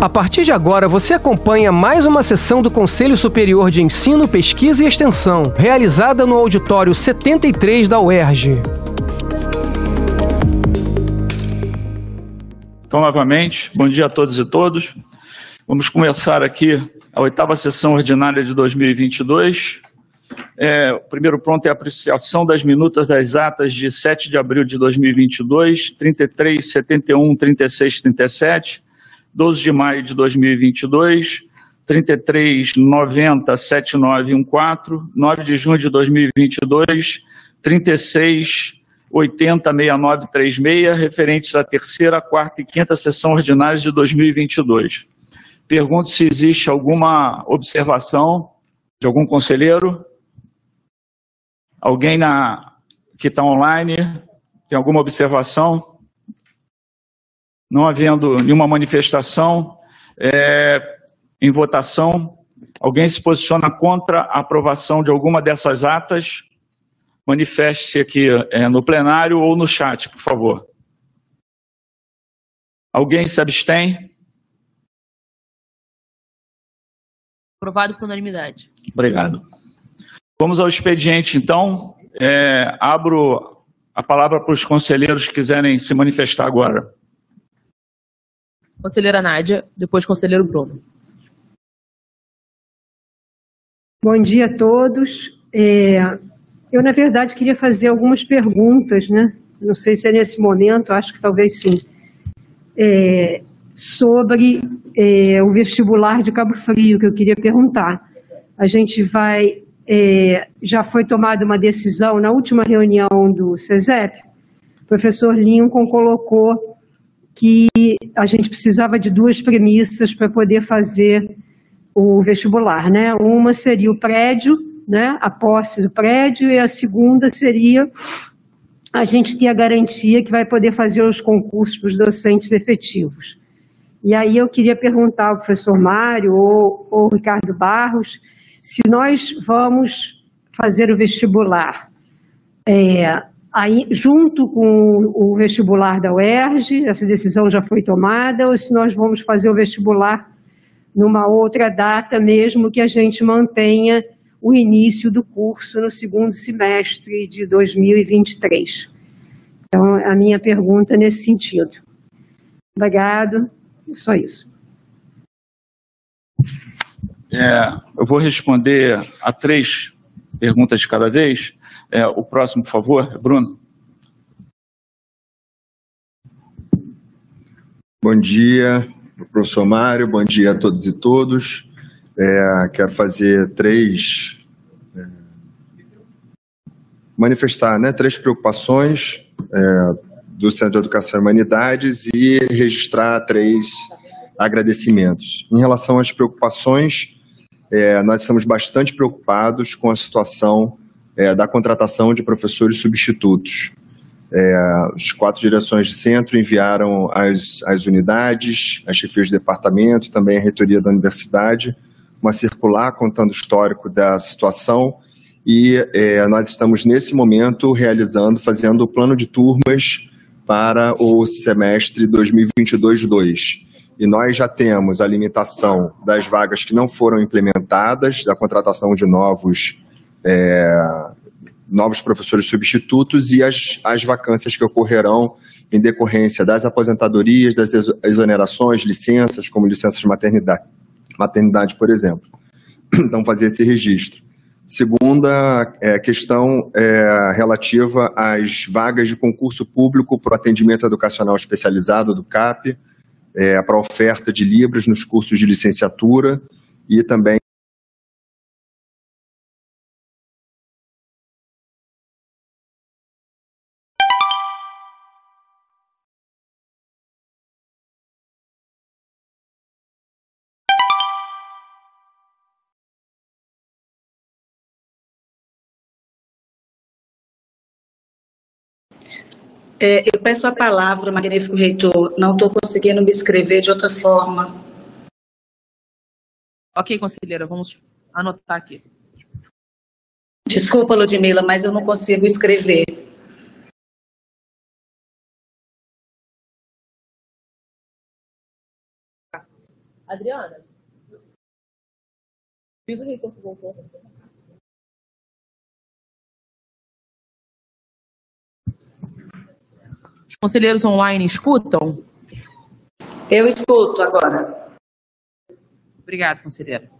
A partir de agora, você acompanha mais uma sessão do Conselho Superior de Ensino, Pesquisa e Extensão, realizada no auditório 73 da UERJ. Então, novamente, bom dia a todos e todos. Vamos começar aqui a oitava sessão ordinária de 2022. É, o primeiro ponto é a apreciação das minutas das atas de 7 de abril de 2022, 33, 71, 36, 37, 12 de maio de 2022, 33 90 7914, 9 de junho de 2022, 36 80 6936, referentes à terceira, quarta e quinta sessão ordinárias de 2022. Pergunto se existe alguma observação de algum conselheiro? Alguém na, que está online tem alguma observação? Não havendo nenhuma manifestação é, em votação, alguém se posiciona contra a aprovação de alguma dessas atas? Manifeste-se aqui é, no plenário ou no chat, por favor. Alguém se abstém? Aprovado por unanimidade. Obrigado. Vamos ao expediente, então. É, abro a palavra para os conselheiros que quiserem se manifestar agora. Conselheira Nádia, depois conselheiro Bruno. Bom dia a todos. É, eu, na verdade, queria fazer algumas perguntas, né? Não sei se é nesse momento, acho que talvez sim. É, sobre é, o vestibular de Cabo Frio, que eu queria perguntar. A gente vai. É, já foi tomada uma decisão na última reunião do CESEP. O professor Lincoln colocou que a gente precisava de duas premissas para poder fazer o vestibular, né? Uma seria o prédio, né? A posse do prédio e a segunda seria a gente ter a garantia que vai poder fazer os concursos para os docentes efetivos. E aí eu queria perguntar ao professor Mário ou ao Ricardo Barros se nós vamos fazer o vestibular é, aí, junto com o vestibular da UERJ, essa decisão já foi tomada, ou se nós vamos fazer o vestibular numa outra data mesmo que a gente mantenha o início do curso no segundo semestre de 2023. Então, a minha pergunta nesse sentido. Obrigado, só isso. É, eu vou responder a três perguntas de cada vez. É, o próximo, por favor, Bruno. Bom dia, professor Mário, bom dia a todos e todos. É, quero fazer três. É, manifestar né, três preocupações é, do Centro de Educação e Humanidades e registrar três agradecimentos. Em relação às preocupações, é, nós estamos bastante preocupados com a situação é, da contratação de professores substitutos. É, as quatro direções de centro enviaram às, unidades, às chefias de departamento, também à reitoria da universidade, uma circular contando o histórico da situação e é, nós estamos nesse momento realizando, fazendo o plano de turmas para o semestre 2022-2. E nós já temos a limitação das vagas que não foram implementadas, da contratação de novos é, novos professores substitutos e as, as vacâncias que ocorrerão em decorrência das aposentadorias, das exonerações, licenças, como licenças de maternidade, maternidade por exemplo. Então, fazer esse registro. Segunda é, questão é, relativa às vagas de concurso público para o atendimento educacional especializado do CAP, é, para oferta de Libras nos cursos de licenciatura e também É, eu peço a palavra, magnífico reitor. Não estou conseguindo me escrever de outra forma. Ok, conselheira, vamos anotar aqui. Desculpa, Ludmila, mas eu não consigo escrever. Adriana. Fiz o reitor que voltou. Os conselheiros online escutam? Eu escuto agora. Obrigada, conselheira.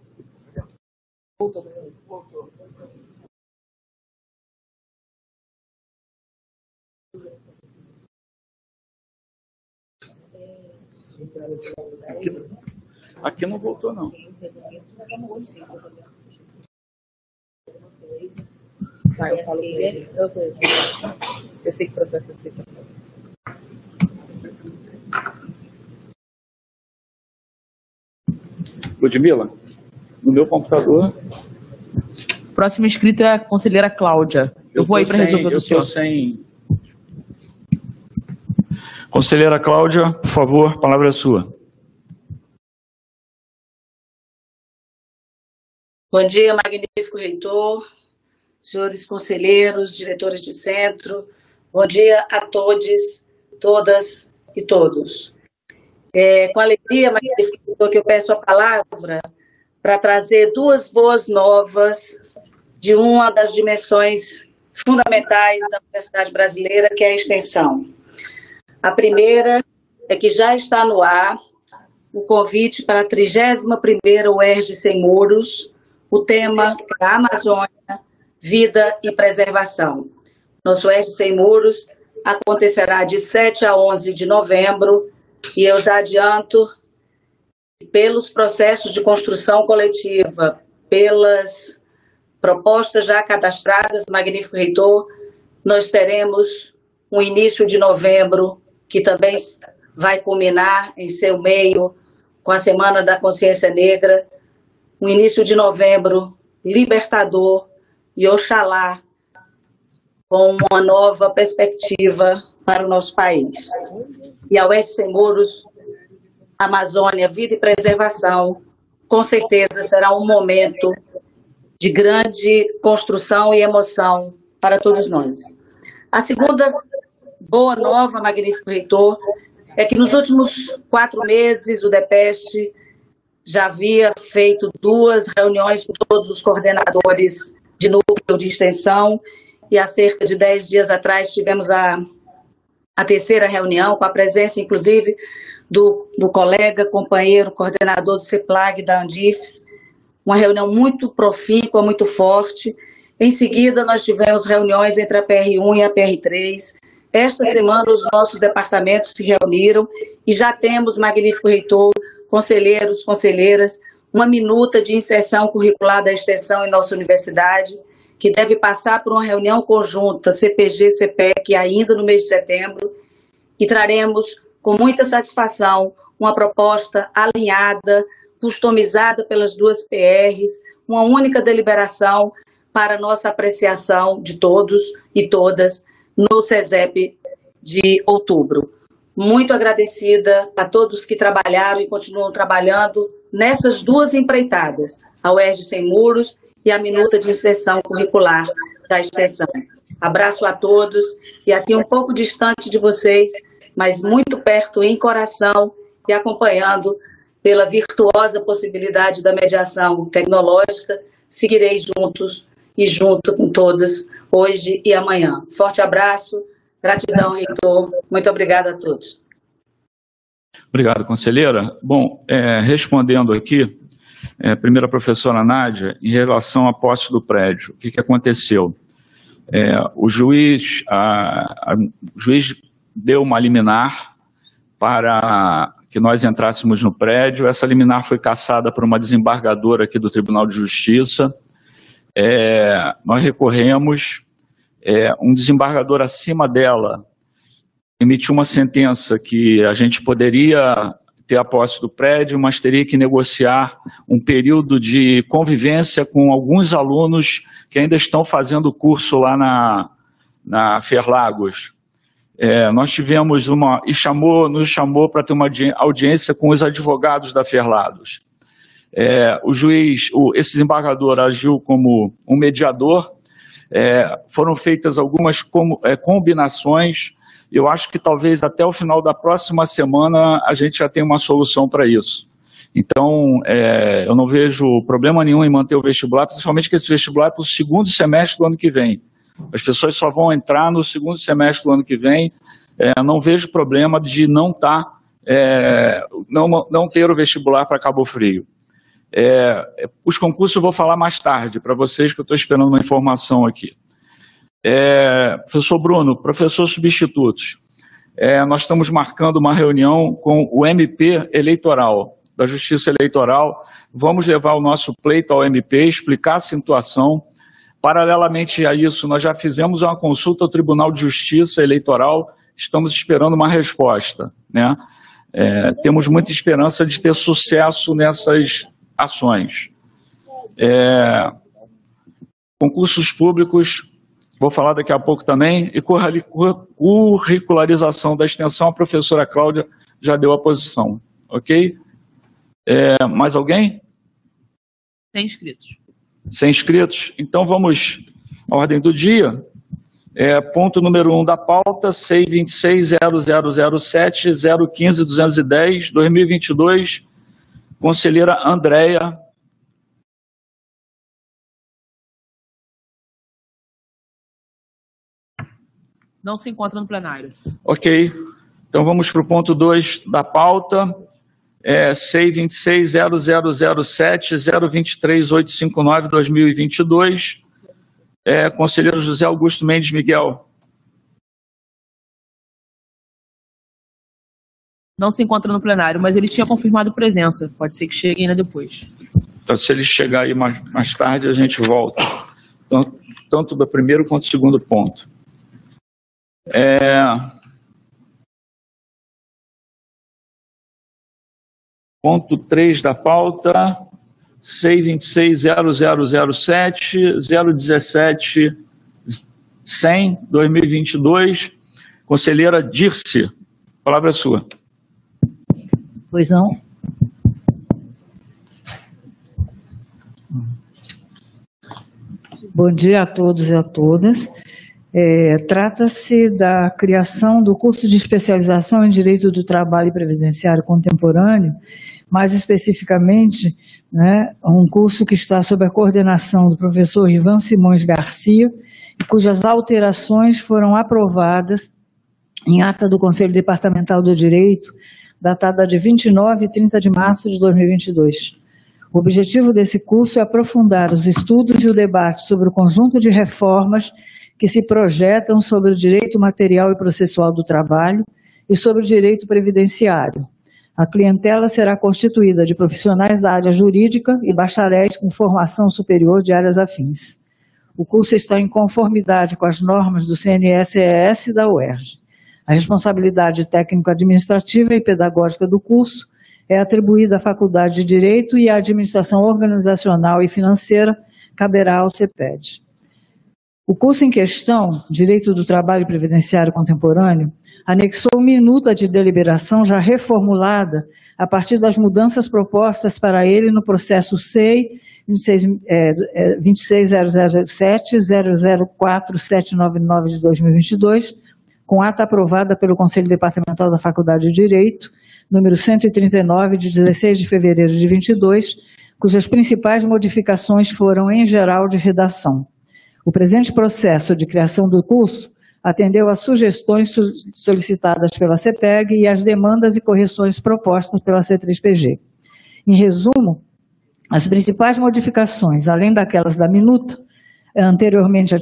Aqui, aqui não voltou, não. Eu falo com ele. Eu, eu sei que processo é escrito. Ludmila, no meu computador. Próximo inscrito é a conselheira Cláudia. Eu, vou tô aí para resolver Eu do senhor. estou sem. Conselheira Cláudia, por favor, a palavra é sua. Bom dia, magnífico reitor, senhores conselheiros, diretores de centro. Bom dia a todos, todas e todos. É com alegria, magnífico reitor, que eu peço a palavra para trazer duas boas novas de uma das dimensões fundamentais da Universidade Brasileira, que é a extensão. A primeira é que já está no ar o convite para a 31ª UERJ Sem Muros, o tema é a Amazônia, Vida e Preservação. Nosso Oeste Sem Muros acontecerá de 7 a 11 de novembro e eu já adianto, pelos processos de construção coletiva, pelas propostas já cadastradas, magnífico reitor, nós teremos um início de novembro que também vai culminar em seu meio com a Semana da Consciência Negra, um início de novembro libertador e oxalá com uma nova perspectiva para o nosso país. E a Oeste Sem Muros, Amazônia, Vida e Preservação, com certeza será um momento de grande construção e emoção para todos nós. A segunda boa nova, magnífico reitor, é que nos últimos quatro meses o DEPEST já havia feito duas reuniões com todos os coordenadores de núcleo de extensão e há cerca de dez dias atrás tivemos a, a terceira reunião com a presença, inclusive, do, do colega, companheiro, coordenador do CEPLAG da Andifes, uma reunião muito profícua, muito forte. Em seguida, nós tivemos reuniões entre a PR1 e a PR3. Esta semana, os nossos departamentos se reuniram e já temos, magnífico reitor, conselheiros, conselheiras, uma minuta de inserção curricular da extensão em nossa universidade, que deve passar por uma reunião conjunta CPG-CPEC ainda no mês de setembro, e traremos com muita satisfação uma proposta alinhada, customizada pelas duas PRs, uma única deliberação para nossa apreciação de todos e todas no CESEP de outubro. Muito agradecida a todos que trabalharam e continuam trabalhando nessas duas empreitadas, a UERJ Sem Muros e a Minuta de Inserção Curricular da Extensão. Abraço a todos e aqui um pouco distante de vocês, mas muito perto em coração e acompanhando pela virtuosa possibilidade da mediação tecnológica, seguirei juntos e junto com todas, hoje e amanhã. Forte abraço, gratidão, reitor. Muito obrigada a todos. Obrigado, conselheira. Bom, é, respondendo aqui, é, professora Nádia, em relação à posse do prédio, o que, que aconteceu? É, o juiz, a, a, o juiz deu uma liminar para que nós entrássemos no prédio. Essa liminar foi cassada por uma desembargadora aqui do Tribunal de Justiça. É, nós recorremos, é, um desembargador acima dela emitiu uma sentença que a gente poderia ter a posse do prédio, mas teria que negociar um período de convivência com alguns alunos que ainda estão fazendo curso lá na, na Ferlagos. É, nós tivemos uma, e chamou, nos chamou para ter uma audiência com os advogados da Ferlagos. É, o juiz, o, esse desembargador agiu como um mediador, é, foram feitas algumas com, é, combinações, eu acho que talvez até o final da próxima semana a gente já tenha uma solução para isso. Então, é, eu não vejo problema nenhum em manter o vestibular, principalmente que esse vestibular é para o segundo semestre do ano que vem. As pessoas só vão entrar no segundo semestre do ano que vem. É, não vejo problema de não estar, tá, é, não, não ter o vestibular para Cabo Frio. É, os concursos eu vou falar mais tarde para vocês, que eu estou esperando uma informação aqui. É, professor Bruno, professor substitutos, é, nós estamos marcando uma reunião com o MP eleitoral, da Justiça Eleitoral. Vamos levar o nosso pleito ao MP, explicar a situação. Paralelamente a isso, nós já fizemos uma consulta ao Tribunal de Justiça Eleitoral, estamos esperando uma resposta. Né? É, temos muita esperança de ter sucesso nessas ações. É, concursos públicos, vou falar daqui a pouco também, e curricularização da extensão, a professora Cláudia já deu a posição, ok? É, mais alguém? Sem inscritos. Sem inscritos? Então vamos à ordem do dia. É, ponto número 1 um da pauta, C 260007 015 210 2022 Conselheira Andréia. Não se encontra no plenário. Ok. Então vamos para o ponto 2 da pauta. É, C 26007 023859 2022. É, conselheiro José Augusto Mendes Miguel. não se encontra no plenário, mas ele tinha confirmado presença. Pode ser que chegue ainda depois. Então, se ele chegar aí mais, mais tarde, a gente volta. Tanto, tanto do primeiro quanto do segundo ponto. É... Ponto 3 da pauta, C260007, 017 100, 2022. Conselheira Dirce, a palavra é sua. Pois não? Bom dia a todos e a todas. É, Trata-se da criação do curso de especialização em Direito do Trabalho e Previdenciário Contemporâneo, mais especificamente, né, um curso que está sob a coordenação do professor Ivan Simões Garcia, cujas alterações foram aprovadas em ata do Conselho Departamental do Direito datada de 29 e 30 de março de 2022. O objetivo desse curso é aprofundar os estudos e o debate sobre o conjunto de reformas que se projetam sobre o direito material e processual do trabalho e sobre o direito previdenciário. A clientela será constituída de profissionais da área jurídica e bacharéis com formação superior de áreas afins. O curso está em conformidade com as normas do CNSES e da UERJ. A responsabilidade técnico-administrativa e pedagógica do curso é atribuída à Faculdade de Direito e à Administração Organizacional e Financeira caberá ao CEPED. O curso em questão, Direito do Trabalho Previdenciário Contemporâneo, anexou minuta de deliberação já reformulada a partir das mudanças propostas para ele no processo SEI 26007 004 de 2022, com ata aprovada pelo Conselho Departamental da Faculdade de Direito, número 139, de 16 de fevereiro de 22, cujas principais modificações foram, em geral, de redação. O presente processo de criação do curso atendeu às sugestões solicitadas pela CEPEG e às demandas e correções propostas pela C3PG. Em resumo, as principais modificações, além daquelas da minuta, anteriormente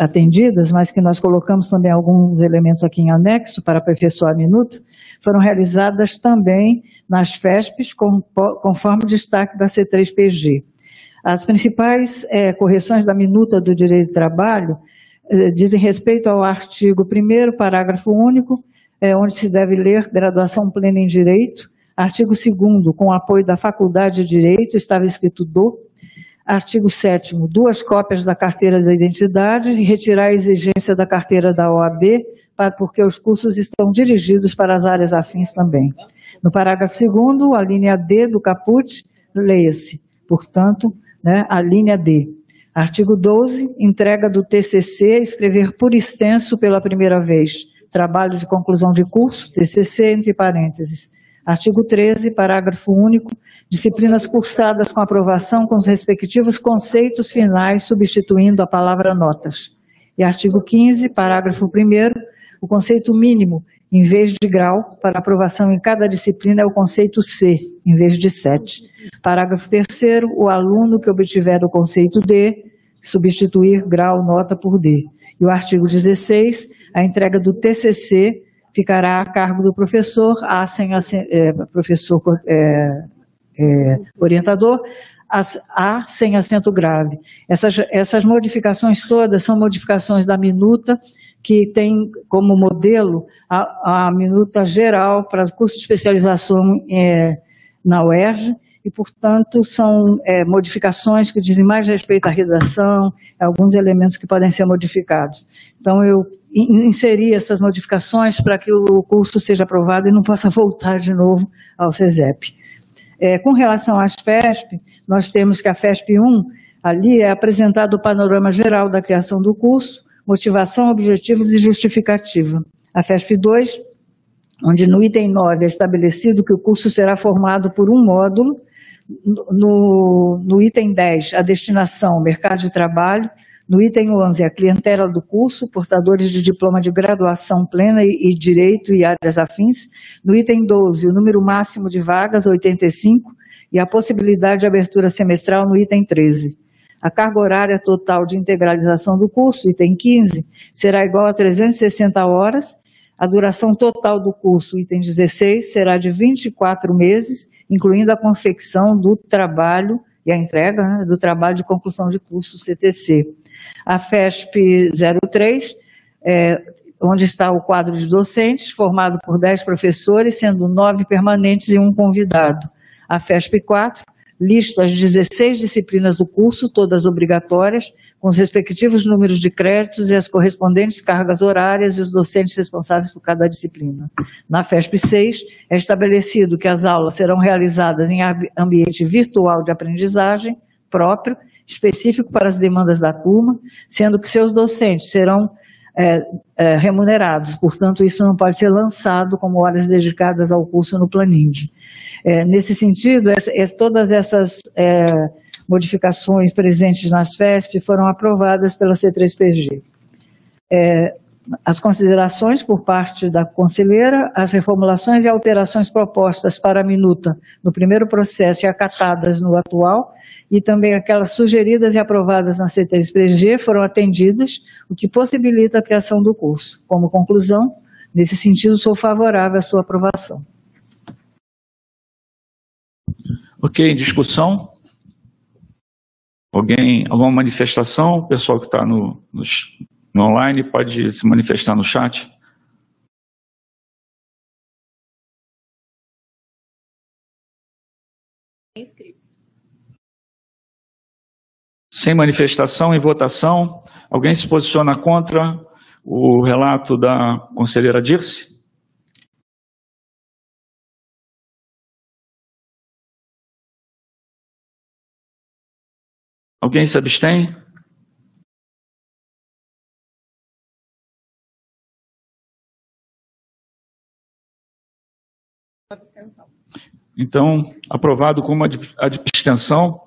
atendidas, mas que nós colocamos também alguns elementos aqui em anexo para aperfeiçoar a minuta, foram realizadas também nas FESPs, conforme o destaque da C3PG. As principais é, correções da minuta do direito de trabalho é, dizem respeito ao artigo 1 parágrafo único, é, onde se deve ler graduação plena em direito, artigo 2 com apoio da faculdade de direito, estava escrito do, Artigo 7 duas cópias da carteira da identidade e retirar a exigência da carteira da OAB, porque os cursos estão dirigidos para as áreas afins também. No parágrafo 2 a linha D do caput, leia-se, portanto, né, a linha D. Artigo 12, entrega do TCC, escrever por extenso pela primeira vez, trabalho de conclusão de curso, TCC, entre parênteses, Artigo 13, parágrafo único. Disciplinas cursadas com aprovação com os respectivos conceitos finais, substituindo a palavra notas. E artigo 15, parágrafo 1 o conceito mínimo, em vez de grau, para aprovação em cada disciplina é o conceito C, em vez de 7. Parágrafo 3 o aluno que obtiver o conceito D, substituir grau, nota por D. E o artigo 16, a entrega do TCC ficará a cargo do professor, a sem, é, professor é, é, orientador, a sem acento grave. Essas, essas modificações todas são modificações da minuta, que tem como modelo a, a minuta geral para curso de especialização é, na UERJ, e, portanto, são é, modificações que dizem mais respeito à redação, alguns elementos que podem ser modificados. Então, eu inseri essas modificações para que o curso seja aprovado e não possa voltar de novo ao CESEP. É, com relação às FESP, nós temos que a FESP 1, ali é apresentado o panorama geral da criação do curso, motivação, objetivos e justificativa. A FESP 2, onde no item 9 é estabelecido que o curso será formado por um módulo, no, no item 10, a destinação, mercado de trabalho. No item 11, a clientela do curso, portadores de diploma de graduação plena e, e direito e áreas afins. No item 12, o número máximo de vagas, 85, e a possibilidade de abertura semestral no item 13. A carga horária total de integralização do curso, item 15, será igual a 360 horas. A duração total do curso, item 16, será de 24 meses incluindo a confecção do trabalho e a entrega né, do trabalho de conclusão de curso CTC. A FESP 03, é, onde está o quadro de docentes, formado por 10 professores, sendo 9 permanentes e um convidado. A FESP 4, lista as 16 disciplinas do curso, todas obrigatórias, com os respectivos números de créditos e as correspondentes cargas horárias e os docentes responsáveis por cada disciplina. Na FESP 6, é estabelecido que as aulas serão realizadas em ambiente virtual de aprendizagem próprio, específico para as demandas da turma, sendo que seus docentes serão é, é, remunerados, portanto, isso não pode ser lançado como horas dedicadas ao curso no Planinde. É, nesse sentido, essa, todas essas é, modificações presentes nas FESP foram aprovadas pela C3PG. É, as considerações por parte da conselheira, as reformulações e alterações propostas para a minuta no primeiro processo e acatadas no atual, e também aquelas sugeridas e aprovadas na C3PG foram atendidas, o que possibilita a criação do curso. Como conclusão, nesse sentido, sou favorável à sua aprovação. Ok, discussão? Alguém, alguma manifestação? O pessoal que está no, no, no online pode se manifestar no chat. Inscritos. Sem manifestação e votação, alguém se posiciona contra o relato da conselheira Dirce? Alguém se abstém? Então, aprovado com uma abstenção.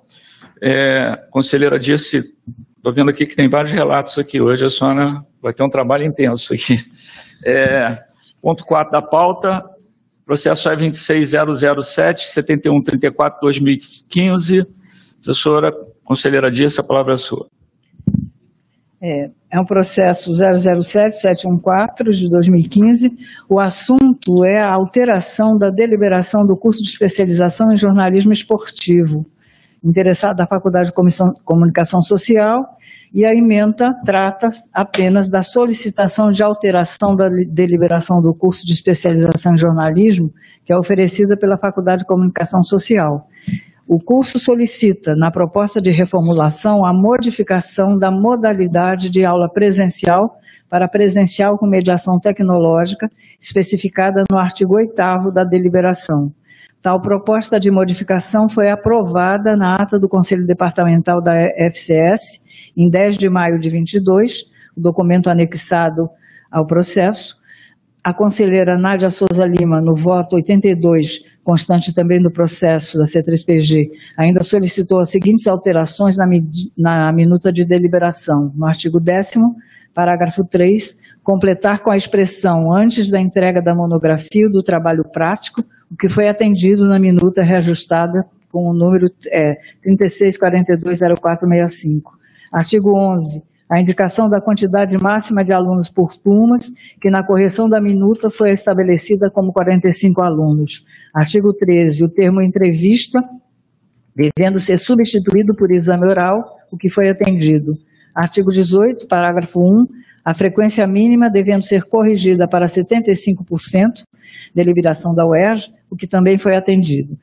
É, conselheira disse, estou vendo aqui que tem vários relatos aqui. Hoje a senhora vai ter um trabalho intenso aqui. É, ponto 4 da pauta, processo é 26007, 7134, 2015. Professora Conselheira Dias, a palavra é sua. É, é um processo 007-714 de 2015. O assunto é a alteração da deliberação do curso de especialização em jornalismo esportivo, interessado da Faculdade de Comissão, Comunicação Social, e a emenda trata apenas da solicitação de alteração da deliberação do curso de especialização em jornalismo, que é oferecida pela Faculdade de Comunicação Social. O curso solicita, na proposta de reformulação, a modificação da modalidade de aula presencial para presencial com mediação tecnológica, especificada no artigo 8 da deliberação. Tal proposta de modificação foi aprovada na ata do Conselho Departamental da FCS, em 10 de maio de 22, o documento anexado ao processo, A conselheira Nádia Souza Lima, no voto 82, constante também no processo da C3PG, ainda solicitou as seguintes alterações na, na minuta de deliberação. No artigo 10 parágrafo 3, completar com a expressão antes da entrega da monografia do trabalho prático, o que foi atendido na minuta reajustada com o número é, 36420465. Artigo 11. A indicação da quantidade máxima de alunos por turmas, que na correção da minuta foi estabelecida como 45 alunos. Artigo 13. O termo entrevista devendo ser substituído por exame oral, o que foi atendido. Artigo 18, parágrafo 1. A frequência mínima devendo ser corrigida para 75%, deliberação da UERJ, o que também foi atendido.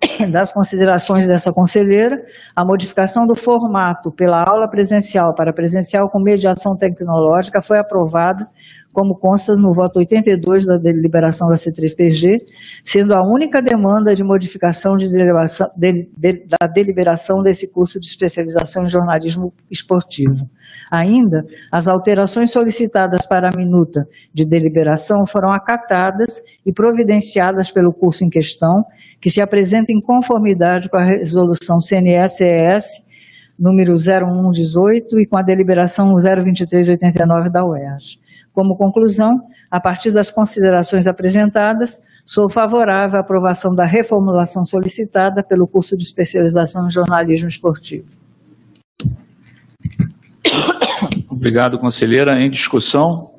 das considerações dessa conselheira, a modificação do formato pela aula presencial para presencial com mediação tecnológica foi aprovada, como consta no voto 82 da deliberação da C3PG, sendo a única demanda de modificação de deliberação, de, de, da deliberação desse curso de especialização em jornalismo esportivo. Ainda, as alterações solicitadas para a minuta de deliberação foram acatadas e providenciadas pelo curso em questão, que se apresenta em conformidade com a resolução CNS-ES número 0118 e com a deliberação 02389 da UERJ. Como conclusão, a partir das considerações apresentadas, sou favorável à aprovação da reformulação solicitada pelo curso de especialização em jornalismo esportivo. Obrigado, conselheira. Em discussão?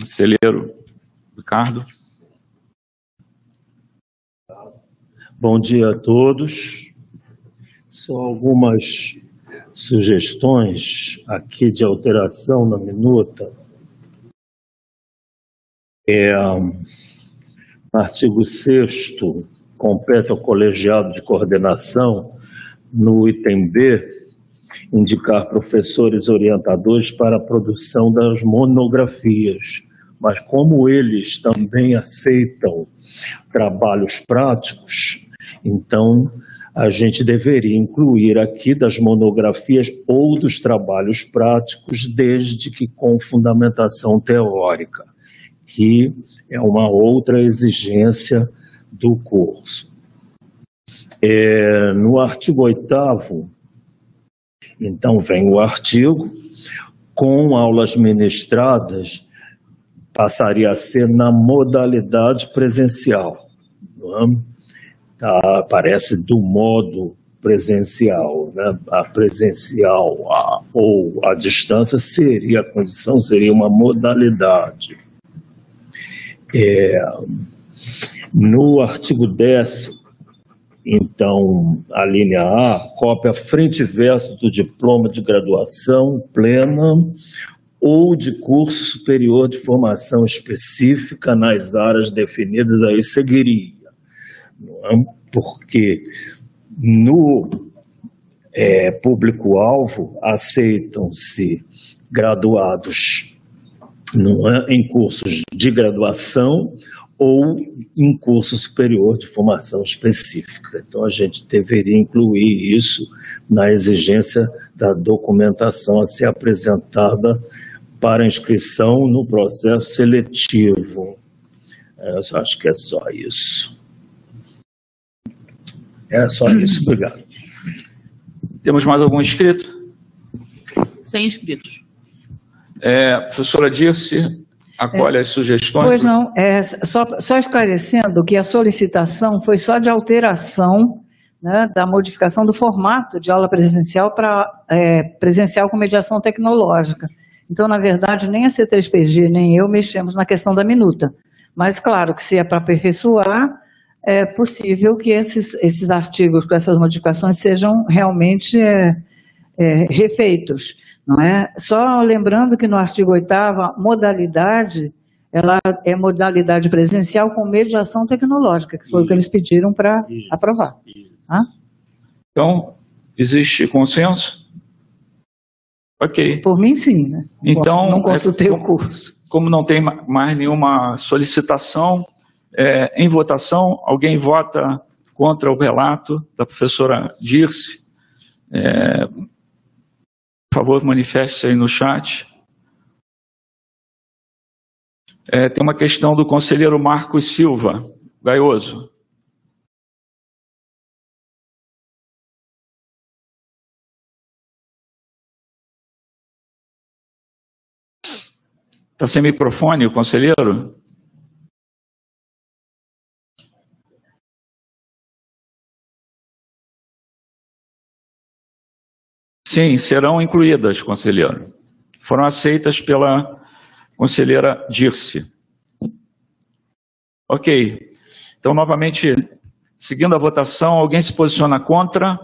Conselheiro Ricardo. Bom dia a todos. São algumas sugestões aqui de alteração na minuta. É, artigo 6 compete ao colegiado de coordenação, no item B, indicar professores orientadores para a produção das monografias. Mas como eles também aceitam trabalhos práticos, então, a gente deveria incluir aqui das monografias ou dos trabalhos práticos, desde que com fundamentação teórica, que é uma outra exigência do curso. É, no artigo 8 então vem o artigo, com aulas ministradas, passaria a ser na modalidade presencial. Aparece do modo presencial, né? A presencial a, ou a distância seria a condição, seria uma modalidade. É, no artigo 10, então, a linha A, cópia frente e verso do diploma de graduação plena ou de curso superior de formação específica nas áreas definidas, aí seguiria porque no é, público-alvo aceitam-se graduados é, em cursos de graduação ou em curso superior de formação específica. Então, a gente deveria incluir isso na exigência da documentação a ser apresentada para inscrição no processo seletivo. É, eu acho que é só isso. É só isso. Obrigado. Temos mais algum inscrito? Sem inscritos. É, professora Dirce, acolhe é, as sugestões? Pois não, é, só, só esclarecendo que a solicitação foi só de alteração né, da modificação do formato de aula presencial para é, presencial com mediação tecnológica. Então, na verdade, nem a C3PG, nem eu mexemos na questão da minuta. Mas, claro, que se é para aperfeiçoar, é possível que esses, esses artigos com essas modificações sejam realmente é, é, refeitos, não é? Só lembrando que no artigo 8 modalidade, ela é modalidade presencial com mediação tecnológica, que foi isso, o que eles pediram para aprovar. Então, existe consenso? Ok. Por mim, sim. Né? Então, não consultei é, o curso. Como não tem mais nenhuma solicitação, é, em votação, alguém vota contra o relato da professora Dirce? É, por favor, manifeste aí no chat. É, tem uma questão do conselheiro Marcos Silva, Gaioso. Está sem microfone conselheiro? Sim, serão incluídas, conselheiro. Foram aceitas pela conselheira Dirce. Ok. Então, novamente, seguindo a votação, alguém se posiciona contra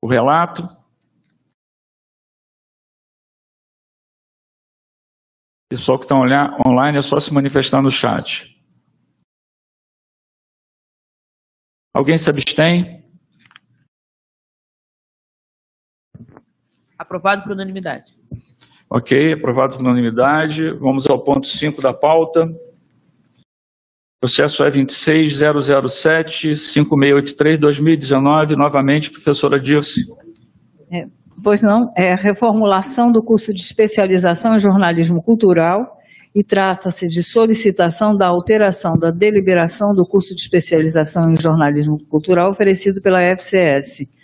o relato? Pessoal que está online é só se manifestar no chat. Alguém se abstém? Aprovado por unanimidade. Ok, aprovado por unanimidade. Vamos ao ponto 5 da pauta. Processo é 26007-5683-2019. Novamente, professora Dirce. É, pois não, é a reformulação do curso de especialização em jornalismo cultural e trata-se de solicitação da alteração da deliberação do curso de especialização em jornalismo cultural oferecido pela FCS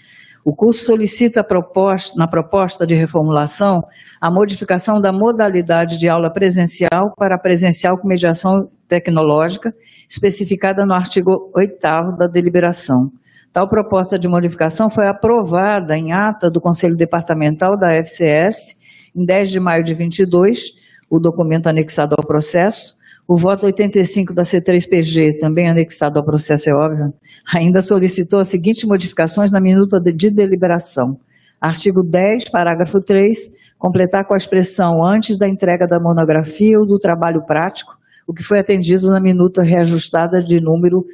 o curso solicita proposta, na proposta de reformulação a modificação da modalidade de aula presencial para presencial com mediação tecnológica, especificada no artigo 8 da deliberação. Tal proposta de modificação foi aprovada em ata do Conselho Departamental da FCS em 10 de maio de 22, o documento anexado ao processo, o voto 85 da C3PG, também anexado ao processo, é óbvio, ainda solicitou as seguintes modificações na minuta de deliberação. Artigo 10, parágrafo 3, completar com a expressão antes da entrega da monografia ou do trabalho prático, o que foi atendido na minuta reajustada de número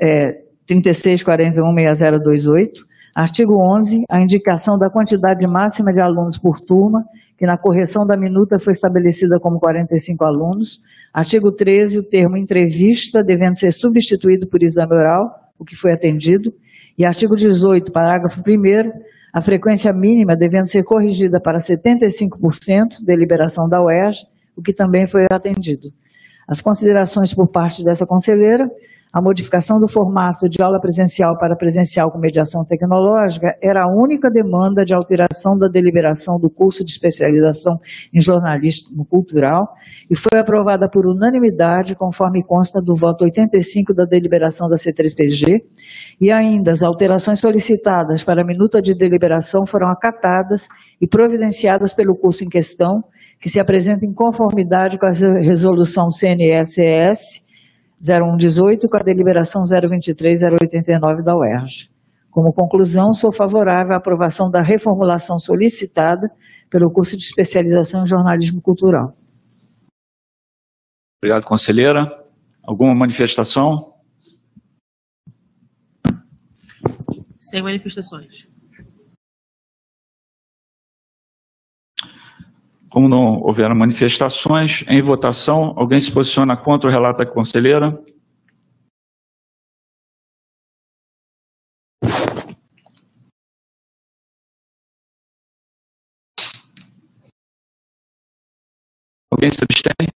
é, 36416028. Artigo 11, a indicação da quantidade máxima de alunos por turma, que na correção da minuta foi estabelecida como 45 alunos. Artigo 13, o termo entrevista devendo ser substituído por exame oral, o que foi atendido. E artigo 18, parágrafo 1 a frequência mínima devendo ser corrigida para 75% deliberação da UERJ, o que também foi atendido. As considerações por parte dessa conselheira a modificação do formato de aula presencial para presencial com mediação tecnológica era a única demanda de alteração da deliberação do curso de especialização em jornalismo cultural e foi aprovada por unanimidade, conforme consta do voto 85 da deliberação da C3PG, e ainda as alterações solicitadas para a minuta de deliberação foram acatadas e providenciadas pelo curso em questão, que se apresenta em conformidade com a resolução CNSS 0118 com a deliberação 023-089 da UERJ. Como conclusão, sou favorável à aprovação da reformulação solicitada pelo curso de especialização em jornalismo cultural. Obrigado, conselheira. Alguma manifestação? Sem manifestações. Como não houveram manifestações, em votação, alguém se posiciona contra o relato da conselheira? Alguém se abstém?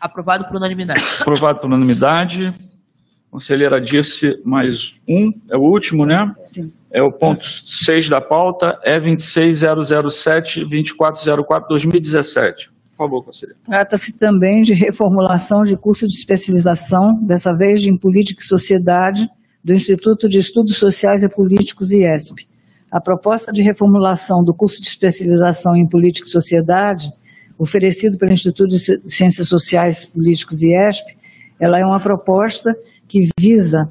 Aprovado por unanimidade. Aprovado por unanimidade. Conselheira disse mais um, é o último, né? Sim. É o ponto 6 da pauta, é 26007-2404-2017. Por favor, conselheira. Trata-se também de reformulação de curso de especialização, dessa vez em Política e Sociedade, do Instituto de Estudos Sociais e Políticos IESP. A proposta de reformulação do curso de especialização em Política e Sociedade, oferecido pelo Instituto de Ciências Sociais, Políticos e IESP, ela é uma proposta que visa,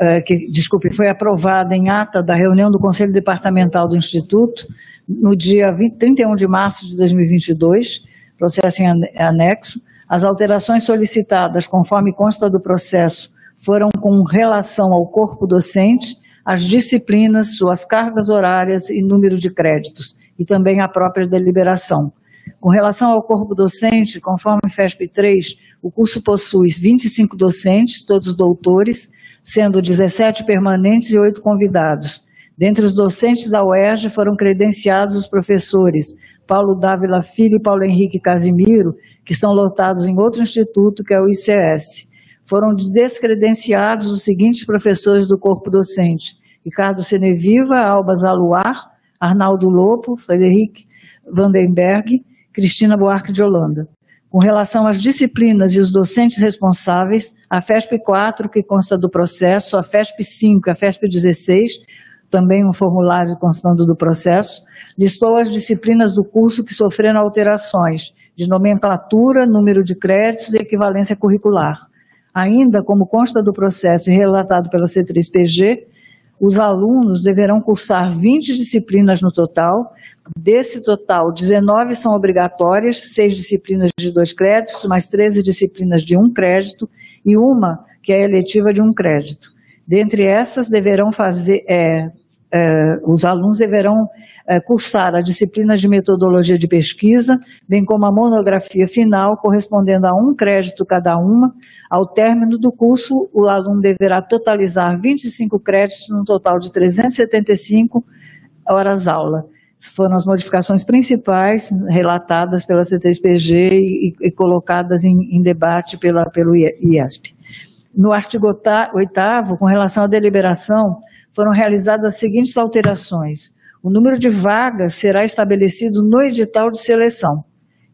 é, que, desculpe, foi aprovada em ata da reunião do Conselho Departamental do Instituto no dia 20, 31 de março de 2022, processo em anexo. As alterações solicitadas, conforme consta do processo, foram com relação ao corpo docente, as disciplinas, suas cargas horárias e número de créditos, e também a própria deliberação. Com relação ao corpo docente, conforme FESP 3, o curso possui 25 docentes, todos doutores, sendo 17 permanentes e 8 convidados. Dentre os docentes da UERJ foram credenciados os professores Paulo Dávila Filho e Paulo Henrique Casimiro, que são lotados em outro instituto, que é o ICS. Foram descredenciados os seguintes professores do corpo docente: Ricardo Seneviva, Alba Zaluar, Arnaldo Lopo, Frederic Vandenberg, Cristina Buarque de Holanda. Com relação às disciplinas e os docentes responsáveis, a FESP 4, que consta do processo, a FESP 5 e a FESP 16, também um formulário constando do processo, listou as disciplinas do curso que sofreram alterações de nomenclatura, número de créditos e equivalência curricular. Ainda, como consta do processo e relatado pela C3PG, os alunos deverão cursar 20 disciplinas no total. Desse total, 19 são obrigatórias, seis disciplinas de dois créditos, mais 13 disciplinas de um crédito e uma que é eletiva de um crédito. Dentre essas, deverão fazer, é, os alunos deverão é, cursar a disciplina de metodologia de pesquisa, bem como a monografia final, correspondendo a um crédito cada uma. Ao término do curso, o aluno deverá totalizar 25 créditos, no total de 375 horas-aula. Foram as modificações principais relatadas pela C3PG e, e colocadas em, em, debate pela, pelo IESP. No artigo 8 com relação à deliberação, foram realizadas as seguintes alterações. O número de vagas será estabelecido no edital de seleção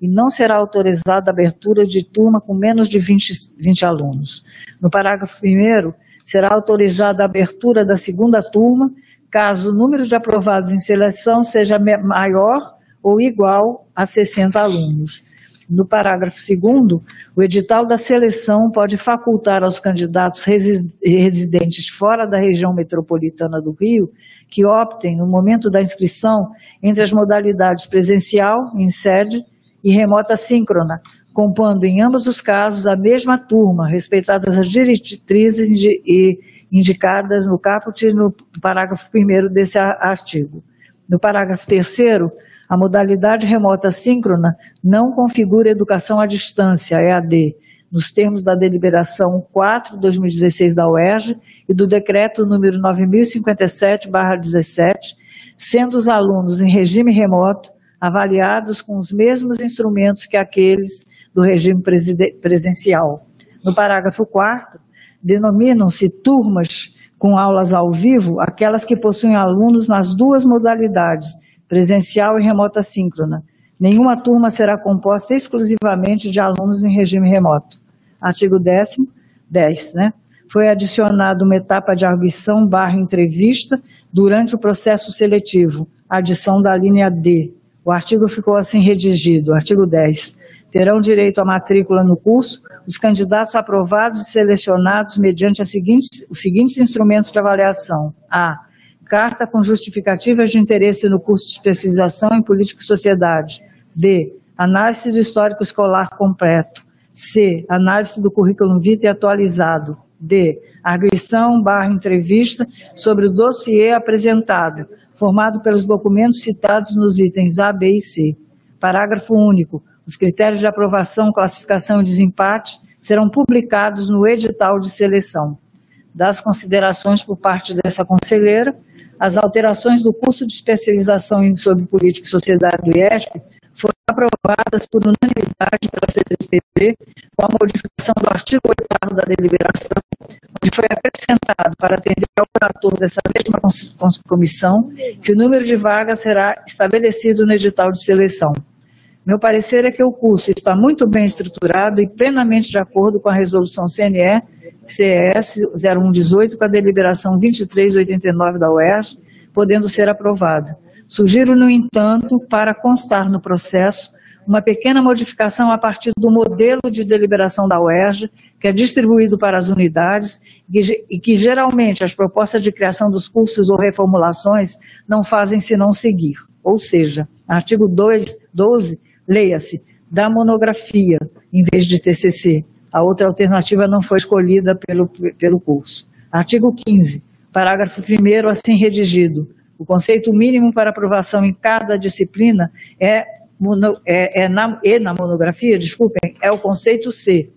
e não será autorizada a abertura de turma com menos de 20, 20 alunos. No parágrafo 1 será autorizada a abertura da segunda turma, caso o número de aprovados em seleção seja maior ou igual a 60 alunos. No parágrafo 2 o edital da seleção pode facultar aos candidatos residentes fora da região metropolitana do Rio que optem, no momento da inscrição, entre as modalidades presencial, em sede, e remota síncrona, compondo em ambos os casos a mesma turma, respeitadas as diretrizes indicadas no caput e no parágrafo 1 desse artigo. No parágrafo 3 a modalidade remota síncrona não configura educação à distância, EAD, nos termos da deliberação 4/2016 da UERJ e do decreto número 9057/17, sendo os alunos em regime remoto avaliados com os mesmos instrumentos que aqueles do regime presencial. No parágrafo 4 denominam-se turmas com aulas ao vivo aquelas que possuem alunos nas duas modalidades presencial e remota síncrona. Nenhuma turma será composta exclusivamente de alunos em regime remoto. Artigo 10 10, né? Foi adicionada uma etapa de arguição barra entrevista durante o processo seletivo, adição da linha D. O artigo ficou assim redigido, artigo 10. Terão direito à matrícula no curso os candidatos aprovados e selecionados mediante os seguintes instrumentos de avaliação. A carta com justificativas de interesse no curso de especialização em política e sociedade. B. Análise do histórico escolar completo. C. Análise do currículo vitae atualizado. D. Agressão barra entrevista sobre o dossiê apresentado, formado pelos documentos citados nos itens A, B e C. Parágrafo único. Os critérios de aprovação, classificação e desempate serão publicados no edital de seleção. Das considerações por parte dessa conselheira, as alterações do curso de especialização em sobre política e sociedade do IESP foram aprovadas por unanimidade pela C3PP com a modificação do artigo 8 da deliberação, onde foi acrescentado para atender ao relator dessa mesma comissão que o número de vagas será estabelecido no edital de seleção. Meu parecer é que o curso está muito bem estruturado e plenamente de acordo com a resolução CNE CES 0118 com a deliberação 2389 da UERJ, podendo ser aprovada. Sugiro, no entanto, para constar no processo, uma pequena modificação a partir do modelo de deliberação da UERJ, que é distribuído para as unidades e que geralmente as propostas de criação dos cursos ou reformulações não fazem senão seguir. Ou seja, artigo 2, 12, leia-se, da monografia, em vez de TCC, a outra alternativa não foi escolhida pelo, pelo curso. Artigo 15, parágrafo 1 assim redigido. O conceito mínimo para aprovação em cada disciplina é, é, é na, e na monografia, desculpem, é o conceito C.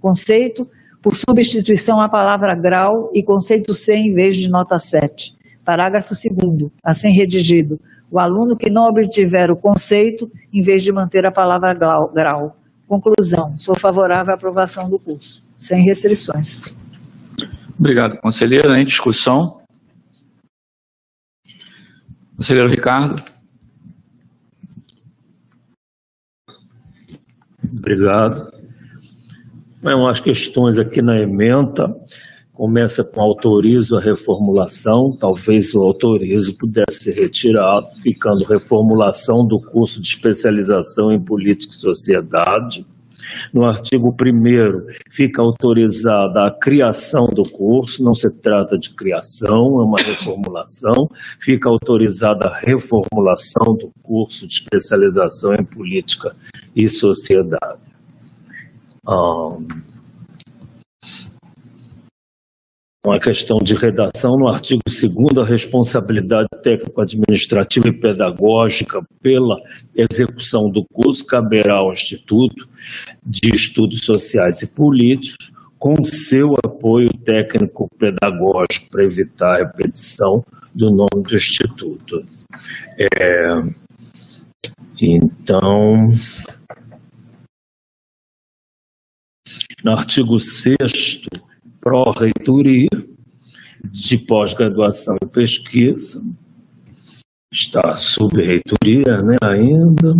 Conceito, por substituição à palavra grau e conceito C em vez de nota 7. Parágrafo 2 assim redigido. O aluno que não obtiver o conceito, em vez de manter a palavra grau. Conclusão. Sou favorável à aprovação do curso, sem restrições. Obrigado, conselheira. Em discussão. Conselheiro Ricardo. Obrigado. Bom, as questões aqui na emenda começa com autorizo a reformulação, talvez o autorizo pudesse ser retirado, ficando reformulação do curso de especialização em política e sociedade. No artigo 1 fica autorizada a criação do curso, não se trata de criação, é uma reformulação. Fica autorizada a reformulação do curso de especialização em política e sociedade. Um, uma questão de redação no artigo 2 a responsabilidade técnico-administrativa e pedagógica pela execução do curso caberá ao Instituto de Estudos Sociais e Políticos, com seu apoio técnico-pedagógico para evitar a repetição do nome do Instituto. É, então, no artigo 6 pró-reitoria de pós-graduação e pesquisa, está sub-reitoria né, ainda,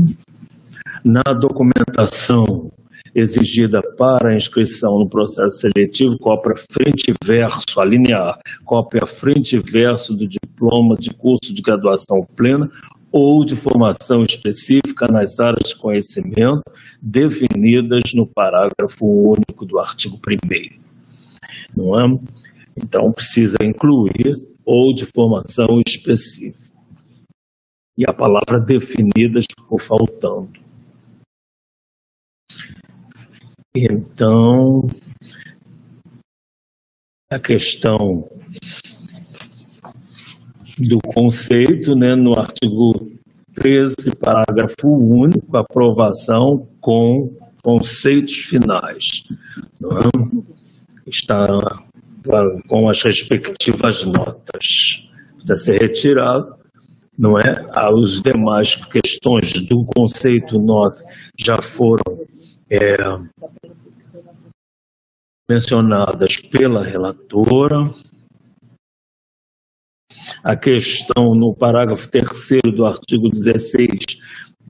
na documentação exigida para inscrição no processo seletivo, cópia frente e verso, alinear, cópia frente e verso do diploma de curso de graduação plena ou de formação específica nas áreas de conhecimento definidas no parágrafo único do artigo 1 não é? Então precisa incluir ou de formação específica. E a palavra definidas ficou faltando. Então, a questão do conceito, né, no artigo 13, parágrafo único, aprovação com conceitos finais. Não é? Está com as respectivas notas. Precisa ser retirado, não é? As demais questões do conceito nosso já foram é, mencionadas pela relatora. A questão no parágrafo terceiro do artigo 16,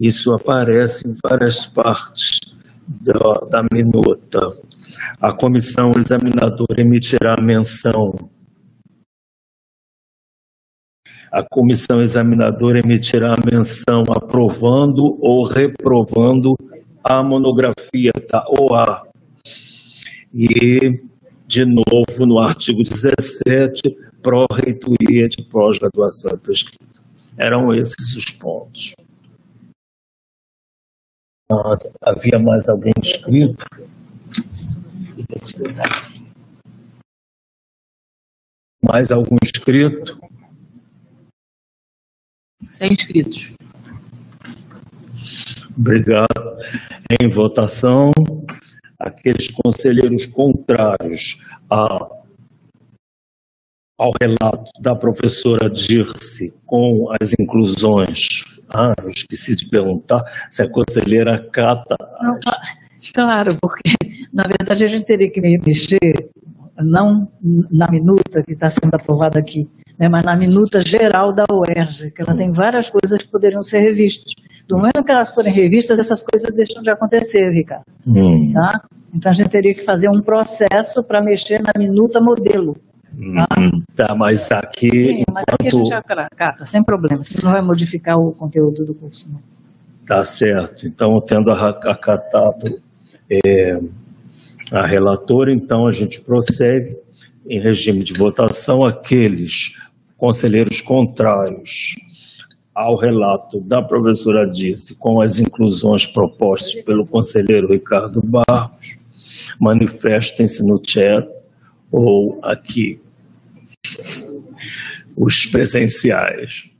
isso aparece em várias partes da, da minuta a comissão examinadora emitirá menção. A comissão examinadora emitirá menção aprovando ou reprovando a monografia da OA. E, de novo, no artigo 17, pró-reitoria de pós-graduação e pesquisa. Eram esses os pontos. Ah, havia mais alguém inscrito? Mais algum inscrito? Sem inscritos. Obrigado. Em votação, aqueles conselheiros contrários a, ao relato da professora Dirce com as inclusões. Ah, eu esqueci de perguntar se a conselheira Cata. Não, Claro, porque na verdade a gente teria que mexer, não na minuta que está sendo aprovada aqui, né, mas na minuta geral da UERJ, que ela tem várias coisas que poderiam ser revistas. Do momento que elas forem revistas, essas coisas deixam de acontecer, Ricardo. Hum. Tá? Então a gente teria que fazer um processo para mexer na minuta modelo. Tá? Hum, tá, mas aqui. Sim, mas aqui a gente acata, sem problema. Você não vai modificar o conteúdo do curso. Não. Tá certo. Então, tendo acatado é, a relatora, então a gente prossegue em regime de votação aqueles conselheiros contrários ao relato da professora Dirce com as inclusões propostas pelo conselheiro Ricardo Barros, manifestem-se no chat ou aqui. Os presenciais,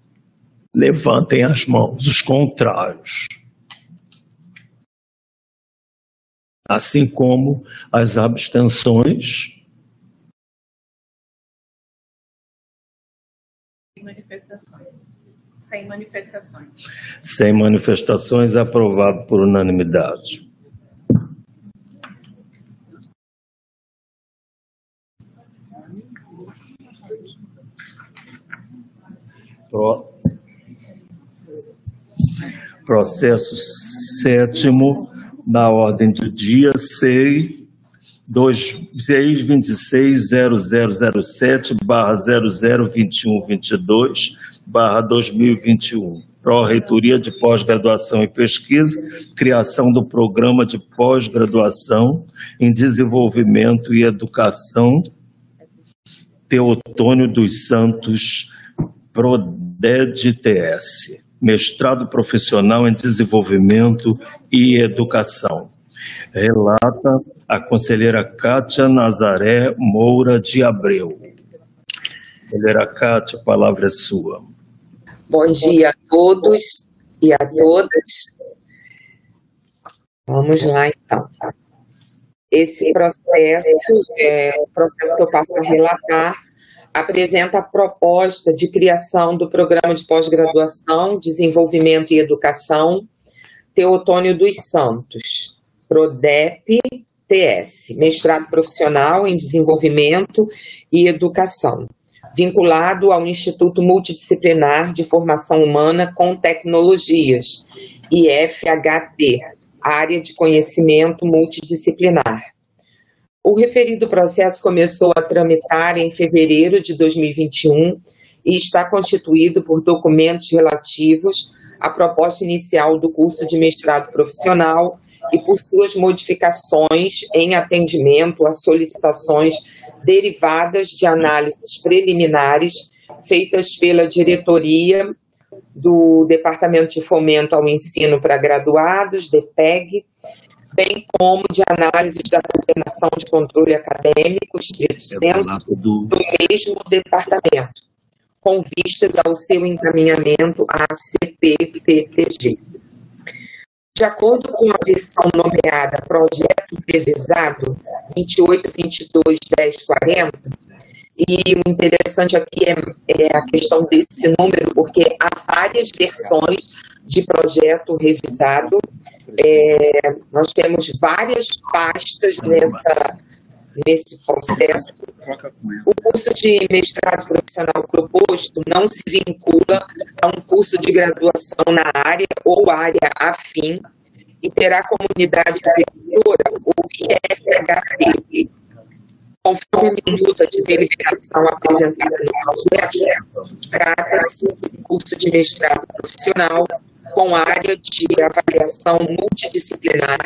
levantem as mãos, os contrários. Assim como as abstenções. Manifestações. Sem manifestações. Sem manifestações, aprovado por unanimidade. Pro... Processo sétimo, na ordem do dia, SEI 260007 barra 002122 barra 2021. Pró-Reitoria de Pós-Graduação e Pesquisa, criação do Programa de Pós-Graduação em Desenvolvimento e Educação, Teotônio dos Santos, PRODED-TS, Mestrado Profissional em Desenvolvimento e Educação. Relata a conselheira Kátia Nazaré Moura de Abreu. Conselheira Kátia, a palavra é sua. Bom dia a todos e a todas. Vamos lá, então. Esse processo, é, o processo que eu passo a relatar, apresenta a proposta de criação do Programa de Pós-Graduação, Desenvolvimento e Educação Teotônio dos Santos, PRODEP-TS, Mestrado Profissional em Desenvolvimento e Educação vinculado ao Instituto Multidisciplinar de Formação Humana com Tecnologias, IFHT, Área de Conhecimento Multidisciplinar. O referido processo começou a tramitar em fevereiro de 2021 e está constituído por documentos relativos à proposta inicial do curso de mestrado profissional e por suas modificações em atendimento a solicitações derivadas de análises preliminares feitas pela diretoria do Departamento de Fomento ao Ensino para Graduados, DEPEG, bem como de análises da Coordenação de Controle Acadêmico, estrito senso, do mesmo departamento, com vistas ao seu encaminhamento à CPPPG. De acordo com a versão nomeada Projeto Revisado 2822-1040, e o interessante aqui é, é, a questão desse número, porque há várias versões de projeto revisado. É, nós temos várias pastas nessa, nesse processo. O curso de mestrado profissional proposto não se vincula a um curso de graduação na área ou área afim e terá comunidade executora, ou IFHT. Conforme minuta de deliberação apresentada no projeto, trata-se de curso de mestrado profissional com área de avaliação multidisciplinar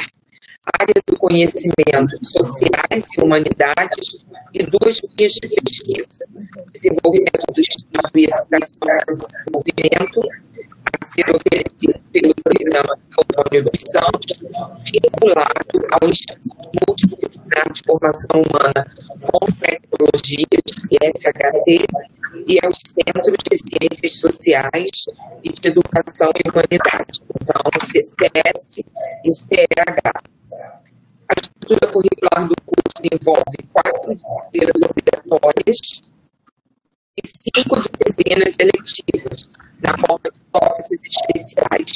área do conhecimento sociais e humanidades e duas linhas de pesquisa, desenvolvimento do Estado e desenvolvimento, a ser oferecido pelo programa Antônio dos Santos, vinculado ao Instituto Multidisciplinar de Formação Humana com Tecnologias, FHT, e aos Centros de Ciências Sociais e de Educação e Humanidade, então CCS e CEH. A estrutura curricular do curso envolve quatro disciplinas obrigatórias e cinco disciplinas eletivas, na forma de tópicos especiais.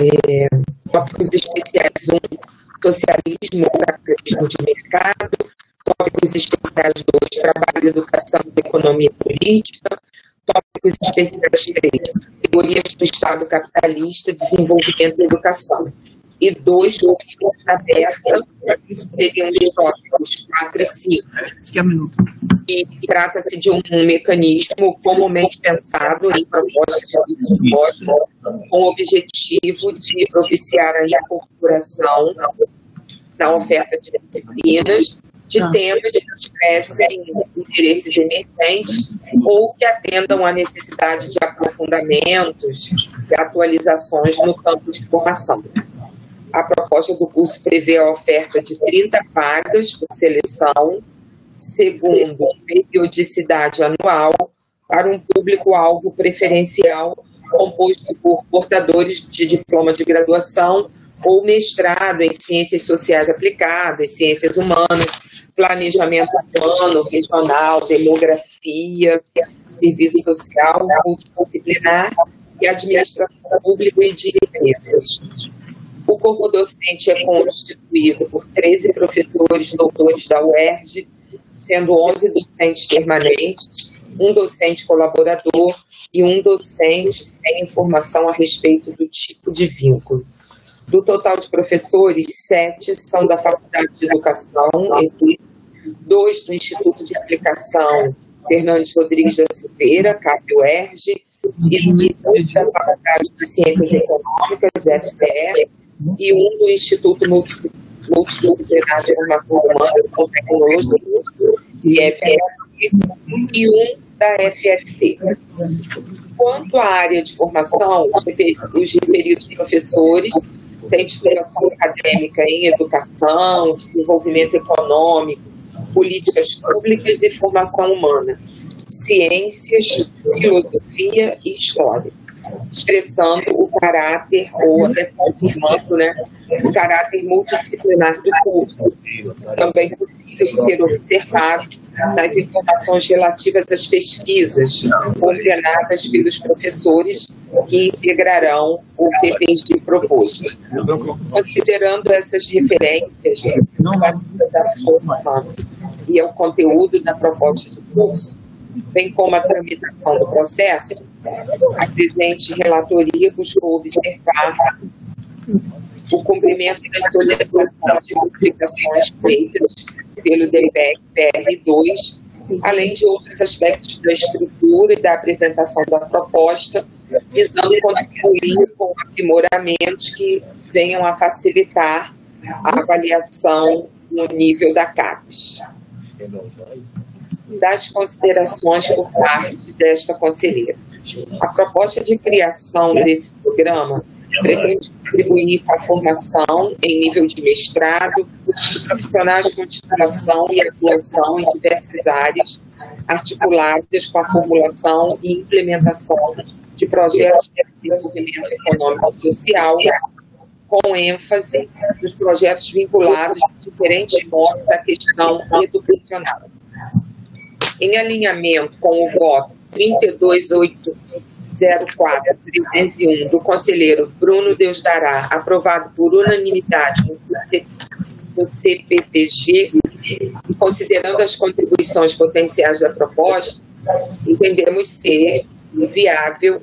É, tópicos especiais 1, um, socialismo capitalismo de mercado, tópicos especiais 2, trabalho, educação e economia política, tópicos especiais 3, categorias do Estado capitalista, desenvolvimento e educação. E dois, aberta, seriam os tópicos 4 e 5. E trata-se de um mecanismo comumente pensado em proposta de suporte com o objetivo de propiciar a incorporação na oferta de disciplinas de tá. temas que expressem interesses emergentes ou que atendam à necessidade de aprofundamentos e atualizações no campo de formação. A proposta do curso prevê a oferta de 30 vagas por seleção, segundo periodicidade anual, para um público-alvo preferencial composto por portadores de diploma de graduação ou mestrado em ciências sociais aplicadas, ciências humanas, planejamento urbano, regional, demografia, serviço social, multidisciplinar e administração pública e de empresas. O corpo docente é constituído por 13 professores doutores da UERJ, sendo 11 docentes permanentes, um docente colaborador e um docente sem informação a respeito do tipo de vínculo. Do total de professores, sete são da Faculdade de Educação, dois do Instituto de Aplicação Fernandes Rodrigues da Silveira, CAP-UERJ, e dois da Faculdade de Ciências Econômicas, FCE, e um do Instituto Multidisciplinar de Formação Humana e Tecnologia, IFF, e um da FFP. Quanto à área de formação, os referidos professores têm titulação acadêmica em educação, desenvolvimento econômico, políticas públicas e formação humana, ciências, filosofia e história expressando o caráter, ou até confirmando né, o caráter multidisciplinar do curso. Também possível ser observado nas informações relativas às pesquisas coordenadas pelos professores que integrarão o PPG proposto. Considerando essas referências relativas à forma e ao conteúdo da proposta do curso, bem como a tramitação do processo, a presente relatoria buscou observar o cumprimento das solicitações de modificações feitas pelo DPR PR2, além de outros aspectos da estrutura e da apresentação da proposta, visando contribuir com aprimoramentos que venham a facilitar a avaliação no nível da CAPES das considerações por parte desta conselheira. A proposta de criação desse programa pretende contribuir para a formação em nível de mestrado de profissionais de titulação e atuação em diversas áreas, articuladas com a formulação e implementação de projetos de desenvolvimento econômico e social, com ênfase nos projetos vinculados de diferentes modos da questão educacional. Em alinhamento com o voto 32804-301 do conselheiro Bruno Deus Dará, aprovado por unanimidade no CPPG, e considerando as contribuições potenciais da proposta, entendemos ser viável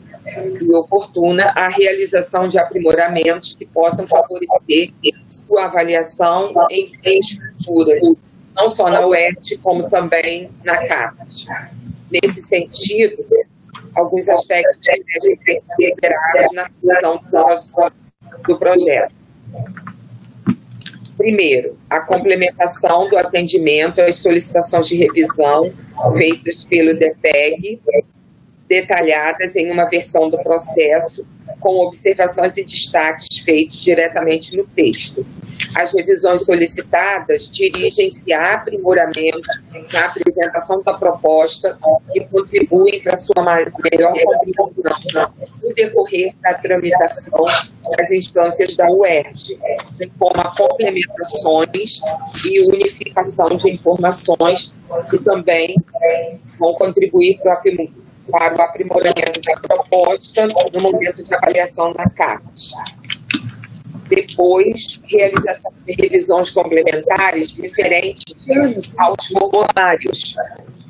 e oportuna a realização de aprimoramentos que possam favorecer sua avaliação em três futuras, não só na UERT, como também na CAPES. Nesse sentido, alguns aspectos devem ser integrados na função do projeto. Primeiro, a complementação do atendimento às solicitações de revisão feitas pelo DPEG, detalhadas em uma versão do processo, com observações e destaques feitos diretamente no texto. As revisões solicitadas dirigem-se a aprimoramento na apresentação da proposta que contribuem para sua melhor compreensão no decorrer da tramitação das instâncias da UERJ, bem como a complementações e unificação de informações que também vão contribuir para o aprimoramento da proposta no momento de avaliação da CAT depois realização de revisões complementares referentes aos formulários.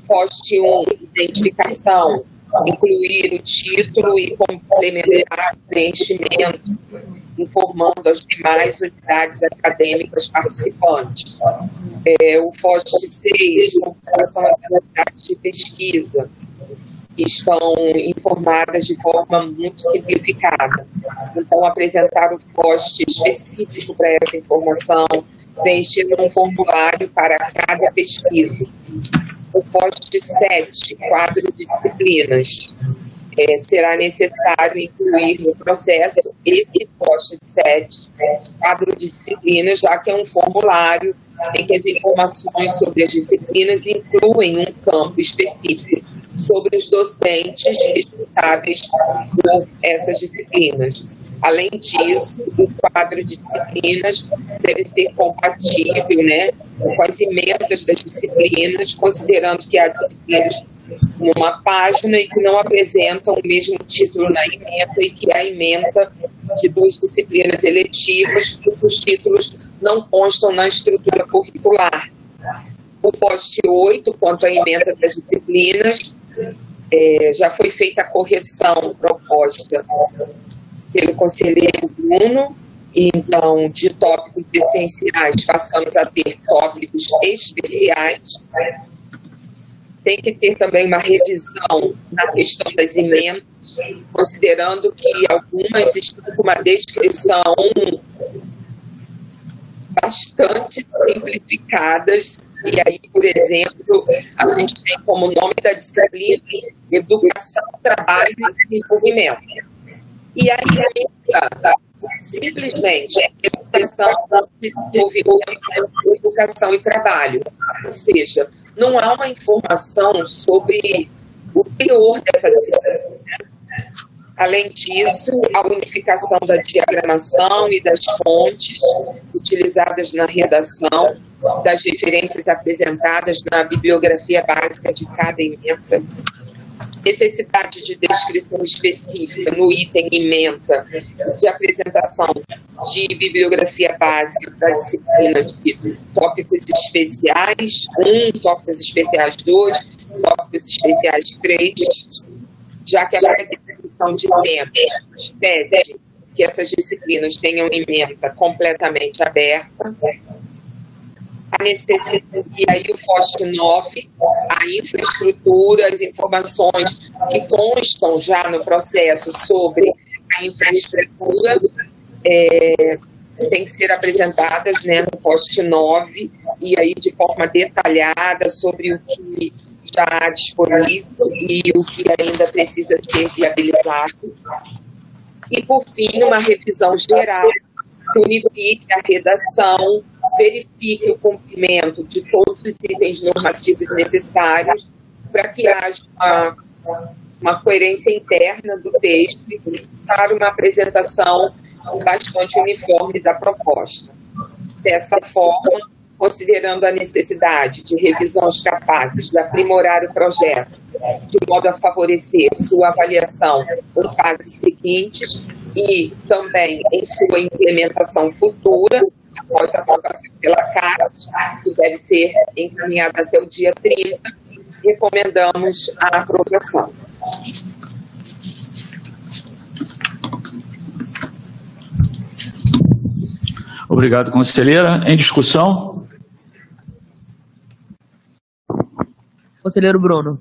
Poste 1, identificação, incluir o título e complementar o preenchimento, informando as demais unidades acadêmicas participantes. É, o FOST 6, com relação às unidades de pesquisa, estão informadas de forma muito simplificada. Então, apresentar o post específico para essa informação, preencher um formulário para cada pesquisa. O post 7, quadro de disciplinas. É, será necessário incluir no processo esse post 7, quadro de disciplinas, já que é um formulário em que as informações sobre as disciplinas incluem um campo específico sobre os docentes responsáveis por essas disciplinas. Além disso, o quadro de disciplinas deve ser compatível né, com as emendas das disciplinas, considerando que há disciplinas numa página e que não apresentam o mesmo título na emenda e que a emenda de duas disciplinas eletivas, os títulos não constam na estrutura curricular. O post 8, quanto à emenda das disciplinas, é, já foi feita a correção proposta pelo conselheiro Bruno, então, de tópicos essenciais, passamos a ter tópicos especiais. Tem que ter também uma revisão na questão das emendas, considerando que algumas estão com uma descrição bastante simplificadas. E aí, por exemplo, a gente tem como nome da disciplina Educação, Trabalho e Desenvolvimento e aí entra simplesmente educação, desenvolvimento, educação e trabalho. Ou seja, não há uma informação sobre o teor dessa disciplina. Além disso, a unificação da diagramação e das fontes utilizadas na redação, das referências apresentadas na bibliografia básica de cada emenda, necessidade de descrição específica no item ementa de apresentação de bibliografia básica da disciplina de tópicos especiais, um, tópicos especiais dois, tópicos especiais três, já que a descrição de temas pede que essas disciplinas tenham ementa completamente aberta, a necessidade, e aí o FOST 9, a infraestrutura, as informações que constam já no processo sobre a infraestrutura é, tem que ser apresentadas né, no FOST 9 e aí de forma detalhada sobre o que há disponível e o que ainda precisa ser viabilizado. E, por fim, uma revisão geral que unifique a redação, verifique o cumprimento de todos os itens normativos necessários para que haja uma, uma coerência interna do texto e para uma apresentação bastante uniforme da proposta. Dessa forma, considerando a necessidade de revisões capazes de aprimorar o projeto, de modo a favorecer sua avaliação em fases seguintes e também em sua implementação futura, após a aprovação pela CAT, que deve ser encaminhada até o dia 30, recomendamos a aprovação. Obrigado, conselheira. Em discussão? Conselheiro Bruno.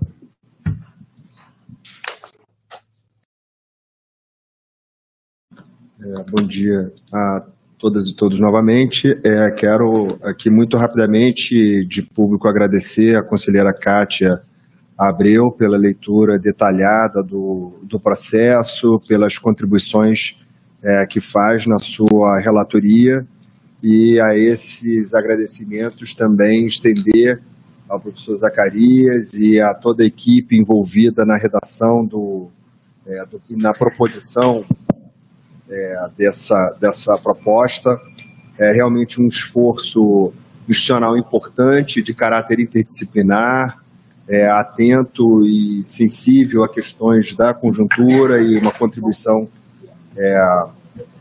É, bom dia a todas e todos novamente. É, quero aqui muito rapidamente de público agradecer a conselheira Kátia Abreu pela leitura detalhada do, do processo, pelas contribuições é, que faz na sua relatoria e a esses agradecimentos também estender ao professor Zacarias e a toda a equipe envolvida na redação do, é, do na proposição é, dessa, dessa proposta. É realmente um esforço institucional importante, de caráter interdisciplinar, é, atento e sensível a questões da conjuntura e uma contribuição, é,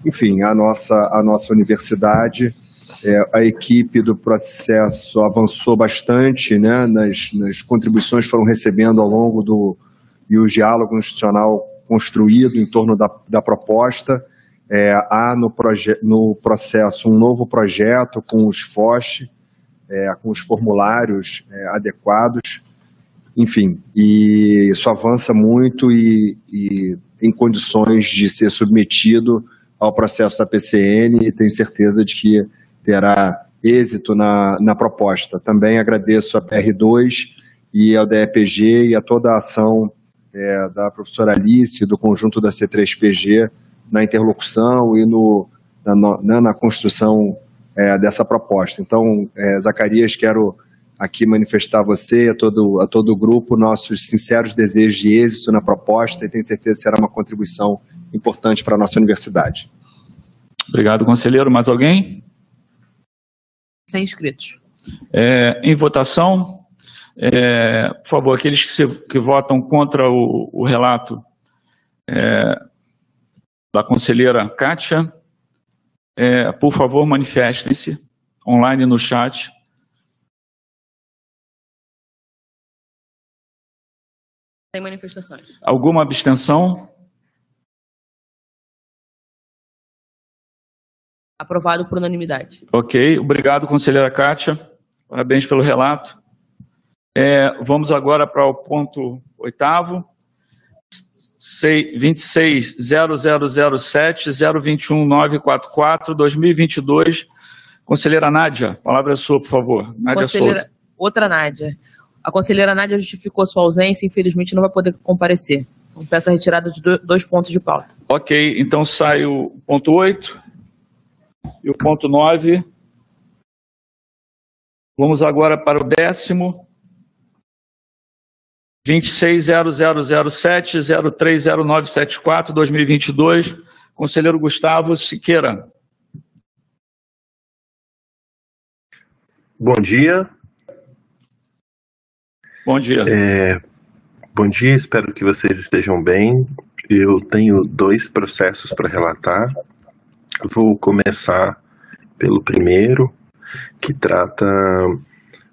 enfim, à nossa, à nossa universidade. É, a equipe do processo avançou bastante né, nas, nas contribuições foram recebendo ao longo do e o diálogo institucional construído em torno da, da proposta. É, há no, no, processo um novo projeto com os FOSH, é, com os formulários é, adequados, enfim, e isso avança muito e, e em condições de ser submetido ao processo da PCN e tenho certeza de que terá êxito na, na proposta. Também agradeço a PR2 e ao DEPG e a toda a ação é, da professora Alice, do conjunto da C3PG, na interlocução e no, na, né, na construção é, dessa proposta. Então, é, Zacarias, quero aqui manifestar a você, a todo, a todo o grupo, nossos sinceros desejos de êxito na proposta e tenho certeza que será uma contribuição importante para a nossa universidade. Obrigado, conselheiro. Mais alguém? Sem inscritos. É, em votação, é, por favor, aqueles que, se, que votam contra o, o relato é, da conselheira Kátia, é, por favor, manifestem-se online no chat. Sem manifestações. Alguma abstenção? Aprovado por unanimidade. Ok, obrigado, conselheira Kátia. Parabéns pelo relato. É, vamos agora para o ponto oitavo. 26.0007.021.944, 2022. Conselheira Nádia, palavra é sua, por favor. Nádia Souza. outra Nádia. A conselheira Nádia justificou sua ausência e infelizmente não vai poder comparecer. Então, peço a retirada de do- dois pontos de pauta. Ok, então sai o ponto 8 e o ponto 9. Vamos agora para o décimo. 26.0007.030974, 2022. Conselheiro Gustavo Siqueira. Bom dia. Bom dia. É, bom dia, espero que vocês estejam bem. Eu tenho dois processos para relatar. Vou começar pelo primeiro, que trata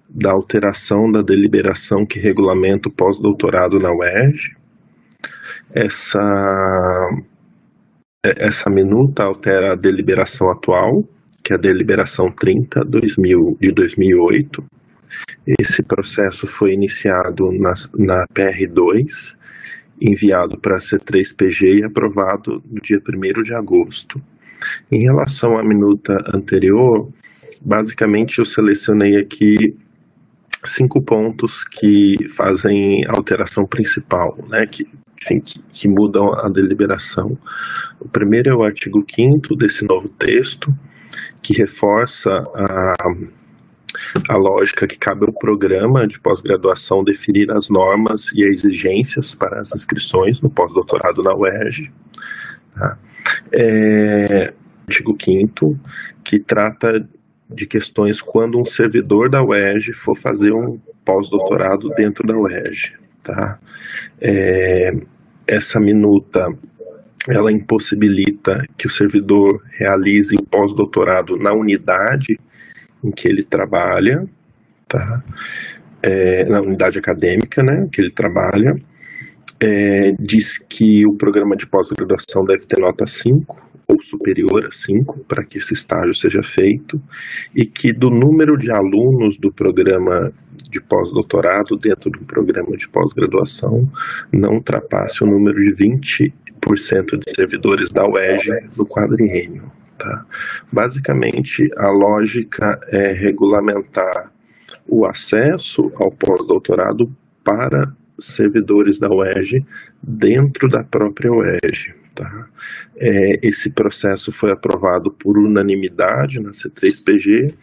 da alteração da deliberação que regulamenta o pós-doutorado na UERJ. Essa, essa minuta altera a deliberação atual, que é a deliberação 30 2000, de 2008. Esse processo foi iniciado na, na PR2, enviado para a C3PG e aprovado no dia 1 de agosto. Em relação à minuta anterior, basicamente eu selecionei aqui cinco pontos que fazem a alteração principal, né, que, enfim, que, que mudam a deliberação. O primeiro é o artigo 5 desse novo texto, que reforça a a lógica que cabe ao programa de pós-graduação definir as normas e exigências para as inscrições no pós-doutorado na UERJ. Tá? É, artigo 5 que trata de questões quando um servidor da UERJ for fazer um pós-doutorado dentro da UERJ. Tá? É, essa minuta ela impossibilita que o servidor realize o pós-doutorado na unidade em que ele trabalha, tá? É, na unidade acadêmica, né, que ele trabalha, é, diz que o programa de pós-graduação deve ter nota 5 ou superior a 5 para que esse estágio seja feito e que do número de alunos do programa de pós-doutorado dentro do programa de pós-graduação não ultrapasse o número de 20% de servidores da UERJ no quadriênio. Tá? Basicamente, a lógica é regulamentar o acesso ao pós-doutorado para servidores da UERJ dentro da própria UERJ. Tá? É, esse processo foi aprovado por unanimidade na C3PG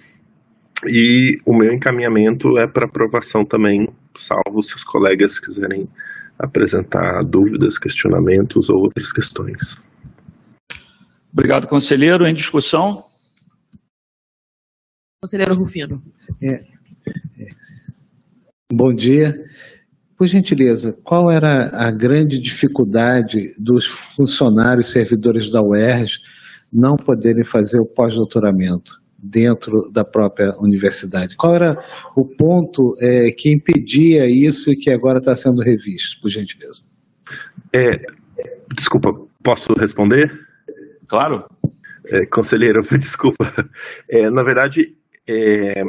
e o meu encaminhamento é para aprovação também, salvo se os colegas quiserem apresentar dúvidas, questionamentos ou outras questões. Obrigado, conselheiro. Em discussão? Conselheiro Rufino. É, é. Bom dia. Por gentileza, qual era a grande dificuldade dos funcionários servidores da UERJ não poderem fazer o pós-doutoramento dentro da própria universidade? Qual era o ponto é, que impedia isso e que agora está sendo revisto, por gentileza? É, desculpa, posso responder? Claro. É, conselheiro, desculpa. É, na verdade, é,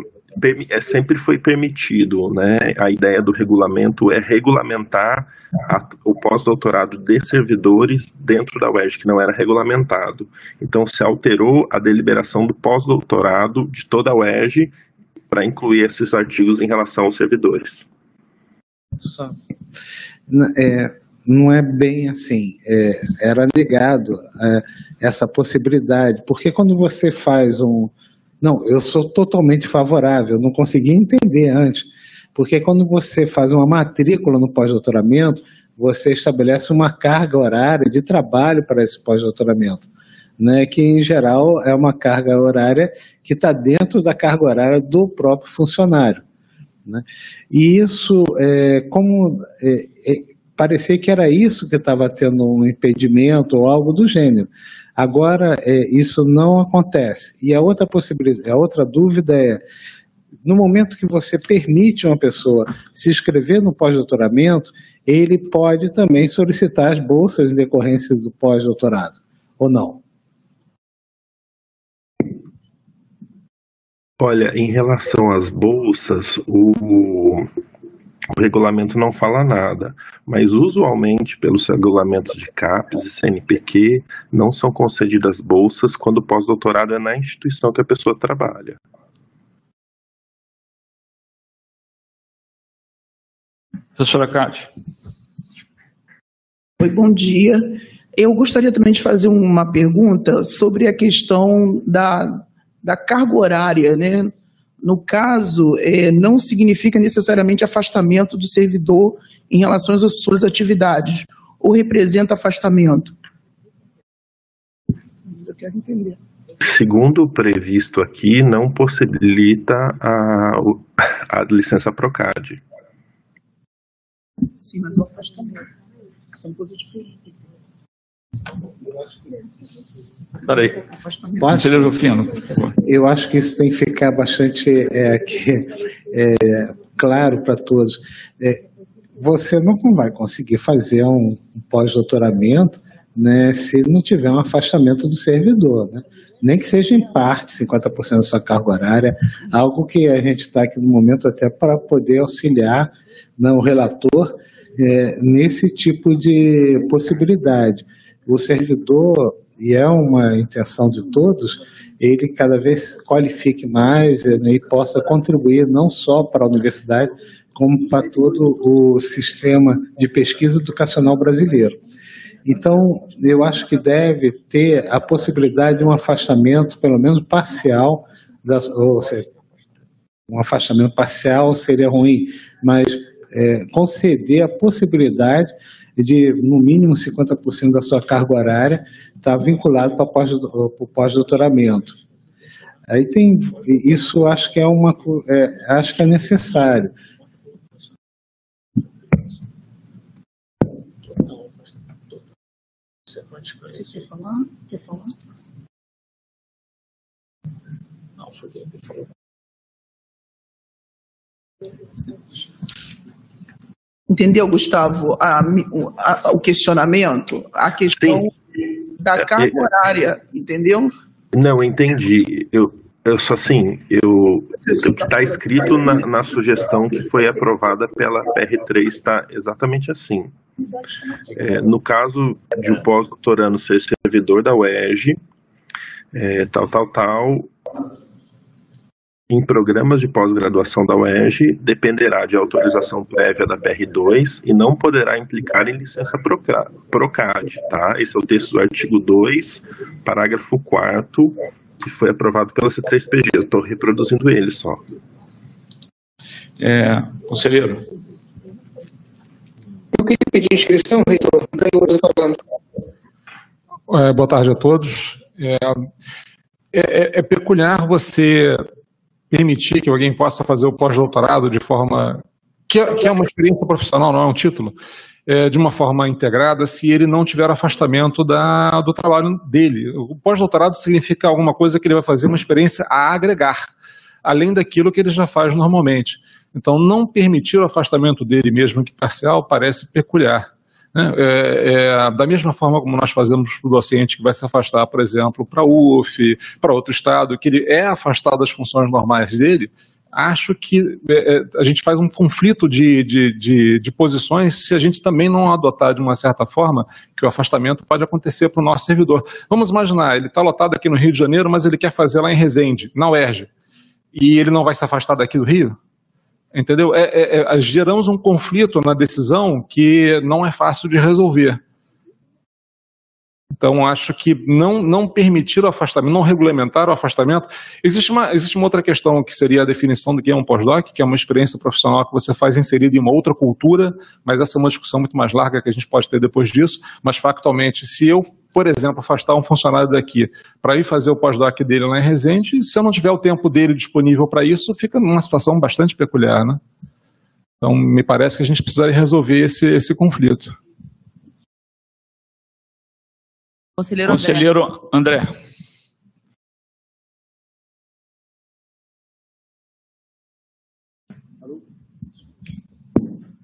é, sempre foi permitido, né? A ideia do regulamento é regulamentar a, o pós-doutorado de servidores dentro da UERJ, que não era regulamentado. Então, se alterou a deliberação do pós-doutorado de toda a UERJ para incluir esses artigos em relação aos servidores. Só. É, não é bem assim. É, era negado é, essa possibilidade, porque quando você faz um Não, eu sou totalmente favorável, não consegui entender antes. Porque quando você faz uma matrícula no pós-doutoramento, você estabelece uma carga horária de trabalho para esse pós-doutoramento, né, que em geral é uma carga horária que está dentro da carga horária do próprio funcionário. Né? E isso, é, como é, é, parecia que era isso que estava tendo um impedimento ou algo do gênero. Agora, é, isso não acontece. E a outra possibilidade, a outra dúvida é, no momento que você permite uma pessoa se inscrever no pós-doutoramento, ele pode também solicitar as bolsas em decorrência do pós-doutorado, ou não? Olha, em relação às bolsas, o, o regulamento não fala nada, mas usualmente, pelos regulamentos de CAPES e CNPq, não são concedidas bolsas quando o pós-doutorado é na instituição que a pessoa trabalha. Professora Cátia. Oi, bom dia. Eu gostaria também de fazer uma pergunta sobre a questão da, da carga horária, né? No caso, é, não significa necessariamente afastamento do servidor em relação às suas atividades, ou representa afastamento? Eu quero entender. Segundo o previsto aqui, não possibilita a, a licença PROCAD. Sim, mas o afastamento. São coisas diferentes. Peraí. Conselheiro Rufino. Eu acho que isso tem que ficar bastante é, que, é, claro para todos. É, você não vai conseguir fazer um pós-doutoramento né, se não tiver um afastamento do servidor. Né? Nem que seja em parte, 50% da sua carga horária, algo que a gente está aqui no momento até para poder auxiliar né, o relator é, nesse tipo de possibilidade. O servidor, e é uma intenção de todos, ele cada vez qualifique mais né, e possa contribuir não só para a universidade, como para todo o sistema de pesquisa educacional brasileiro. Então, eu acho que deve ter a possibilidade de um afastamento, pelo menos parcial, das, ou seja, um afastamento parcial seria ruim, mas é, conceder a possibilidade de, no mínimo, 50% da sua carga horária estar tá vinculado para o pós-doutoramento. Aí tem, isso acho que é uma, é, acho que é necessário. Você quer falar? Quer falar? Não, foi quem falou. Entendeu, Gustavo, a, a, o questionamento? A questão Sim. da é, carga é, horária, entendeu? Não, entendi. Eu, eu só assim, eu, o que está escrito na, na, sugestão que foi aprovada pela PR3 está exatamente assim. É, no caso de um pós-doutorando ser servidor da UERJ, é, tal, tal, tal, em programas de pós-graduação da UERJ dependerá de autorização prévia da PR2 e não poderá implicar em licença PROCAD, tá? Esse é o texto do artigo 2, parágrafo 4 que foi aprovado pela C3PG. Eu estou reproduzindo ele só. É, conselheiro. Eu queria pedir inscrição, reitor. falando. É, boa tarde a todos. É, é, é peculiar você permitir que alguém possa fazer o pós-doutorado de forma. Que é, que é, uma experiência profissional, não é um título, é, de uma forma integrada, se ele não tiver afastamento da, do trabalho dele. O pós-doutorado significa alguma coisa que ele vai fazer uma experiência a agregar, além daquilo que ele já faz normalmente. Então, não permitir o afastamento dele, mesmo que parcial, parece peculiar. Né? É, é, da mesma forma como nós fazemos para o docente que vai se afastar, por exemplo, para a UF, para outro estado, que ele é afastado das funções normais dele, acho que é, é, a gente faz um conflito de, de, de, de, posições se a gente também não adotar de uma certa forma que o afastamento pode acontecer para o nosso servidor. Vamos imaginar, ele está lotado aqui no Rio de Janeiro, mas ele quer fazer lá em Resende, na UERJ, e ele não vai se afastar daqui do Rio? Entendeu? É, é, é, geramos um conflito na decisão que não é fácil de resolver. Então, acho que não, não permitir o afastamento, não regulamentar o afastamento. Existe uma, existe uma outra questão que seria a definição do que é um pós-doc, que é uma experiência profissional que você faz inserido em uma outra cultura, mas essa é uma discussão muito mais larga que a gente pode ter depois disso. Mas, factualmente, se eu, por exemplo, afastar um funcionário daqui para ir fazer o pós-doc dele lá em Resende, se eu não tiver o tempo dele disponível para isso, fica numa situação bastante peculiar, né? Então, me parece que a gente precisaria resolver esse, esse conflito. Conselheiro, Conselheiro André.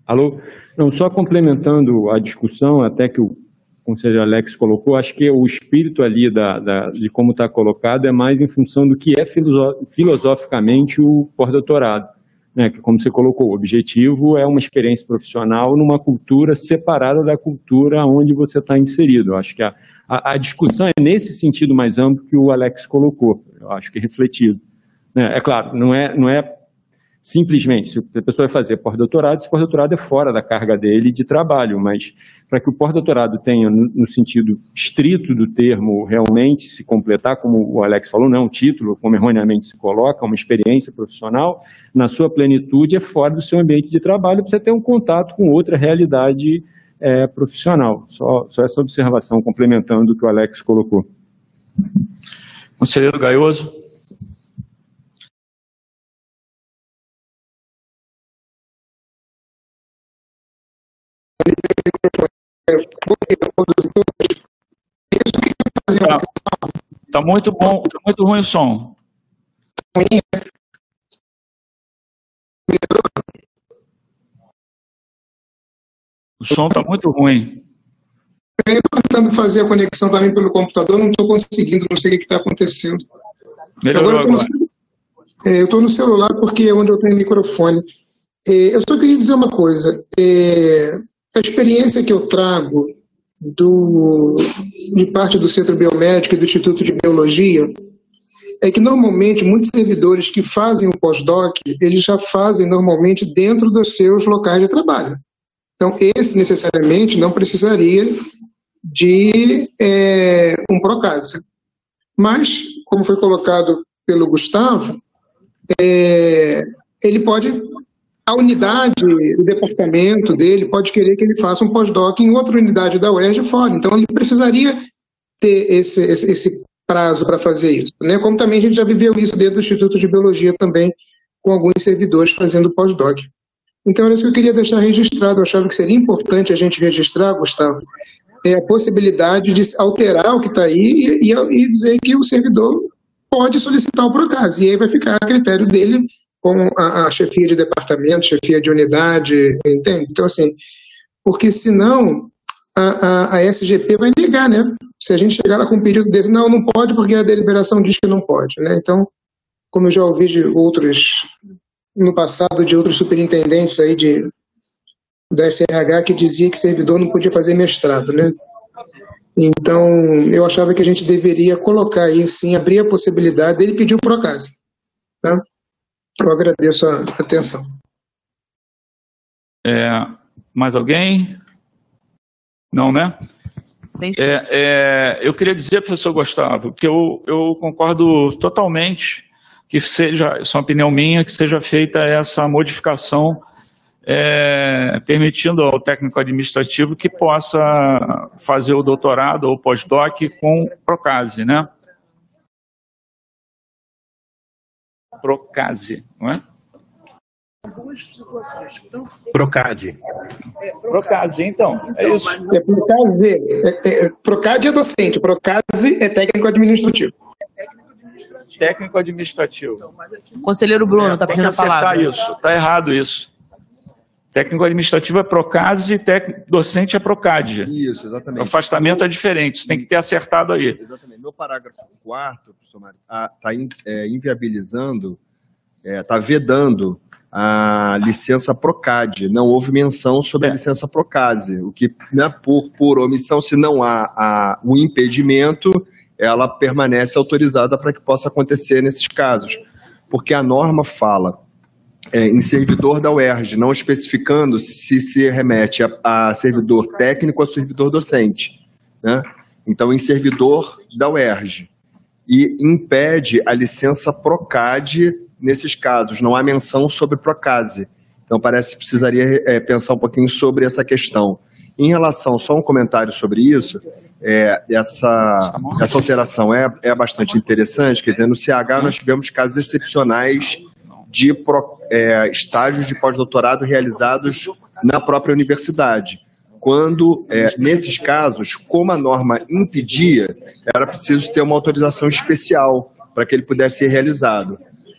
Alô? Não, só complementando a discussão, até que o conselheiro Alex colocou, acho que o espírito ali da, da de como está colocado é mais em função do que é filosoficamente o pós-doutorado. Né, que, como você colocou, o objetivo é uma experiência profissional numa cultura separada da cultura onde você está inserido. Acho que a, a, a, discussão é nesse sentido mais amplo que o Alex colocou, eu acho que é refletido. Né? É claro, não é, não é simplesmente, se a pessoa vai fazer pós-doutorado, esse pós-doutorado é fora da carga dele de trabalho, mas para que o pós-doutorado tenha, no, sentido estrito do termo, realmente se completar, como o Alex falou, não é um título, como erroneamente se coloca, uma experiência profissional, na sua plenitude é fora do seu ambiente de trabalho, você ter um contato com outra realidade é, profissional. Só, só essa observação complementando o que o Alex colocou. Conselheiro Gaioso. Tá muito bom, tá muito ruim o som. O som está muito ruim. Eu estou tentando fazer a conexão também pelo computador, não estou conseguindo, não sei o que está acontecendo. Melhorou agora. agora. Eu estou no celular porque é onde eu tenho microfone. É, eu só queria dizer uma coisa. É, a experiência que eu trago do, de parte do Centro Biomédico e do Instituto de Biologia é que normalmente muitos servidores que fazem o pós-doc, eles já fazem normalmente dentro dos seus locais de trabalho. Então, esse necessariamente não precisaria de é, um Procasa. Mas, como foi colocado pelo Gustavo, é, ele pode, a unidade, o departamento dele pode querer que ele faça um pós-doc em outra unidade da UERJ fora. Então, ele precisaria ter esse, esse, esse prazo para fazer isso. Né? Como também a gente já viveu isso dentro do Instituto de Biologia também, com alguns servidores fazendo pós-doc. Então, era isso que eu queria deixar registrado. Eu achava que seria importante a gente registrar, Gustavo, é a possibilidade de alterar o que está aí e, e, dizer que o servidor pode solicitar o PROCAS. E aí vai ficar a critério dele com a, a chefia de departamento, chefia de unidade, entende? Então, assim, porque senão a, a, a, SGP vai negar, né? Se a gente chegar lá com um período desse, não, não pode porque a deliberação diz que não pode, né? Então, como eu já ouvi de outros no passado de outros superintendentes aí de, da SRH que dizia que servidor não podia fazer mestrado, né? Então, eu achava que a gente deveria colocar aí, sim, abrir a possibilidade dele pedir o Procase. Tá? Eu agradeço a atenção. É, mais alguém? Não, né? É, é, eu queria dizer, professor Gustavo, que eu, eu concordo totalmente que seja, isso é uma opinião minha, que seja feita essa modificação é, permitindo ao técnico administrativo que possa fazer o doutorado ou pós-doc com Procase, né? Procase, não é? Procade. Procase, então. É isso. É Procase. É, é, Procade é docente, Procase é técnico administrativo técnico administrativo. Conselheiro Bruno, está é, pedindo a palavra. isso, está errado isso. Técnico administrativo é Procase, técnico, docente é Procad. Isso, exatamente. O afastamento é diferente, isso tem que ter acertado aí. Exatamente. Meu parágrafo 4, professor Mário, está tá é, inviabilizando, está é, vedando a licença Procad. Não houve menção sobre é. a licença Procase, o que, né, por, por omissão, se não há a, o impedimento, ela permanece autorizada para que possa acontecer nesses casos. Porque a norma fala é, em servidor da UERJ, não especificando se se remete a, a servidor técnico ou servidor docente. Né? então em servidor da UERJ, e impede a licença PROCAD nesses casos, não há menção sobre PROCASE. Então parece que precisaria é, pensar um pouquinho sobre essa questão. Em relação, só um comentário sobre isso, é, essa, essa alteração é, é bastante interessante, quer dizer, no CH nós tivemos casos excepcionais de é, estágios de pós-doutorado realizados na própria universidade. Quando, é, nesses casos, como a norma impedia, era preciso ter uma autorização especial para que ele pudesse ser realizado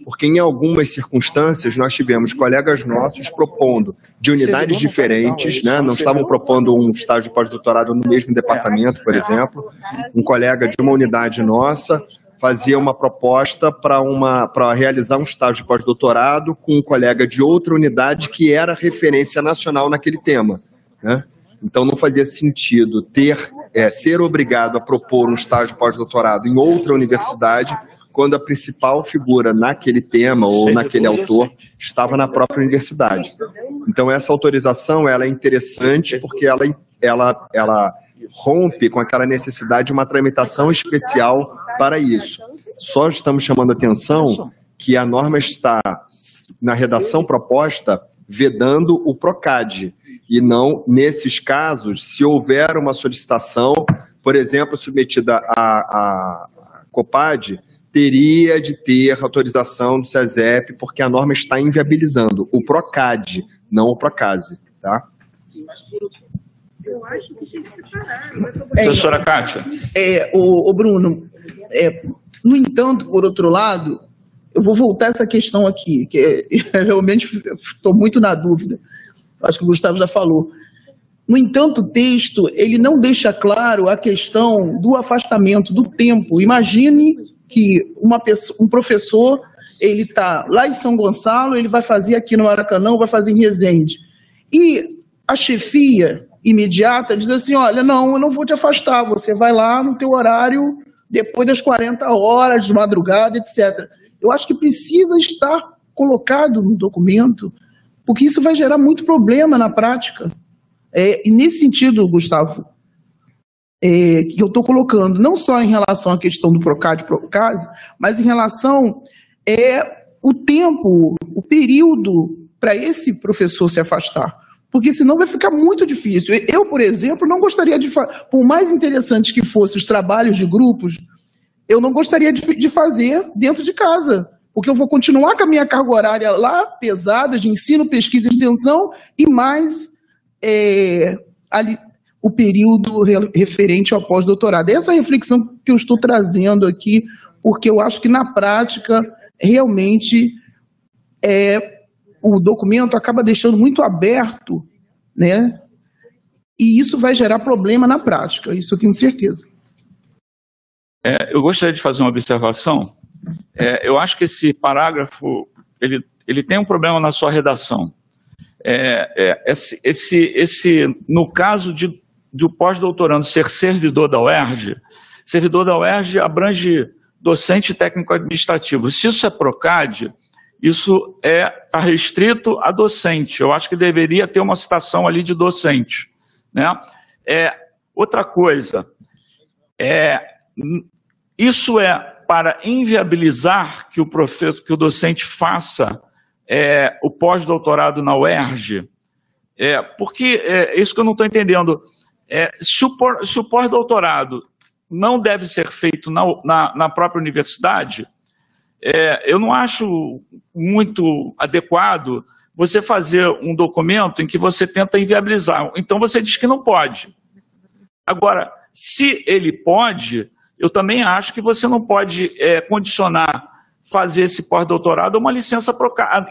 porque em algumas circunstâncias nós tivemos colegas nossos propondo de unidades diferentes, né? não estavam propondo um estágio pós-doutorado no mesmo departamento, por exemplo. Um colega de uma unidade nossa fazia uma proposta para uma para realizar um estágio de pós-doutorado com um colega de outra unidade que era referência nacional naquele tema. Né? Então não fazia sentido ter é, ser obrigado a propor um estágio pós-doutorado em outra universidade quando a principal figura naquele tema ou naquele autor estava na própria universidade. Então essa autorização ela é interessante porque ela, ela, ela rompe com aquela necessidade de uma tramitação especial para isso. Só estamos chamando atenção que a norma está na redação proposta vedando o PROCAD e não, nesses casos, se houver uma solicitação, por exemplo, submetida à, à COPAD, teria de ter autorização do SESEP, porque a norma está inviabilizando o PROCAD, não o PROCASE, tá? Sim, mas por... Eu acho que tem que separar. É, Professora Kátia. É, o, o Bruno, é, no entanto, por outro lado, eu vou voltar a essa questão aqui, que é, realmente estou muito na dúvida. Acho que o Gustavo já falou. No entanto, o texto ele não deixa claro a questão do afastamento do tempo. Imagine que uma pessoa, um professor ele está lá em São Gonçalo, ele vai fazer aqui no Maracanã, vai fazer em Resende. E a chefia imediata diz assim, olha, não, eu não vou te afastar, você vai lá no teu horário depois das 40 horas, de madrugada, etc. Eu acho que precisa estar colocado no documento, porque isso vai gerar muito problema na prática. É, e nesse sentido, Gustavo, é, que eu estou colocando, não só em relação à questão do PROCAD e PROCASE, mas em relação é, o tempo, o período para esse professor se afastar. Porque senão vai ficar muito difícil. Eu, por exemplo, não gostaria de, por mais interessantes que fossem os trabalhos de grupos, eu não gostaria de, de fazer dentro de casa porque eu vou continuar com a minha carga horária lá pesada de ensino, pesquisa e extensão e mais é, ali, o período referente ao pós-doutorado. Essa reflexão que eu estou trazendo aqui, porque eu acho que na prática, realmente, é, o documento acaba deixando muito aberto, né? E isso vai gerar problema na prática, isso eu tenho certeza. É, eu gostaria de fazer uma observação. É, eu acho que esse parágrafo ele, ele tem um problema na sua redação. É, é esse, esse, esse, no caso de de o pós-doutorando ser servidor da UERJ, servidor da UERJ abrange docente técnico administrativo. Se isso é PROCAD, isso é está restrito a docente. Eu acho que deveria ter uma citação ali de docente. Né? É, outra coisa, é, isso é para inviabilizar que o professor, que o docente faça é, o pós-doutorado na UERJ, é, porque é isso que eu não estou entendendo. É, se o, pós-doutorado não deve ser feito na, na, na própria universidade, é, eu não acho muito adequado você fazer um documento em que você tenta inviabilizar. Então você diz que não pode. Agora, se ele pode, eu também acho que você não pode é, condicionar fazer esse pós-doutorado a uma licença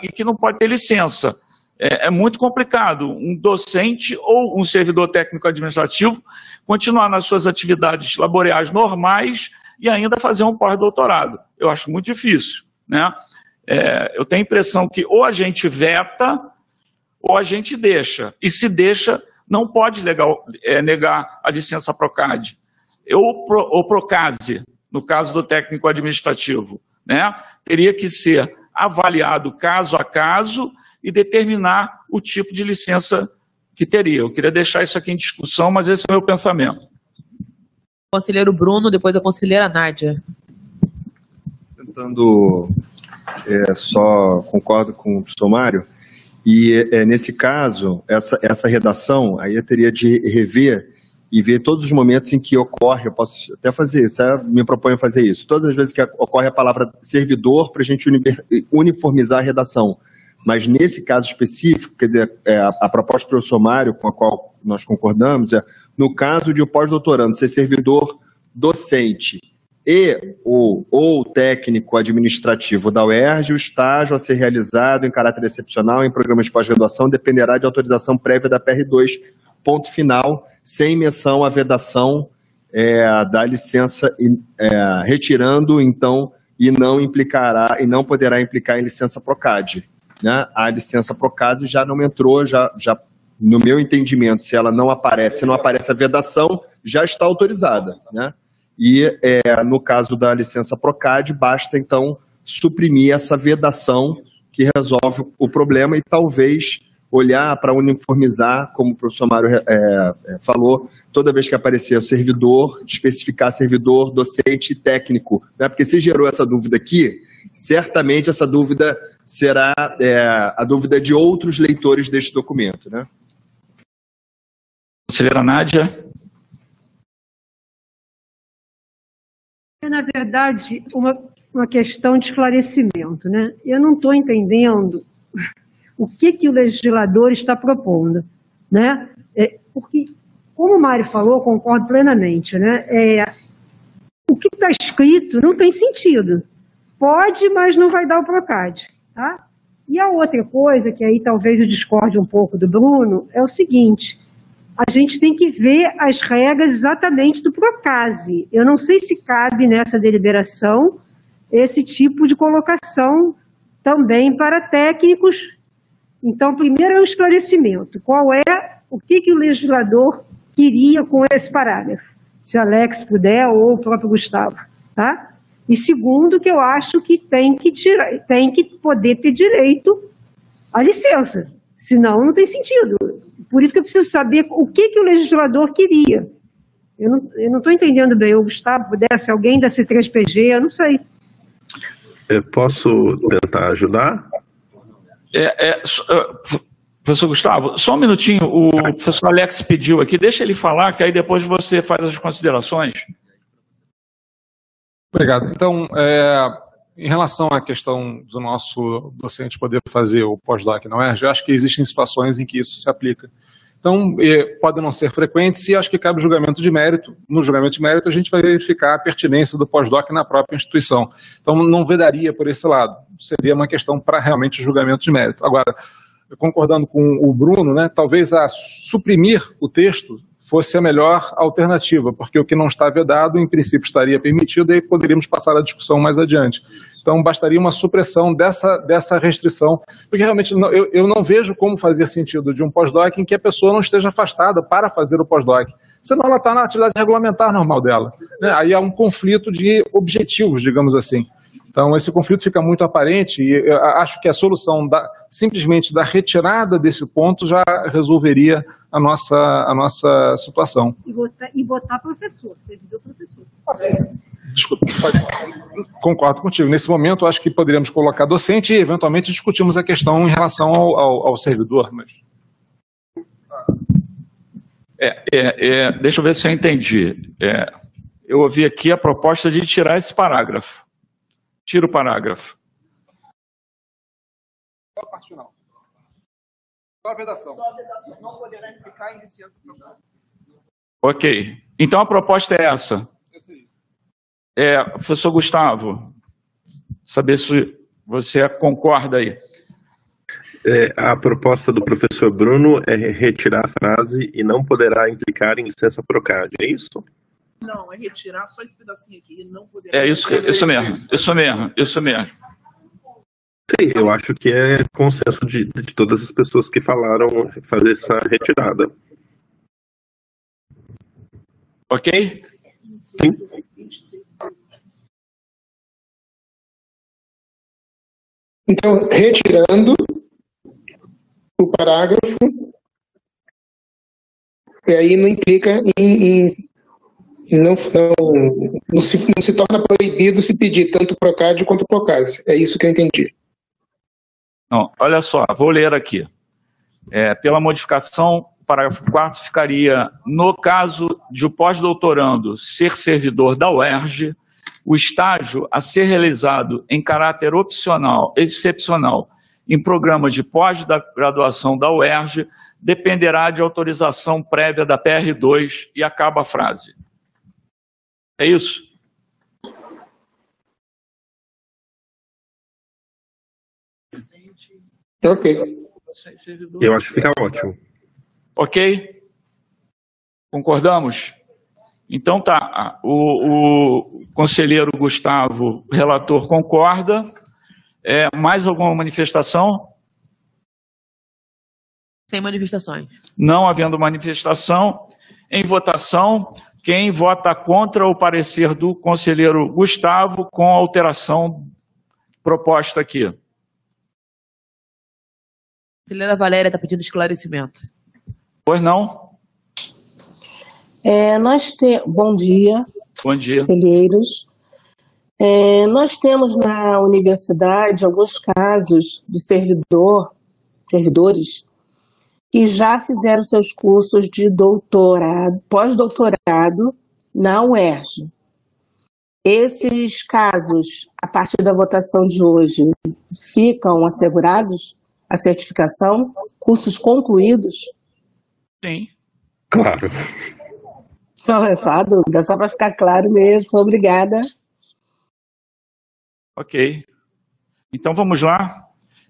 e que não pode ter licença é, é, muito complicado um docente ou um servidor técnico administrativo continuar nas suas atividades laborais normais e ainda fazer um pós-doutorado. Eu acho muito difícil. Né? É, eu tenho a impressão que ou a gente veta ou a gente deixa. E se deixa, não pode legal, é, negar a licença PROCAD. Ou, pro, ou PROCASE, no caso do técnico administrativo. Né? Teria que ser avaliado caso a caso e determinar o tipo de licença que teria. Eu queria deixar isso aqui em discussão, mas esse é o meu pensamento. Conselheiro Bruno, depois a conselheira Nádia. Tentando, é, só concordo com o professor Mário, e é, nesse caso, essa, essa redação, aí eu teria de rever e ver todos os momentos em que ocorre, eu posso até fazer isso, me proponho fazer isso, todas as vezes que ocorre a palavra servidor para a gente uniformizar a redação. Mas nesse caso específico, quer dizer, é, a, a, proposta do professor Mário, com a qual nós concordamos, é no caso de o pós-doutorando ser servidor docente e ou, ou técnico administrativo da UERJ, o estágio a ser realizado em caráter excepcional em programas de pós-graduação dependerá de autorização prévia da PR2, ponto final, sem menção à vedação é, da licença, é, retirando, então, e não implicará, e não poderá implicar em licença PROCAD. Né? A licença PROCAD já não entrou, já, já no meu entendimento, se ela não aparece, se não aparece a vedação, já está autorizada. Né? E é, no caso da licença PROCAD, basta então suprimir essa vedação que resolve o problema e talvez olhar para uniformizar, como o professor Mário é, é, falou, toda vez que aparecer o servidor, especificar servidor, docente e técnico. Né? Porque se gerou essa dúvida aqui, certamente essa dúvida será é, a dúvida de outros leitores deste documento. Né? Conselheira Nádia. É, na verdade, uma, uma questão de esclarecimento. Né? Eu não estou entendendo o que, que o legislador está propondo. Né? É, porque, como o Mário falou, concordo plenamente, né? É, o que está escrito não tem sentido. Pode, mas não vai dar o PROCAD. Tá? E a outra coisa, que aí talvez eu discorde um pouco do Bruno, é o seguinte, a gente tem que ver as regras exatamente do PROCASE. Eu não sei se cabe nessa deliberação esse tipo de colocação também para técnicos então, primeiro é o esclarecimento. Qual é, o que, que o legislador queria com esse parágrafo? Se Alex puder, ou o próprio Gustavo, tá? E segundo, que eu acho que tem que, tirar, tem que poder ter direito à licença, senão não tem sentido. Por isso que eu preciso saber o que, que o legislador queria. Eu não estou entendendo bem. O Gustavo pudesse, alguém da C3PG, eu não sei. Eu posso tentar ajudar? É, é, professor Gustavo, só um minutinho. O professor Alex pediu aqui, deixa ele falar, que aí depois você faz as considerações. Obrigado. Então, é, em relação à questão do nosso docente poder fazer o pós-doc não é? eu acho que existem situações em que isso se aplica. Então, pode não ser frequente e acho que cabe julgamento de mérito. No julgamento de mérito, a gente vai verificar a pertinência do pós-doc na própria instituição. Então, não vedaria por esse lado. Seria uma questão para realmente julgamento de mérito. Agora, concordando com o Bruno, né, talvez a suprimir o texto fosse a melhor alternativa, porque o que não está vedado, em princípio, estaria permitido e poderíamos passar a discussão mais adiante. Então, bastaria uma supressão dessa, dessa restrição, porque realmente não, eu, eu não vejo como fazer sentido de um pós-doc em que a pessoa não esteja afastada para fazer o pós-doc, senão ela está na atividade regulamentar normal dela. Né? Aí há um conflito de objetivos, digamos assim. Então, esse conflito fica muito aparente e eu acho que a solução da, simplesmente da retirada desse ponto já resolveria a nossa, a nossa situação. E botar, e botar professor, servidor professor. Desculpa, pode... concordo contigo. Nesse momento, acho que poderíamos colocar docente e, eventualmente, discutimos a questão em relação ao, ao, ao servidor. Mas... É, é, é, deixa eu ver se eu entendi. É, eu ouvi aqui a proposta de tirar esse parágrafo. Tira o parágrafo. Qual a parte final? Qual a vedação? Não poderá implicar em licença Ok. Então a proposta é essa. É, professor Gustavo, saber se você concorda aí. É, a proposta do professor Bruno é retirar a frase e não poderá implicar em licença PROCAD, é isso? Não, é retirar só esse pedacinho aqui e não poderá. É isso, isso mesmo, isso mesmo, isso mesmo. Sim, eu acho que é consenso de, de todas as pessoas que falaram fazer essa retirada. Ok? Sim. Então, retirando o parágrafo, e aí não implica em, em não, não, não, se, não se torna proibido se pedir tanto Procad quanto Procase. É isso que eu entendi. Não, olha só, vou ler aqui. É, pela modificação, o parágrafo 4 ficaria: no caso de o pós-doutorando ser servidor da UERJ, o estágio a ser realizado em caráter opcional, excepcional, em programa de pós-graduação da UERJ, dependerá de autorização prévia da PR2 e acaba a frase. É isso? Ok. Eu acho que fica ótimo. Ok? Concordamos? Então tá. O, o conselheiro Gustavo, relator, concorda. É, mais alguma manifestação? Sem manifestações. Não havendo manifestação, em votação, quem vota contra o parecer do conselheiro Gustavo com a alteração proposta aqui? A conselheira Valéria está pedindo esclarecimento. Pois não? É, nós te... Bom dia. Bom dia. Conselheiros. É, nós temos na universidade alguns casos de servidor, servidores que já fizeram seus cursos de doutorado, pós-doutorado na UERJ. Esses casos, a partir da votação de hoje, ficam assegurados a certificação? Cursos concluídos? Sim. Claro. Não, é só a dúvida, só para ficar claro mesmo. Obrigada. Ok. Então vamos lá.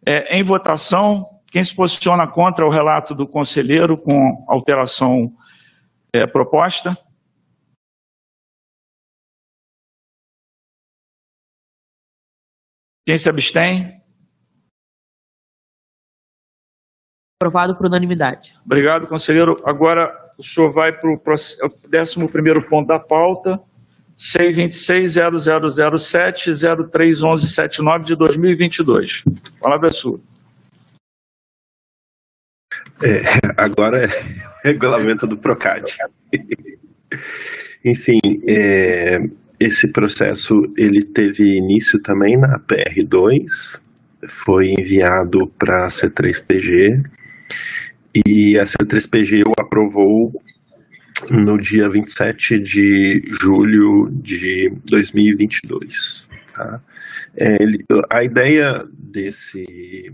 É, em votação, quem se posiciona contra o relato do conselheiro com alteração é, proposta? Quem se abstém? Aprovado por unanimidade. Obrigado, conselheiro. Agora o senhor vai para o 11 ponto da pauta. C260007-031179 de 2022. A palavra é sua. É, agora é o regulamento do PROCAD. Enfim, é, esse processo ele teve início também na PR2, foi enviado para a C3PG e a C3PG o aprovou no dia 27 de julho de 2022. Tá? É, ele, a ideia desse,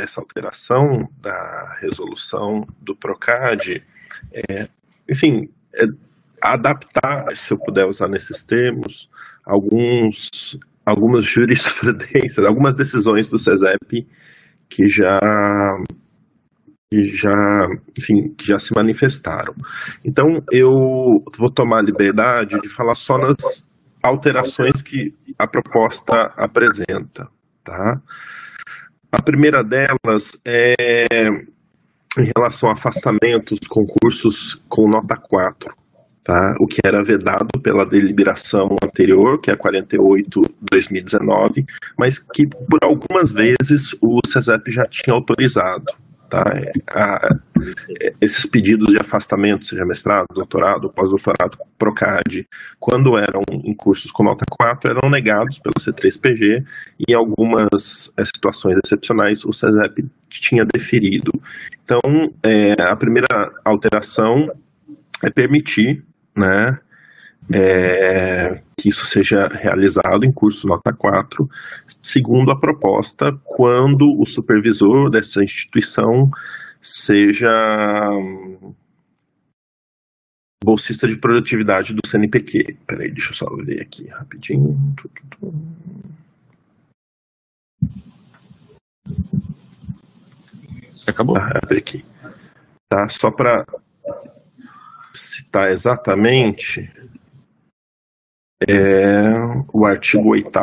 dessa alteração da resolução do PROCAD é, enfim, é adaptar, se eu puder usar nesses termos, alguns, algumas jurisprudências, algumas decisões do CESEP que já que já, enfim, que já se manifestaram. Então, eu vou tomar a liberdade de falar só nas alterações que a proposta apresenta, tá? A primeira delas é em relação a afastamentos, concursos com nota 4, tá? O que era vedado pela deliberação anterior, que é a 48/2019, mas que por algumas vezes o CESEP já tinha autorizado, Tá? A, esses pedidos de afastamento, seja mestrado, doutorado, pós-doutorado, PROCAD, quando eram em cursos com nota 4, eram negados pelo C3PG e em algumas é, situações excepcionais o CESEP tinha deferido. Então, é, a primeira alteração é permitir né, é, que isso seja realizado em curso nota 4, segundo a proposta, quando o supervisor dessa instituição seja hum, bolsista de produtividade do CNPq. Peraí, deixa eu só ver aqui rapidinho. Acabou? Ah, abre aqui. Tá, só para citar exatamente é o artigo 8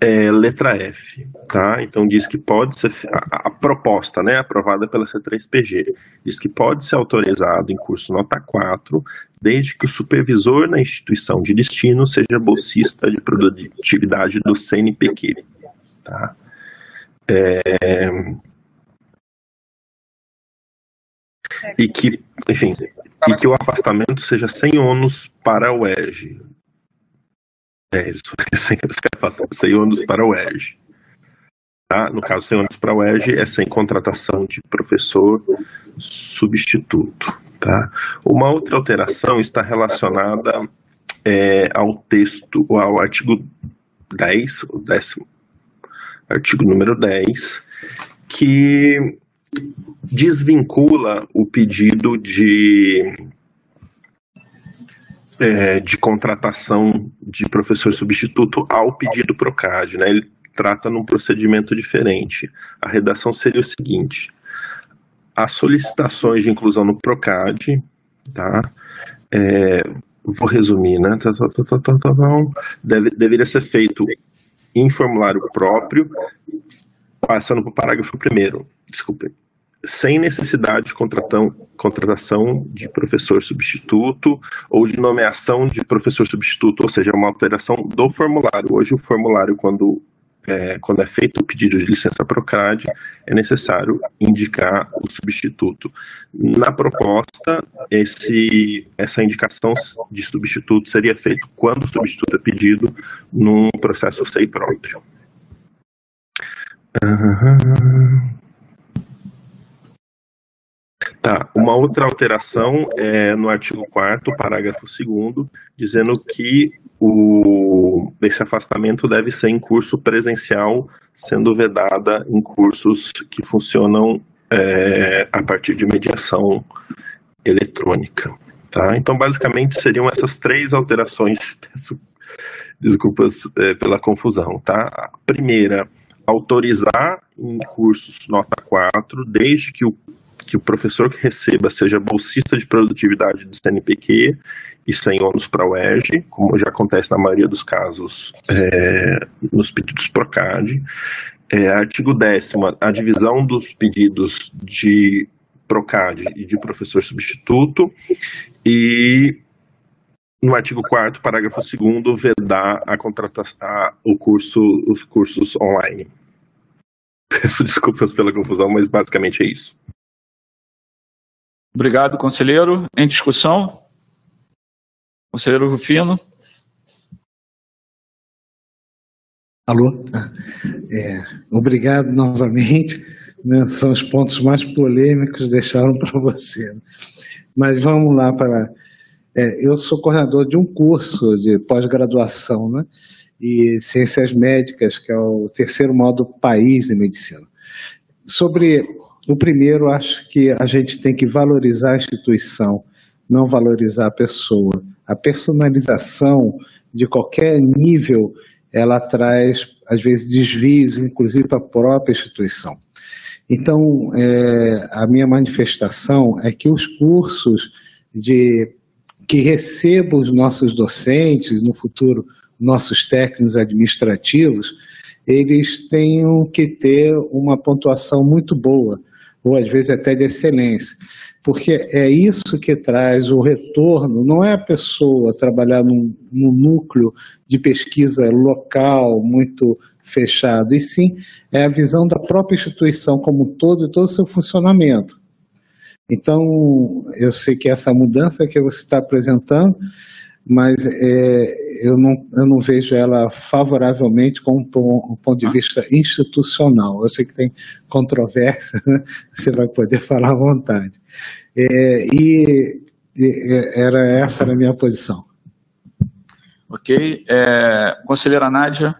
é, letra F, tá? Então diz que pode ser a, a, proposta, né, aprovada pela C3PG, diz que pode ser autorizado em curso nota 4, desde que o supervisor na instituição de destino seja bolsista de produtividade do CNPq, tá? É, E que, enfim, e que o afastamento seja sem ônus para o ERG. É isso, sem, sem ônus para o ERG. Tá? No caso, sem ônus para o ERG, é sem contratação de professor substituto. Tá? Uma outra alteração está relacionada é, ao texto, ao artigo 10, o décimo, artigo número 10, que desvincula o pedido de, é, de contratação de professor substituto ao pedido PROCAD. Né? Ele trata num procedimento diferente. A redação seria o seguinte: as solicitações de inclusão no PROCAD, tá? É, vou resumir, né? Tá, tá, tá, Deve, deveria ser feito em formulário próprio, passando para o parágrafo primeiro, desculpe, sem necessidade de contratação de professor substituto ou de nomeação de professor substituto, ou seja, uma alteração do formulário. Hoje o formulário, quando é, quando é feito o pedido de licença PROCAD, é necessário indicar o substituto. Na proposta, esse, essa indicação de substituto seria feita quando o substituto é pedido num processo SEI próprio. Uhum. Tá, uma outra alteração é no artigo 4 parágrafo 2 dizendo que o, esse afastamento deve ser em curso presencial, sendo vedada em cursos que funcionam é, a partir de mediação eletrônica. Tá? Então, basicamente, seriam essas três alterações. Desculpas é, pela confusão. Tá? A primeira, autorizar em cursos nota 4, desde que o que o professor que receba seja bolsista de produtividade do CNPq e sem ônus para o ERG, como já acontece na maioria dos casos é, nos pedidos PROCAD. É, artigo 10 a divisão dos pedidos de PROCAD e de professor substituto e no artigo 4 parágrafo 2 vedar a contratação, o curso, os cursos online. Peço desculpas pela confusão, mas basicamente é isso. Obrigado, conselheiro. Em discussão? Conselheiro Rufino. Alô? É, obrigado novamente. Né, são os pontos mais polêmicos deixaram para você. Mas vamos lá para. É, eu sou coordenador de um curso de pós-graduação, né? E ciências médicas, que é o terceiro modo país de medicina. Sobre o primeiro, acho que a gente tem que valorizar a instituição, não valorizar a pessoa. A personalização de qualquer nível, ela traz, às vezes, desvios, inclusive para a própria instituição. Então, é, a minha manifestação é que os cursos de que recebam os nossos docentes, no futuro, nossos técnicos administrativos, eles tenham que ter uma pontuação muito boa, ou às vezes até de excelência. Porque é isso que traz o retorno, não é a pessoa trabalhar num, num núcleo de pesquisa local muito fechado, e sim é a visão da própria instituição como um todo e todo o seu funcionamento. Então, eu sei que essa mudança que você está apresentando mas é, eu, não, eu não vejo ela favoravelmente com um, ponto de vista institucional. Eu sei que tem controvérsia, né? você vai poder falar à vontade. É, e, e era essa a minha posição. Ok. É, conselheira Nádia.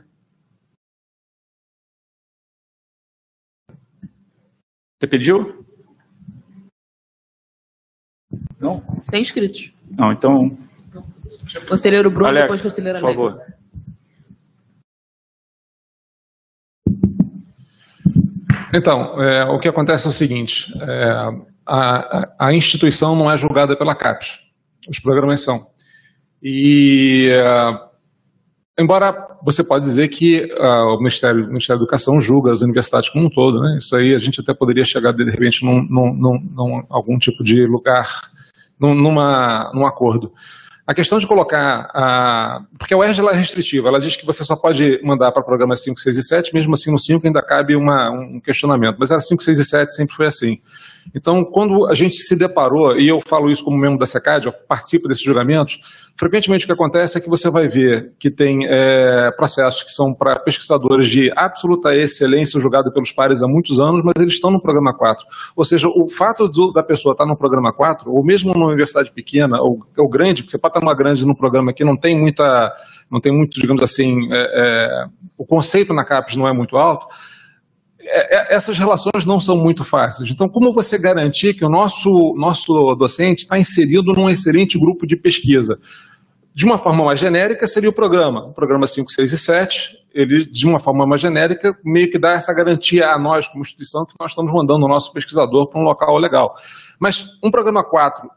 Você pediu? Não? Sem inscritos. Não, então Conselheiro Bruno, Alex, depois conselheiro por Alex. favor. Então, é, o que acontece é o seguinte: é, a, a, instituição não é julgada pela CAPES, os programas são. E, é, embora você pode dizer que uh, o, Ministério, o Ministério da Educação julga as universidades como um todo, né? isso aí a gente até poderia chegar, de repente, num, num, num, num algum tipo de lugar, num, numa, num acordo. A questão de colocar a. Porque a UERJ é restritiva, ela diz que você só pode mandar para programas 5, 6 e 7, mesmo assim no 5 ainda cabe uma, um questionamento. Mas era 5, 6 e 7 sempre foi assim. Então, quando a gente se deparou, e eu falo isso como membro da SECAD, eu participo desses julgamentos, frequentemente o que acontece é que você vai ver que tem é, processos que são para pesquisadores de absoluta excelência julgados pelos pares há muitos anos, mas eles estão no programa 4. Ou seja, o fato do, da pessoa estar no programa 4, ou mesmo numa universidade pequena, ou, ou grande, que você pode estar numa grande no programa que não tem muita, não tem muito, digamos assim, é, é, o conceito na CAPES não é muito alto, essas relações não são muito fáceis. Então, como você garantir que o nosso, nosso docente está inserido num excelente grupo de pesquisa? De uma forma mais genérica, seria o programa. O programa 5, 6 e 7, ele, de uma forma mais genérica, meio que dá essa garantia a nós, como instituição, que nós estamos mandando o nosso pesquisador para um local legal. Mas um programa 4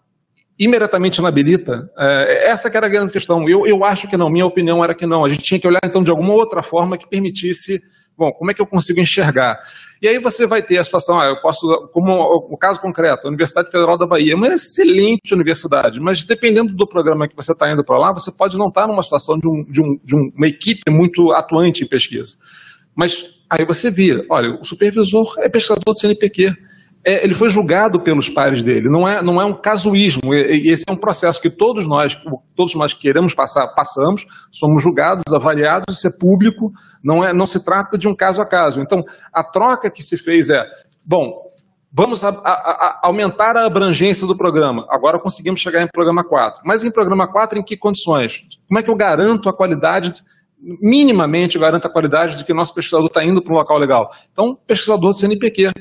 imediatamente inabilita, é, essa era a grande questão. Eu, eu acho que não, minha opinião era que não. A gente tinha que olhar, então, de alguma outra forma que permitisse Bom, como é que eu consigo enxergar? E aí você vai ter a situação, ah, eu posso, como o caso concreto, a Universidade Federal da Bahia é uma excelente universidade, mas dependendo do programa que você está indo para lá, você pode não estar tá numa situação de, um, de, um, de uma equipe muito atuante em pesquisa. Mas aí você vira, olha, o supervisor é pesquisador do CNPq, é, ele foi julgado pelos pares dele, não é, não é um casuísmo, e, esse é um processo que todos nós, todos nós queremos passar, passamos, somos julgados, avaliados, isso é público, não, é, não se trata de um caso a caso. Então, a troca que se fez é, bom, vamos a, a, a aumentar a abrangência do programa, agora conseguimos chegar em programa 4, mas em programa 4 em que condições? Como é que eu garanto a qualidade minimamente garanta a qualidade de que nosso pesquisador está indo para um local legal. Então, pesquisador do CNPq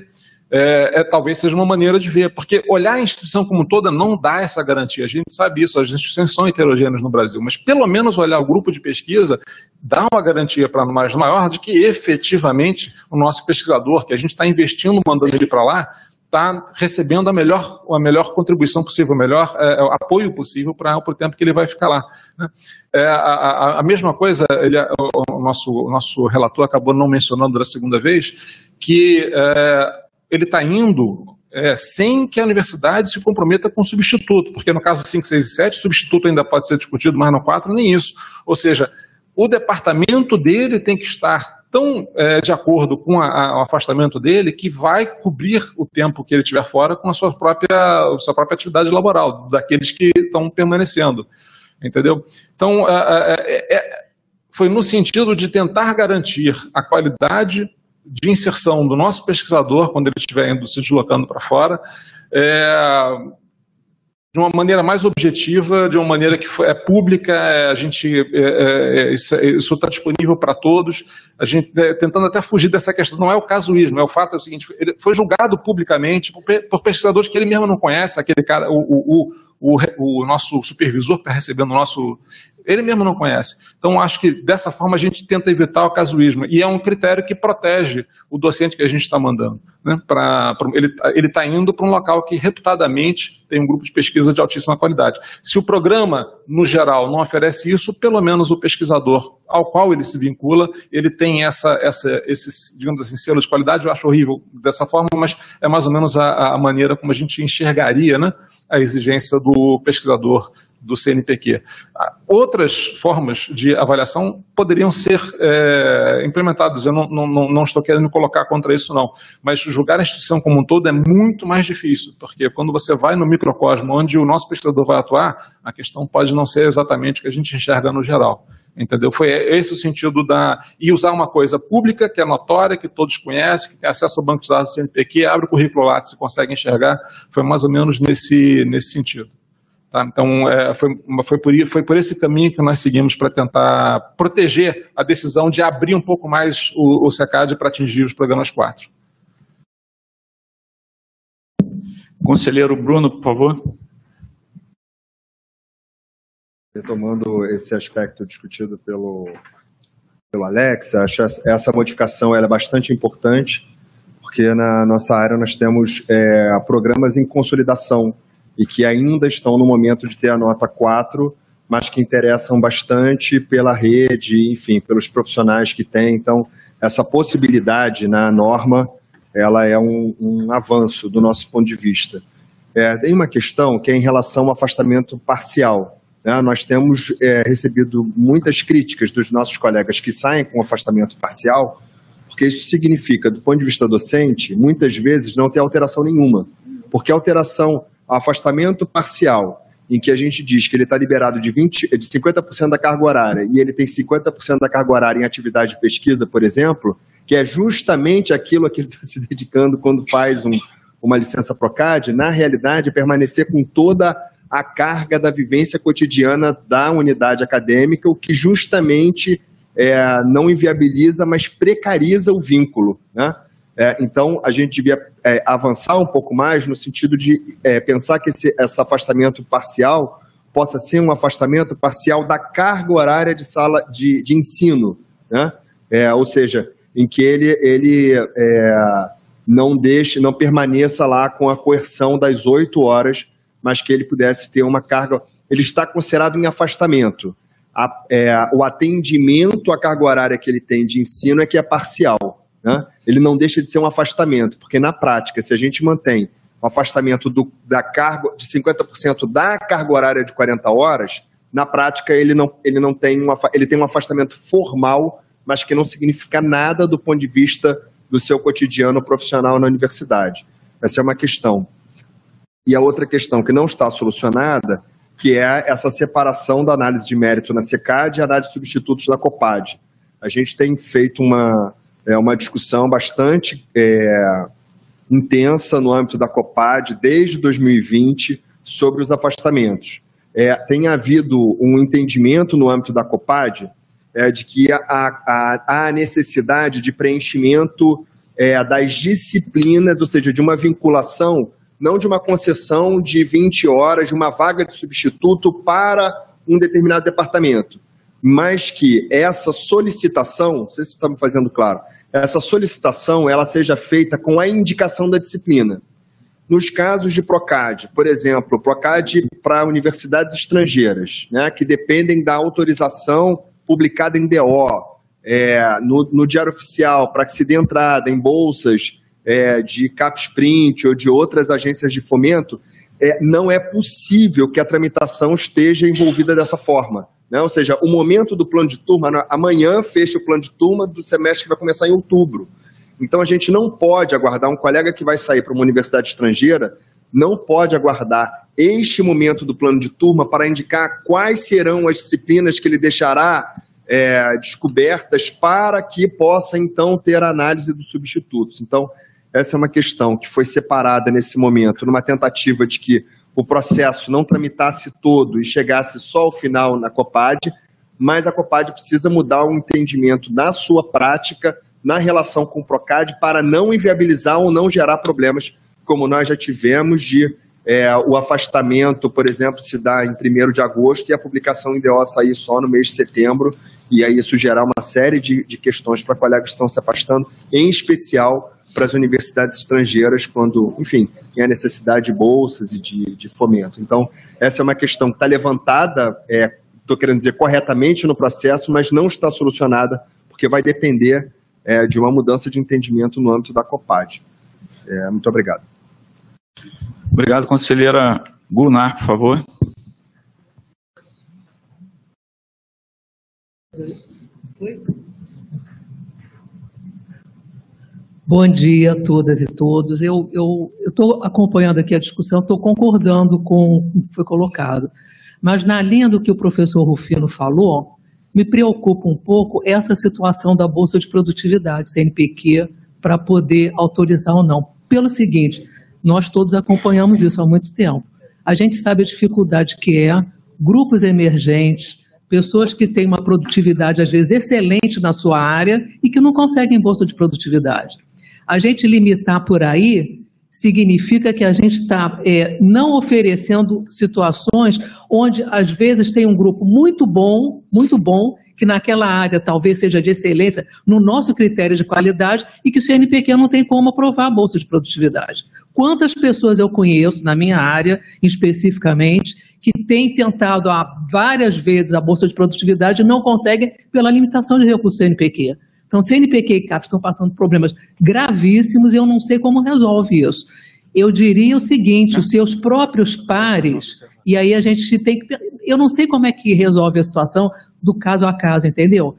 é, é, talvez seja uma maneira de ver, porque olhar a instituição como toda não dá essa garantia. A gente sabe isso, as instituições são heterogêneas no Brasil, mas pelo menos olhar o grupo de pesquisa dá uma garantia para nós maior de que efetivamente o nosso pesquisador, que a gente está investindo, mandando ele para lá, está recebendo a melhor, a melhor contribuição possível, o melhor é, o apoio possível para o tempo que ele vai ficar lá. Né? É, a, a, a, mesma coisa, ele, o, o, nosso, o nosso relator acabou não mencionando da segunda vez, que é, ele está indo é, sem que a universidade se comprometa com o substituto, porque no caso 5, 6 e 7, o substituto ainda pode ser discutido, mas no 4 nem isso. Ou seja, o departamento dele tem que estar tão é, de acordo com a, a, o afastamento dele que vai cobrir o tempo que ele estiver fora com a sua própria, sua própria atividade laboral, daqueles que estão permanecendo. Entendeu? Então, é, é, é, foi no sentido de tentar garantir a qualidade de inserção do nosso pesquisador, quando ele estiver indo se deslocando para fora, é, de uma maneira mais objetiva, de uma maneira que é pública, é, a gente é, é, é isso está disponível para todos, a gente tentando até fugir dessa questão, não é o casuísmo, é o fato é o seguinte, ele foi julgado publicamente por, por pesquisadores que ele mesmo não conhece, aquele cara, o, o, o, o nosso supervisor que está recebendo o nosso ele mesmo não conhece. Então, acho que dessa forma a gente tenta evitar o casuísmo. E é um critério que protege o docente que a gente está mandando. Né? Pra, pra ele está indo para um local que, reputadamente, tem um grupo de pesquisa de altíssima qualidade. Se o programa, no geral, não oferece isso, pelo menos o pesquisador ao qual ele se vincula, ele tem essa, essa, esse, digamos assim, selo de qualidade. Eu acho horrível dessa forma, mas é mais ou menos a, a maneira como a gente enxergaria né, a exigência do pesquisador do CNPq. Outras formas de avaliação poderiam ser é, implementadas. Eu não, não, não, estou querendo colocar contra isso, não. Mas julgar a instituição como um todo é muito mais difícil, porque quando você vai no microcosmo onde o nosso pesquisador vai atuar, a questão pode não ser exatamente o que a gente enxerga no geral. Entendeu? Foi esse o sentido da. E usar uma coisa pública, que é notória, que todos conhecem, que tem acesso ao banco de dados do CNPq, abre o currículo lá, se consegue enxergar. Foi mais ou menos nesse, nesse sentido. Tá? Então, é, foi, foi, por, foi por esse caminho que nós seguimos para tentar proteger a decisão de abrir um pouco mais o, o SECAD para atingir os programas 4. Conselheiro Bruno, por favor. Retomando esse aspecto discutido pelo, pelo Alex, acho essa modificação é bastante importante, porque na nossa área nós temos é, programas em consolidação e que ainda estão no momento de ter a nota 4, mas que interessam bastante pela rede, enfim, pelos profissionais que têm. Então, essa possibilidade na norma, ela é um, um avanço do nosso ponto de vista. É, tem uma questão que é em relação ao afastamento parcial. Né? Nós temos é, recebido muitas críticas dos nossos colegas que saem com afastamento parcial, porque isso significa, do ponto de vista docente, muitas vezes não ter alteração nenhuma Porque a alteração, afastamento parcial, em que a gente diz que ele está liberado de, 20, de 50% da carga horária e ele tem 50% da carga horária em atividade de pesquisa, por exemplo, que é justamente aquilo a que ele está se dedicando quando faz um, uma licença PROCAD, na realidade, permanecer com toda a carga da vivência cotidiana da unidade acadêmica, o que justamente é, não inviabiliza, mas precariza o vínculo. Né? É, então, a gente devia é, avançar um pouco mais no sentido de é, pensar que esse, esse afastamento parcial possa ser um afastamento parcial da carga horária de sala de, de ensino, né? É, ou seja, em que ele, ele é, não deixe, não permaneça lá com a coerção das oito horas, mas que ele pudesse ter uma carga. Ele está considerado em afastamento. A, é, o atendimento à carga horária que ele tem de ensino é que é parcial. Né? Ele não deixa de ser um afastamento, porque na prática, se a gente mantém o afastamento do, da carga de 50% da carga horária de 40 horas, na prática ele não, ele não tem um, ele tem um afastamento formal mas que não significa nada do ponto de vista do seu cotidiano profissional na universidade. Essa é uma questão. E a outra questão que não está solucionada, que é essa separação da análise de mérito na SECAD e análise de substitutos na COPAD. A gente tem feito uma, é, uma discussão bastante é, intensa no âmbito da COPAD desde 2020 sobre os afastamentos. É, tem havido um entendimento no âmbito da COPAD é, de que há, necessidade de preenchimento é, das disciplinas, ou seja, de uma vinculação, não de uma concessão de 20 horas, de uma vaga de substituto para um determinado departamento, mas que essa solicitação, não sei se está me fazendo claro, essa solicitação ela seja feita com a indicação da disciplina. Nos casos de PROCAD, por exemplo, PROCAD para universidades estrangeiras, né, que dependem da autorização publicada em DO, é, no, no, Diário Oficial, para que se dê entrada em bolsas é, de Capsprint ou de outras agências de fomento, é, não é possível que a tramitação esteja envolvida dessa forma. Né? Ou seja, o momento do plano de turma, amanhã fecha o plano de turma do semestre que vai começar em outubro. Então a gente não pode aguardar um colega que vai sair para uma universidade estrangeira, não pode aguardar este momento do plano de turma para indicar quais serão as disciplinas que ele deixará é, descobertas para que possa então ter a análise dos substitutos. Então, essa é uma questão que foi separada nesse momento, numa tentativa de que o processo não tramitasse todo e chegasse só ao final na COPAD, mas a COPAD precisa mudar o entendimento na sua prática, na relação com o PROCAD, para não inviabilizar ou não gerar problemas, como nós já tivemos de é, o afastamento, por exemplo, se dá em 1 de agosto e a publicação em DO sair só no mês de setembro, e aí isso gerar uma série de, de questões para colegas que estão se afastando, em especial para as universidades estrangeiras, quando, enfim, tem a necessidade de bolsas e de, de fomento. Então, essa é uma questão que está levantada, estou é, querendo dizer, corretamente no processo, mas não está solucionada, porque vai depender é, de uma mudança de entendimento no âmbito da COPAD. É, muito obrigado. Obrigado, conselheira Gunnar, por favor. Bom dia a todas e todos. Eu estou acompanhando aqui a discussão, estou concordando com o que foi colocado. Mas na linha do que o professor Rufino falou, me preocupa um pouco essa situação da Bolsa de Produtividade, CNPq, para poder autorizar ou não. Pelo seguinte, nós todos acompanhamos isso há muito tempo. A gente sabe a dificuldade que é grupos emergentes, pessoas que têm uma produtividade, às vezes, excelente na sua área e que não conseguem bolsa de produtividade. A gente limitar por aí significa que a gente está é, não oferecendo situações onde, às vezes, tem um grupo muito bom, muito bom, que naquela área talvez seja de excelência no nosso critério de qualidade e que o CNPq não tem como aprovar a bolsa de produtividade. Quantas pessoas eu conheço na minha área, especificamente, que têm tentado há várias vezes a bolsa de produtividade e não conseguem pela limitação de recurso CNPq. Então, CNPq e CAPES estão passando problemas gravíssimos e eu não sei como resolve isso. Eu diria o seguinte: os seus próprios pares, e aí a gente tem que. Eu não sei como é que resolve a situação, do caso a caso, entendeu?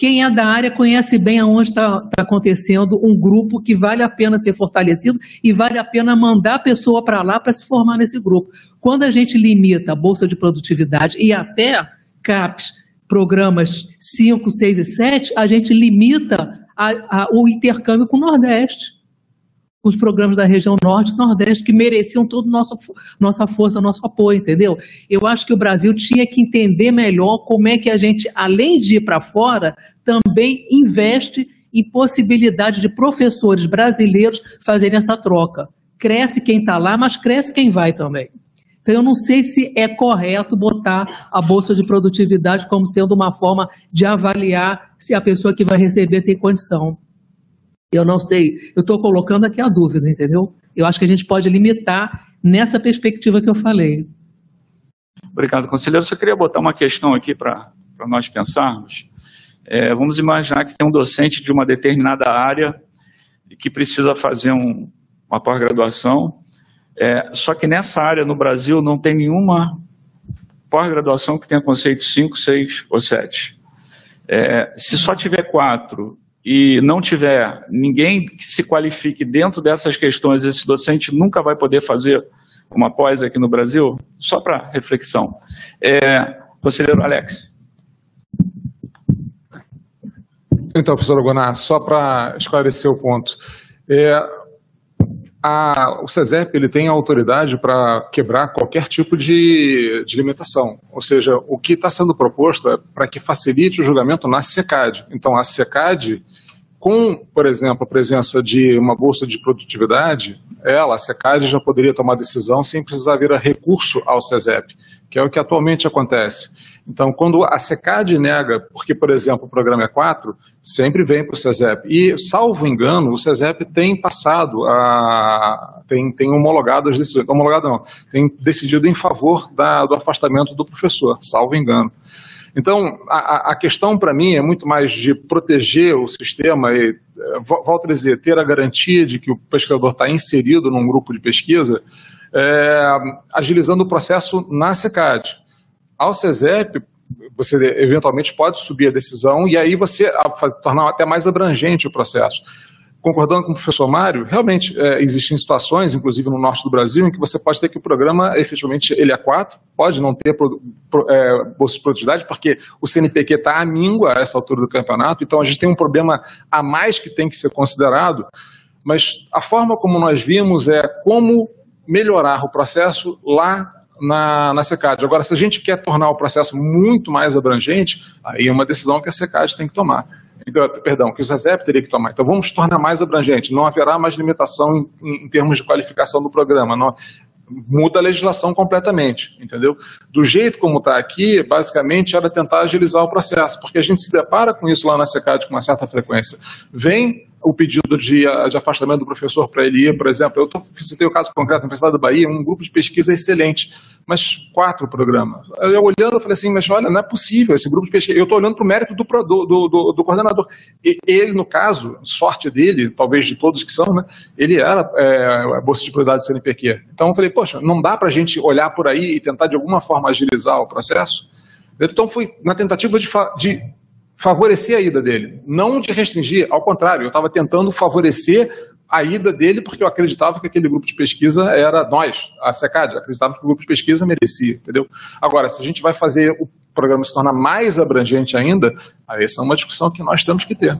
Quem é da área conhece bem aonde está tá acontecendo um grupo que vale a pena ser fortalecido e vale a pena mandar a pessoa para lá para se formar nesse grupo. Quando a gente limita a Bolsa de Produtividade e até CAPES, programas 5, 6 e 7, a gente limita a, a, o intercâmbio com o Nordeste os programas da região norte e nordeste que mereciam toda nossa nossa força, nosso apoio, entendeu? Eu acho que o Brasil tinha que entender melhor como é que a gente, além de ir para fora, também investe em possibilidade de professores brasileiros fazerem essa troca. Cresce quem está lá, mas cresce quem vai também. Então, eu não sei se é correto botar a bolsa de produtividade como sendo uma forma de avaliar se a pessoa que vai receber tem condição. Eu não sei, eu estou colocando aqui a dúvida, entendeu? Eu acho que a gente pode limitar nessa perspectiva que eu falei. Obrigado, conselheiro. Eu só queria botar uma questão aqui para nós pensarmos. É, vamos imaginar que tem um docente de uma determinada área que precisa fazer um, uma pós-graduação, é, só que nessa área no Brasil não tem nenhuma pós-graduação que tenha conceito 5, 6 ou 7. É, se só tiver quatro e não tiver ninguém que se qualifique dentro dessas questões, esse docente nunca vai poder fazer uma pós aqui no Brasil? Só para reflexão. É, conselheiro Alex. Então, professor Gonar, só para esclarecer o ponto. É, a, o CESEP ele tem autoridade para quebrar qualquer tipo de, de limitação. Ou seja, o que está sendo proposto é para que facilite o julgamento na SECAD. Então, a SECAD, com, por exemplo, a presença de uma bolsa de produtividade, ela, a SECAD, já poderia tomar decisão sem precisar vir a recurso ao CESEP, que é o que atualmente acontece. Então, quando a SECAD nega, porque, por exemplo, o programa é 4, sempre vem para o CESEP. E, salvo engano, o CESEP tem passado, a, tem, tem homologado as decisões, homologado não, tem decidido em favor da, do afastamento do professor, salvo engano. Então, a, a questão para mim é muito mais de proteger o sistema e, é, volto a dizer, ter a garantia de que o pesquisador está inserido num grupo de pesquisa, é, agilizando o processo na SECAD. Ao CESEP, você eventualmente pode subir a decisão e aí você tornar até mais abrangente o processo. Concordando com o professor Mário, realmente é, existem situações, inclusive no norte do Brasil, em que você pode ter que o programa, efetivamente, ele é quatro, pode não ter pro, pro, é, bolsa de produtividade, porque o CNPq está à míngua a essa altura do campeonato, então a gente tem um problema a mais que tem que ser considerado, mas a forma como nós vimos é como melhorar o processo lá na, na SECAD. Agora, se a gente quer tornar o processo muito mais abrangente, aí é uma decisão que a SECAD tem que tomar. Então, perdão, que o ZESEP teria que tomar. Então, vamos tornar mais abrangente. Não haverá mais limitação em, em termos de qualificação do programa. Não, muda a legislação completamente, entendeu? Do jeito como está aqui, basicamente era tentar agilizar o processo, porque a gente se depara com isso lá na SECAD com uma certa frequência. Vem o pedido de, de afastamento do professor para ele ir, por exemplo, eu tô, citei o caso concreto na Universidade da Bahia, um grupo de pesquisa excelente, mas quatro programas. Eu olhando, eu falei assim, mas olha, não é possível esse grupo de pesquisa. Eu estou olhando para o mérito do, do, do, do, coordenador. E ele, no caso, sorte dele, talvez de todos que são, né, ele era é, bolsa de prioridade do CNPq. Então eu falei, poxa, não dá para a gente olhar por aí e tentar de alguma forma agilizar o processo? Então fui na tentativa de, de favorecer a ida dele, não de restringir, ao contrário, eu estava tentando favorecer a ida dele porque eu acreditava que aquele grupo de pesquisa era nós, a SECAD, acreditava que o grupo de pesquisa merecia, entendeu? Agora, se a gente vai fazer o programa se tornar mais abrangente ainda, essa é uma discussão que nós temos que ter.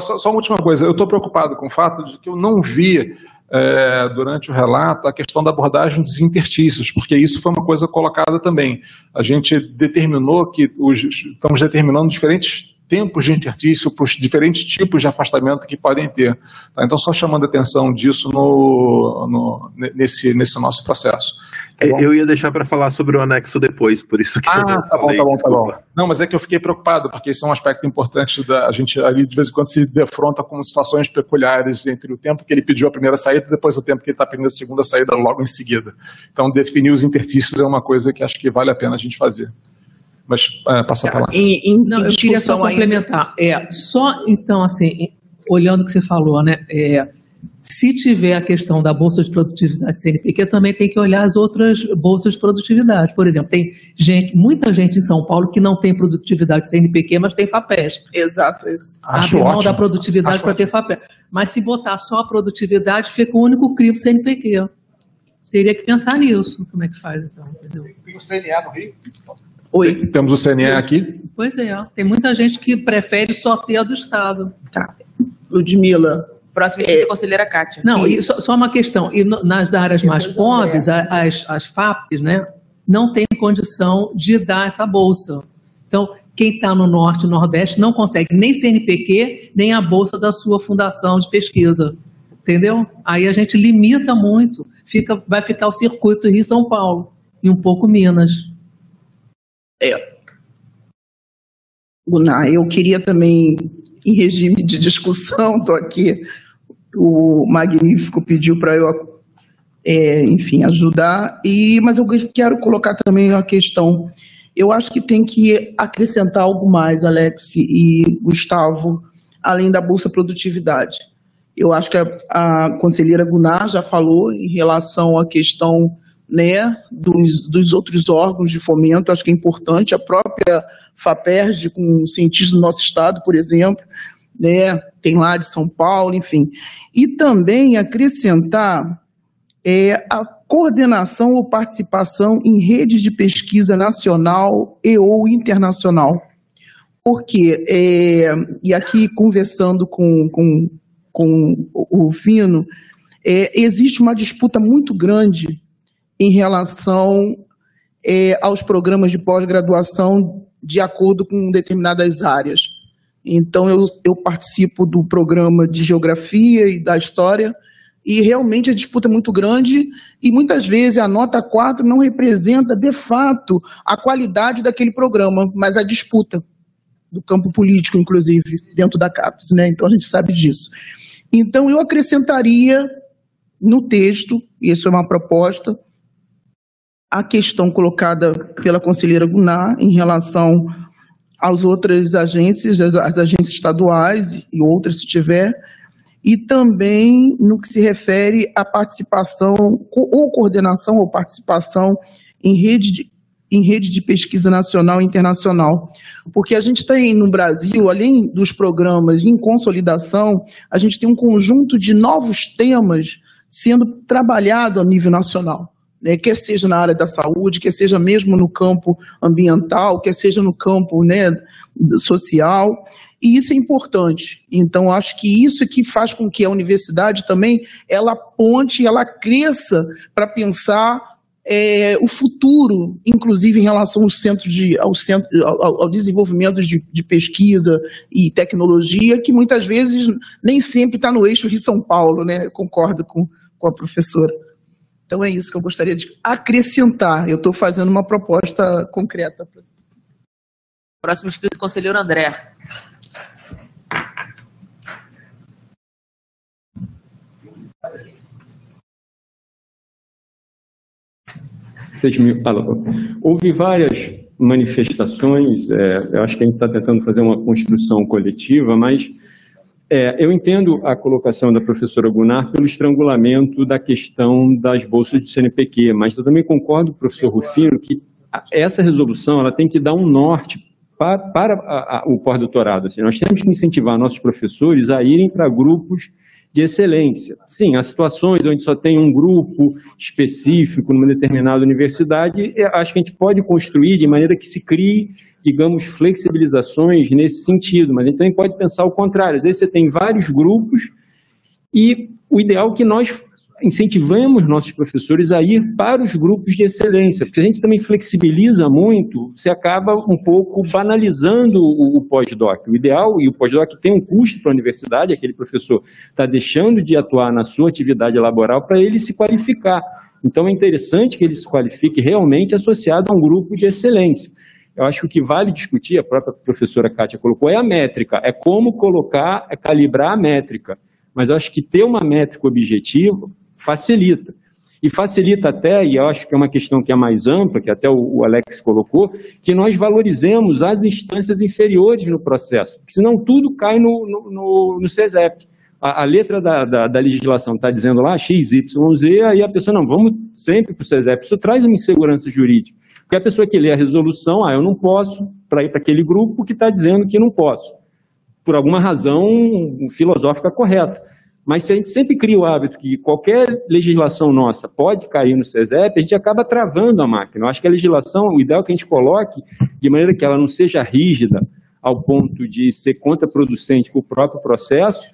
Só, só uma última coisa, eu estou preocupado com o fato de que eu não vi é, durante o relato a questão da abordagem dos interstícios, porque isso foi uma coisa colocada também. A gente determinou que os, estamos determinando diferentes tempos de interstício para os diferentes tipos de afastamento que podem ter. Tá? Então, só chamando a atenção disso no, no, nesse, nesse nosso processo. Tá eu ia deixar para falar sobre o anexo depois, por isso que ah, eu tá bom, tá bom, tá bom. Não, mas é que eu fiquei preocupado, porque isso é um aspecto importante da a gente ali de vez em quando se defronta com situações peculiares entre o tempo que ele pediu a primeira saída e depois o tempo que ele está pedindo a segunda saída logo em seguida. Então, definir os intertícios é uma coisa que acho que vale a pena a gente fazer. Mas é, passa a palavra. Em, em, Não, eu queria só complementar. Ainda... É, só, então, assim, olhando o que você falou, né? É, se tiver a questão da Bolsa de Produtividade CNPq, também tem que olhar as outras bolsas de produtividade. Por exemplo, tem gente, muita gente em São Paulo que não tem produtividade CNPq, mas tem FAPESP. Exato, isso. Abre mão da produtividade para ter FAPESP. Mas se botar só a produtividade, fica o único crivo CNPq. Seria que pensar nisso. Como é que faz, então? Entendeu? Tem o CNA no Rio? Oi. Temos o CNA aqui. Pois é, tem muita gente que prefere só ter a do Estado. Tá. Ludmila. Próximo é, conselheira Kátia. Não, e só, só, uma questão. E no, nas áreas mais pobres, as, as FAPs, né, não têm condição de dar essa bolsa. Então, quem está no Norte e Nordeste não consegue nem CNPq, nem a bolsa da sua fundação de pesquisa. Entendeu? Aí a gente limita muito, fica, vai ficar o circuito Rio-São Paulo e um pouco Minas. É. Gunnar, eu queria também em regime de discussão, estou aqui, o Magnífico pediu para eu, é, enfim, ajudar, e, mas eu quero colocar também uma questão. Eu acho que tem que acrescentar algo mais, Alex e Gustavo, além da Bolsa Produtividade. Eu acho que a, a conselheira Gunar já falou em relação à questão né, dos, dos outros órgãos de fomento, acho que é importante, a própria FAPERJ, com cientistas do nosso estado, por exemplo, né, tem lá de São Paulo, enfim. E também acrescentar é, a coordenação ou participação em redes de pesquisa nacional e ou internacional. Porque, é, e aqui conversando com, com, com o Vino, é, existe uma disputa muito grande em relação é, aos programas de pós-graduação de acordo com determinadas áreas. Então, eu, eu participo do programa de geografia e da história, e realmente a disputa é muito grande, e muitas vezes a nota 4 não representa, de fato, a qualidade daquele programa, mas a disputa do campo político, inclusive, dentro da CAPES, né? Então a gente sabe disso. Então eu acrescentaria no texto, e isso é uma proposta, a questão colocada pela conselheira Gunar em relação às outras agências, as agências estaduais e outras se tiver, e também no que se refere à participação ou coordenação ou participação em rede de, em rede de pesquisa nacional e internacional. Porque a gente tem no Brasil, além dos programas em consolidação, a gente tem um conjunto de novos temas sendo trabalhado a nível nacional né, quer seja na área da saúde, quer seja mesmo no campo ambiental, quer seja no campo né, social, e isso é importante. Então, acho que isso é que faz com que a universidade também ela ponte, ela cresça para pensar é, o futuro, inclusive em relação ao centro de, ao, centro, ao, ao desenvolvimento de, de, pesquisa e tecnologia, que muitas vezes nem sempre está no eixo Rio-São Paulo, né? Eu concordo com, com a professora. Então é isso que eu gostaria de acrescentar. Eu estou fazendo uma proposta concreta. Próximo inscrito, conselheiro André. Houve várias manifestações, é, eu acho que a gente está tentando fazer uma construção coletiva, mas é, eu entendo a colocação da professora Gunnar pelo estrangulamento da questão das bolsas de CNPq, mas eu também concordo com o professor Rufino que essa resolução ela tem que dar um norte para, para a, a, o pós-doutorado. Assim, nós temos que incentivar nossos professores a irem para grupos de excelência. Sim, há situações onde só tem um grupo específico numa determinada universidade, acho que a gente pode construir de maneira que se crie digamos, flexibilizações nesse sentido, mas a gente também pode pensar o contrário. Às vezes você tem vários grupos e o ideal é que nós incentivemos nossos professores a ir para os grupos de excelência, porque a gente também flexibiliza muito, você acaba um pouco banalizando o, o pós-doc. O ideal, e o pós-doc tem um custo para a universidade, aquele professor está deixando de atuar na sua atividade laboral para ele se qualificar. Então é interessante que ele se qualifique realmente associado a um grupo de excelência. Eu acho que o que vale discutir, a própria professora Kátia colocou, é a métrica, é como colocar, é calibrar a métrica. Mas eu acho que ter uma métrica objetiva facilita. E facilita até, e eu acho que é uma questão que é mais ampla, que até o Alex colocou, que nós valorizemos as instâncias inferiores no processo, porque senão tudo cai no, no, no, no CESEP. a, a letra da, da, da legislação está dizendo lá X, Y, Z, aí a pessoa, não, vamos sempre para o CESEP. Isso traz uma insegurança jurídica. Porque a pessoa que lê a resolução, ah, eu não posso para ir para aquele grupo que está dizendo que não posso. Por alguma razão filosófica correta. Mas se a gente sempre cria o hábito que qualquer legislação nossa pode cair no CESEP, a gente acaba travando a máquina. Eu acho que a legislação, o ideal é que a gente coloque de maneira que ela não seja rígida ao ponto de ser contraproducente para o próprio processo,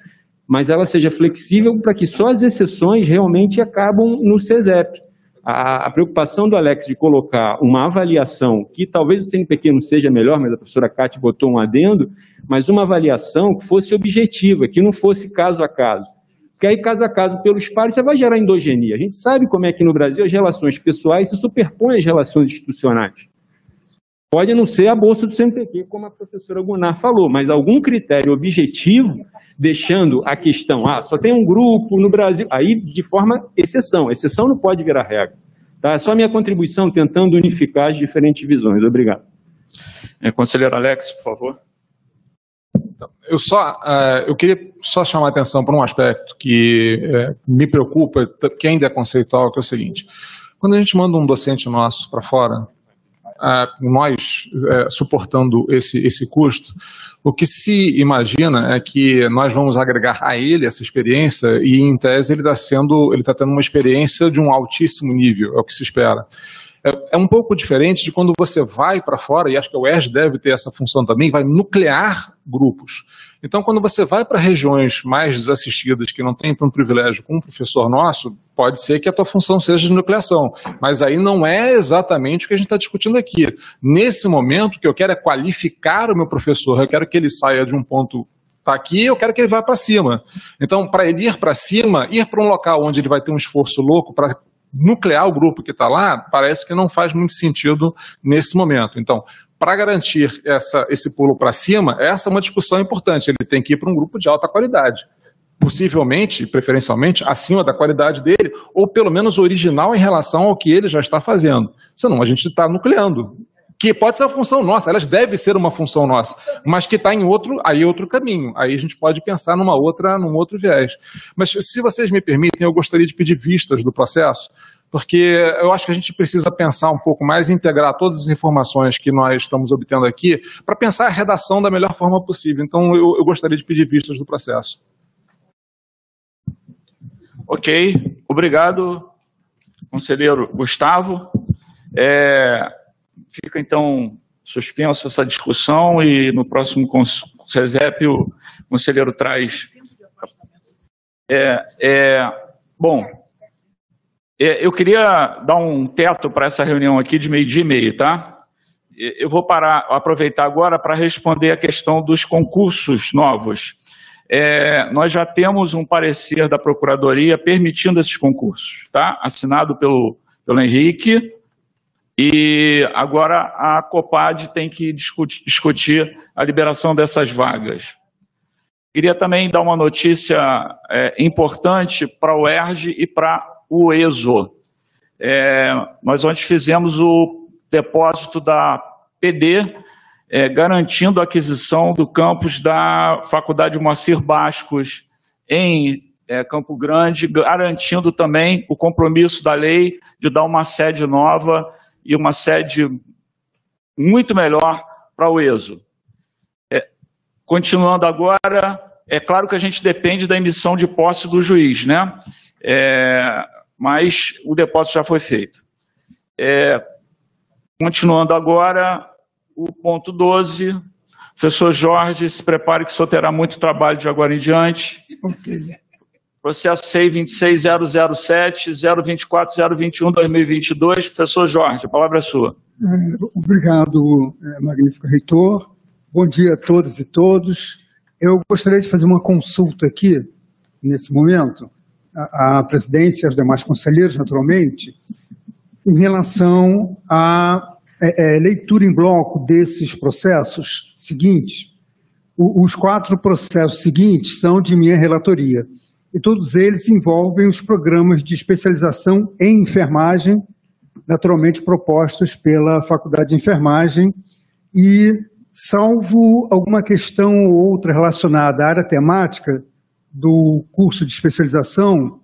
mas ela seja flexível para que só as exceções realmente acabam no CESEP. A, a, preocupação do Alex de colocar uma avaliação, que talvez o CNPq não seja melhor, mas a professora Cátia botou um adendo, mas uma avaliação que fosse objetiva, que não fosse caso a caso. Porque aí, caso a caso, pelos pares, você vai gerar endogenia. A gente sabe como é que no Brasil as relações pessoais se superpõem às relações institucionais. Pode não ser a bolsa do CNPq, como a professora Gunnar falou, mas algum critério objetivo, deixando a questão, ah, só tem um grupo no Brasil, aí de forma exceção. Exceção não pode virar regra. Tá? É só a minha contribuição tentando unificar as diferentes visões. Obrigado. É, conselheiro Alex, por favor. Eu só, uh, eu queria só chamar a atenção para um aspecto que uh, me preocupa, que ainda é conceitual, que é o seguinte: quando a gente manda um docente nosso para fora, uh, nós suportando esse esse custo, o que se imagina é que nós vamos agregar a ele essa experiência e, em tese, ele está está tendo uma experiência de um altíssimo nível, é o que se espera. É, é um pouco diferente de quando você vai para fora, e acho que o ERJ deve ter essa função também, vai nuclear grupos. Então, quando você vai para regiões mais desassistidas, que não tem tanto privilégio como um professor nosso, pode ser que a tua função seja de nucleação, mas aí não é exatamente o que a gente está discutindo aqui. Nesse momento, o que eu quero é qualificar o meu professor, eu quero que ele saia de um ponto está aqui, eu quero que ele vá para cima. Então, para ele ir para cima, ir para um local onde ele vai ter um esforço louco para nuclear o grupo que está lá, parece que não faz muito sentido nesse momento. Então, para garantir essa, esse pulo para cima, essa é uma discussão importante. Ele tem que ir para um grupo de alta qualidade. Possivelmente, preferencialmente, acima da qualidade dele, ou pelo menos original em relação ao que ele já está fazendo. Senão a gente está nucleando que pode ser uma função nossa, elas devem ser uma função nossa, mas que está em outro, aí outro caminho. Aí a gente pode pensar numa outra, num outro viés. Mas se vocês me permitem, eu gostaria de pedir vistas do processo, porque eu acho que a gente precisa pensar um pouco mais integrar todas as informações que nós estamos obtendo aqui para pensar a redação da melhor forma possível. Então eu, eu gostaria de pedir vistas do processo. Ok, obrigado, conselheiro Gustavo. É, Fica, então, suspensa essa discussão e no próximo CESEP o conselheiro traz. É, é, bom, é, eu queria dar um teto para essa reunião aqui de meio-dia e meio, tá? Eu vou parar, aproveitar agora para responder a questão dos concursos novos. É, nós já temos um parecer da Procuradoria permitindo esses concursos, tá? Assinado pelo, pelo Henrique, e agora a COPAD tem que discutir a liberação dessas vagas. Queria também dar uma notícia é, importante para o ERJ e para o ESO. É, nós ontem fizemos o depósito da PD, é, garantindo a aquisição do campus da Faculdade Moacir Bascos em é, Campo Grande, garantindo também o compromisso da lei de dar uma sede nova e uma sede muito melhor para o ESO. É, continuando agora, é claro que a gente depende da emissão de posse do juiz, né? É, mas o depósito já foi feito. É, continuando agora, o ponto 12. Professor Jorge, se prepare que só terá muito trabalho de agora em diante. Okay. Processo C 26007 024 021 2022. Professor Jorge, a palavra é sua. É, obrigado, é, magnífico reitor. Bom dia a todas e todos. Eu gostaria de fazer uma consulta aqui, nesse momento, à presidência e aos demais conselheiros, naturalmente, em relação à é, é, leitura em bloco desses processos seguintes. O, os quatro processos seguintes são de minha relatoria e todos eles envolvem os programas de especialização em enfermagem, naturalmente propostos pela Faculdade de Enfermagem, e, salvo alguma questão ou outra relacionada à área temática do curso de especialização,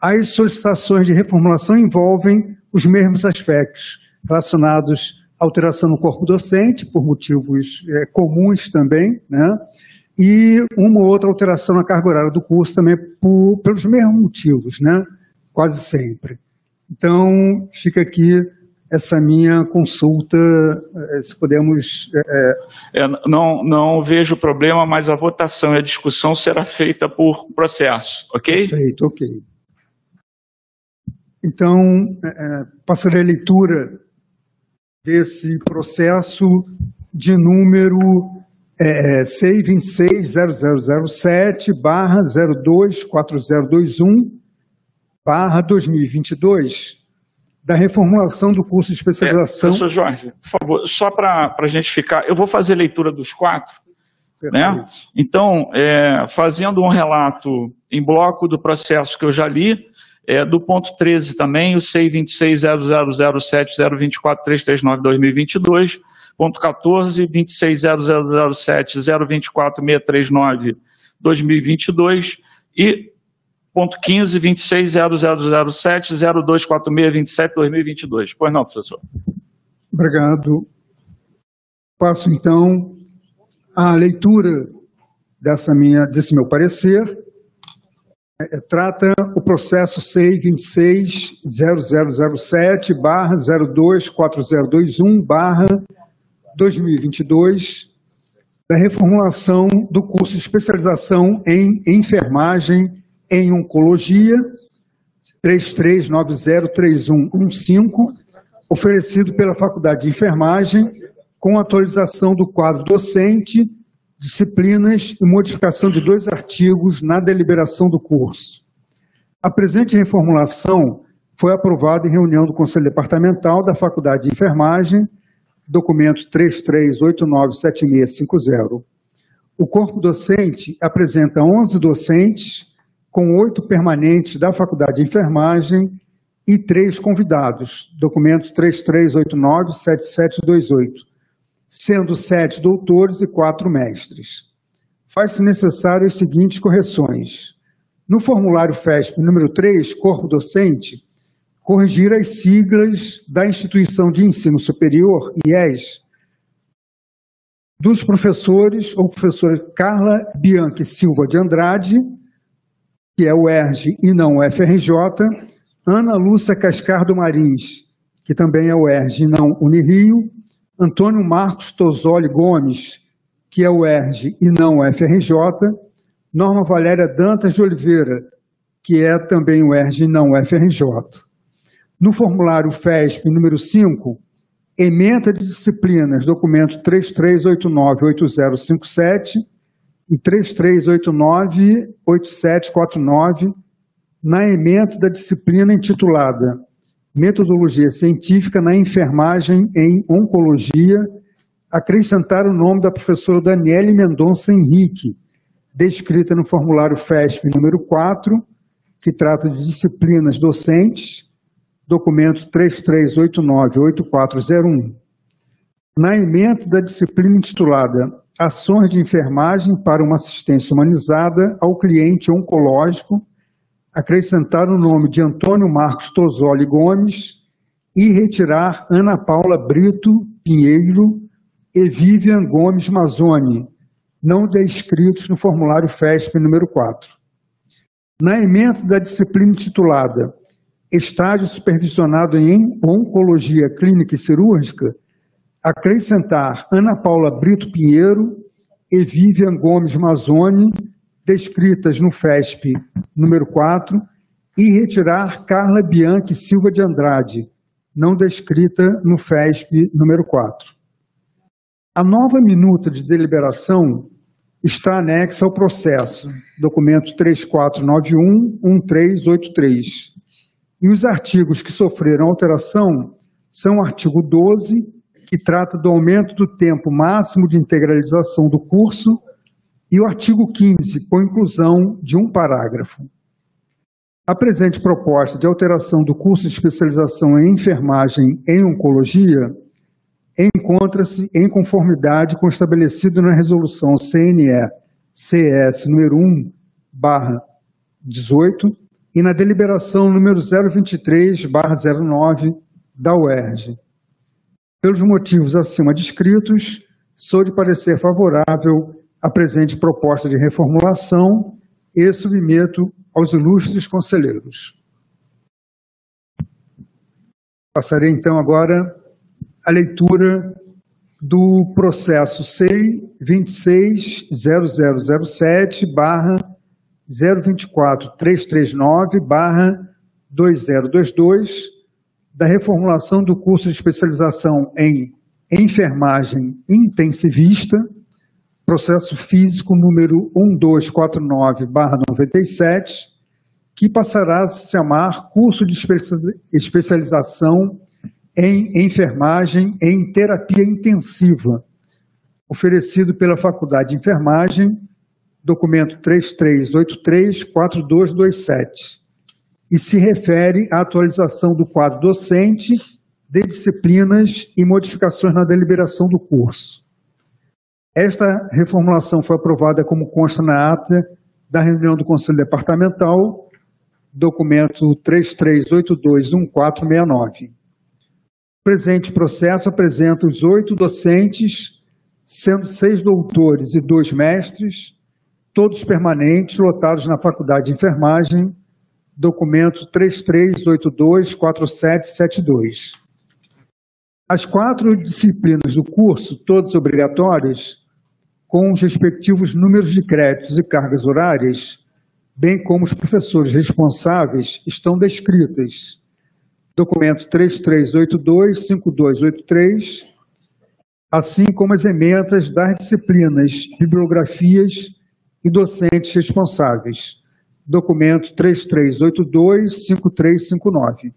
as solicitações de reformulação envolvem os mesmos aspectos relacionados à alteração no corpo docente, por motivos é, comuns também, né? E uma ou outra alteração na carga horária do curso também por, pelos mesmos motivos, né? quase sempre. Então, fica aqui essa minha consulta, eh, se podemos. É, é, não, não vejo problema, mas a votação e a discussão será feita por processo, ok? Perfeito, ok. Então, é, passarei a leitura desse processo de número é, CI 26.0007 barra 024021 barra 2022 da reformulação do curso de especialização. É, Jorge, por favor, só para a gente ficar, eu vou fazer leitura dos quatro. Né? Então, é, fazendo um relato em bloco do processo que eu já li, é, do ponto 13 também, o CI 26.0007.024.339.2022, 2022 e ponto 15, 26.0007, 024627, 2022. Pois não, professor. Obrigado. Passo, então, à leitura dessa minha, desse meu parecer. É, é trata o processo CEI 26.0007, barra 024021, barra 2022 da reformulação do curso de especialização em enfermagem em Oncologia, 33903115, oferecido pela Faculdade de Enfermagem, com atualização do quadro docente, disciplinas e modificação de dois artigos na deliberação do curso. A presente reformulação foi aprovada em reunião do Conselho Departamental da Faculdade de Enfermagem, documento 33897650. O corpo docente apresenta 11 docentes, com oito permanentes da Faculdade de Enfermagem e três convidados, documento 3389-7728, sendo sete doutores e quatro mestres. Faz-se necessário as seguintes correções. No formulário FESP número 3, corpo docente, corrigir as siglas da instituição de ensino superior, IES, dos professores ou professora Carla Bianchi Silva de Andrade, que é o ERJ e não o FRJ, Ana Lúcia Cascardo Marins, que também é o ERJ e não Unirio, Antônio Marcos Tosoli Gomes, que é o ERJ e não o FRJ, Norma Valéria Dantas de Oliveira, que é também o ERJ e não o FRJ. No formulário FESP número 5, emenda de disciplinas, documento 33898057, e 3389-8749, na emenda da disciplina intitulada Metodologia Científica na Enfermagem em Oncologia, acrescentar o nome da professora Daniele Mendonça Henrique, descrita no formulário FESP número 4, que trata de disciplinas docentes, documento 3389-8401. Na emenda da disciplina intitulada ações de enfermagem para uma assistência humanizada ao cliente oncológico, acrescentar o nome de Antônio Marcos Tosoli Gomes e retirar Ana Paula Brito Pinheiro e Vivian Gomes Mazzoni, não descritos no formulário FESP número 4. Na emenda da disciplina intitulada Estágio Supervisionado em Oncologia Clínica e Cirúrgica, acrescentar Ana Paula Brito Pinheiro e Vivian Gomes Mazzoni, descritas no FESP número 4, e retirar Carla Bianchi Silva de Andrade, não descrita no FESP número 4. A nova minuta de deliberação está anexa ao processo, documento 3491-1383. E os artigos que sofreram alteração são o artigo 12 que trata do aumento do tempo máximo de integralização do curso, e o artigo 15, com inclusão de um parágrafo. A presente proposta de alteração do curso de especialização em enfermagem em oncologia encontra-se em conformidade com o estabelecido na resolução CNE CS número 1 barra 18 e na deliberação número 023 barra 09 da UERJ. Pelos motivos acima descritos, sou de parecer favorável à presente proposta de reformulação e submeto aos ilustres conselheiros. Passarei então agora a leitura do processo SEI 260007 barra 024339 barra 2022 da reformulação do curso de especialização em enfermagem intensivista, processo físico número 1249 barra 97, que passará a se chamar curso de especialização em enfermagem em terapia intensiva, oferecido pela Faculdade de Enfermagem, documento 3383-4227, e se refere à atualização do quadro docente, de disciplinas e modificações na deliberação do curso. Esta reformulação foi aprovada como consta na ata da reunião do Conselho Departamental, documento 33821469. O presente processo apresenta os oito docentes, sendo seis doutores e dois mestres, todos permanentes, lotados na Faculdade de Enfermagem, documento 33824772. As quatro disciplinas do curso, todas obrigatórias, com os respectivos números de créditos e cargas horárias, bem como os professores responsáveis, estão descritas. Documento 3382-5283, assim como as emendas das disciplinas, bibliografias e docentes responsáveis. Documento 3382-5359.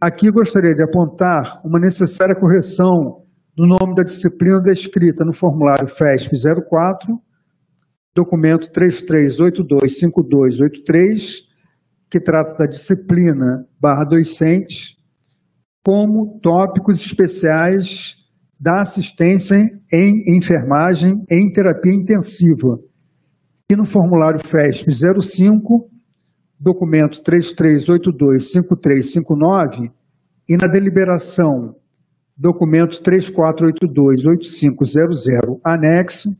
Aqui gostaria de apontar uma necessária correção do nome da disciplina descrita no formulário FESP 04, documento 33825283, que trata da disciplina barra docente, como tópicos especiais da assistência em enfermagem em terapia intensiva. E no formulário FESP 05, documento 33825359, e na deliberação, documento 34828500, anexo,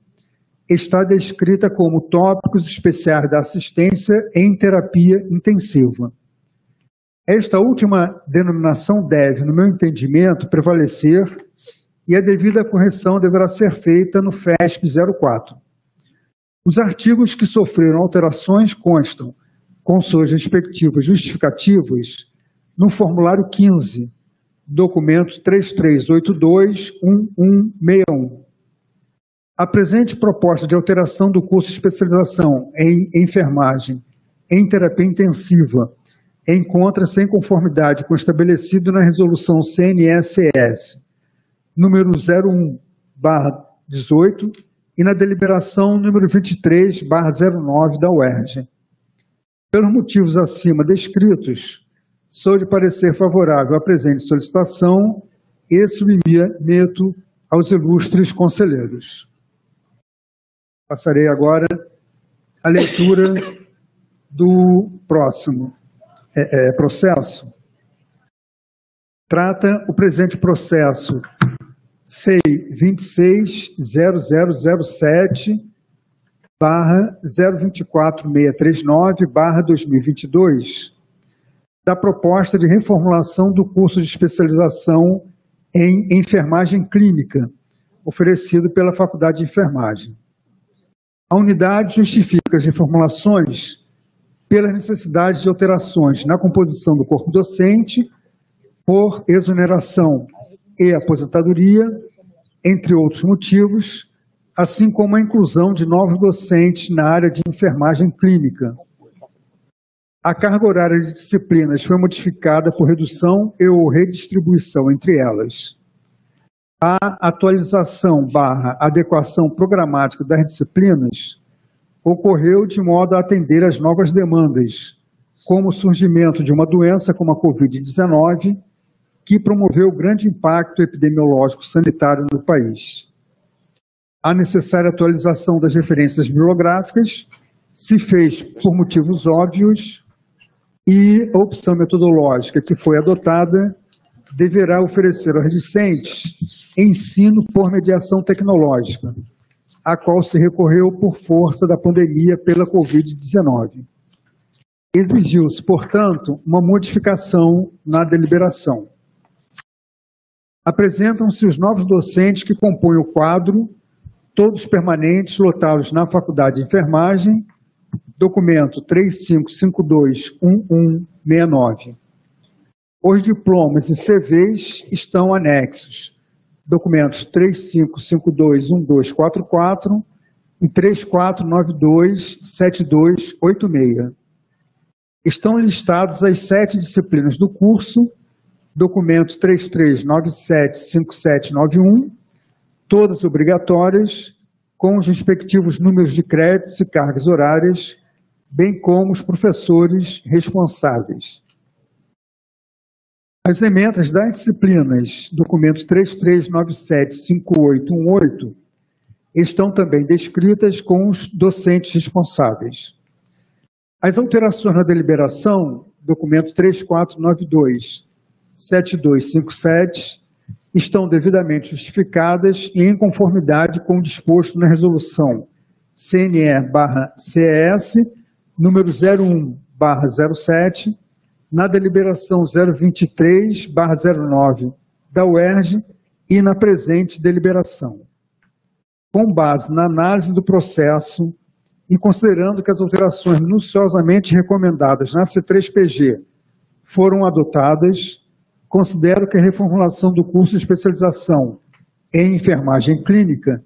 está descrita como tópicos especiais da assistência em terapia intensiva. Esta última denominação deve, no meu entendimento, prevalecer e a devida correção deverá ser feita no FESP 04. Os artigos que sofreram alterações constam, com suas respectivas justificativas, no formulário 15, documento 3382-1161. A presente proposta de alteração do curso de especialização em enfermagem em terapia intensiva encontra-se em conformidade com o estabelecido na resolução CNSS número 01 18 e na deliberação número 23 09 da UERJ. Pelos motivos acima descritos, sou de parecer favorável à presente solicitação e submeto aos ilustres conselheiros. Passarei agora a leitura do próximo é, é, processo. Trata o presente processo SEI 260007 barra 024639 barra 2022 da proposta de reformulação do curso de especialização em enfermagem clínica oferecido pela Faculdade de Enfermagem. A unidade justifica as reformulações pelas necessidades de alterações na composição do corpo docente, por exoneração e aposentadoria, entre outros motivos, assim como a inclusão de novos docentes na área de enfermagem clínica. A carga horária de disciplinas foi modificada por redução e ou redistribuição entre elas. A atualização barra adequação programática das disciplinas ocorreu de modo a atender às novas demandas, como o surgimento de uma doença como a Covid-19, que promoveu grande impacto epidemiológico sanitário no país. A necessária atualização das referências bibliográficas se fez por motivos óbvios e a opção metodológica que foi adotada deverá oferecer aos discentes ensino por mediação tecnológica, a qual se recorreu por força da pandemia pela Covid-19. Exigiu-se, portanto, uma modificação na deliberação. Apresentam-se os novos docentes que compõem o quadro, todos permanentes, lotados na Faculdade de Enfermagem, documento 35521169. Os diplomas e CVs estão anexos. Documentos 35521244 e 34927286. Estão listados as sete disciplinas do curso, documento 33975791, todas obrigatórias, com os respectivos números de créditos e cargas horárias, bem como os professores responsáveis. As emendas das disciplinas, documento 33975818, estão também descritas com os docentes responsáveis. As alterações na deliberação, documento 3492 7257, estão devidamente justificadas e em conformidade com o disposto na resolução CNE/CES número 01/07 na deliberação 023/09 da UERJ e na presente deliberação. Com base na análise do processo e considerando que as alterações minuciosamente recomendadas na C3PG foram adotadas, considero que a reformulação do curso de especialização em enfermagem clínica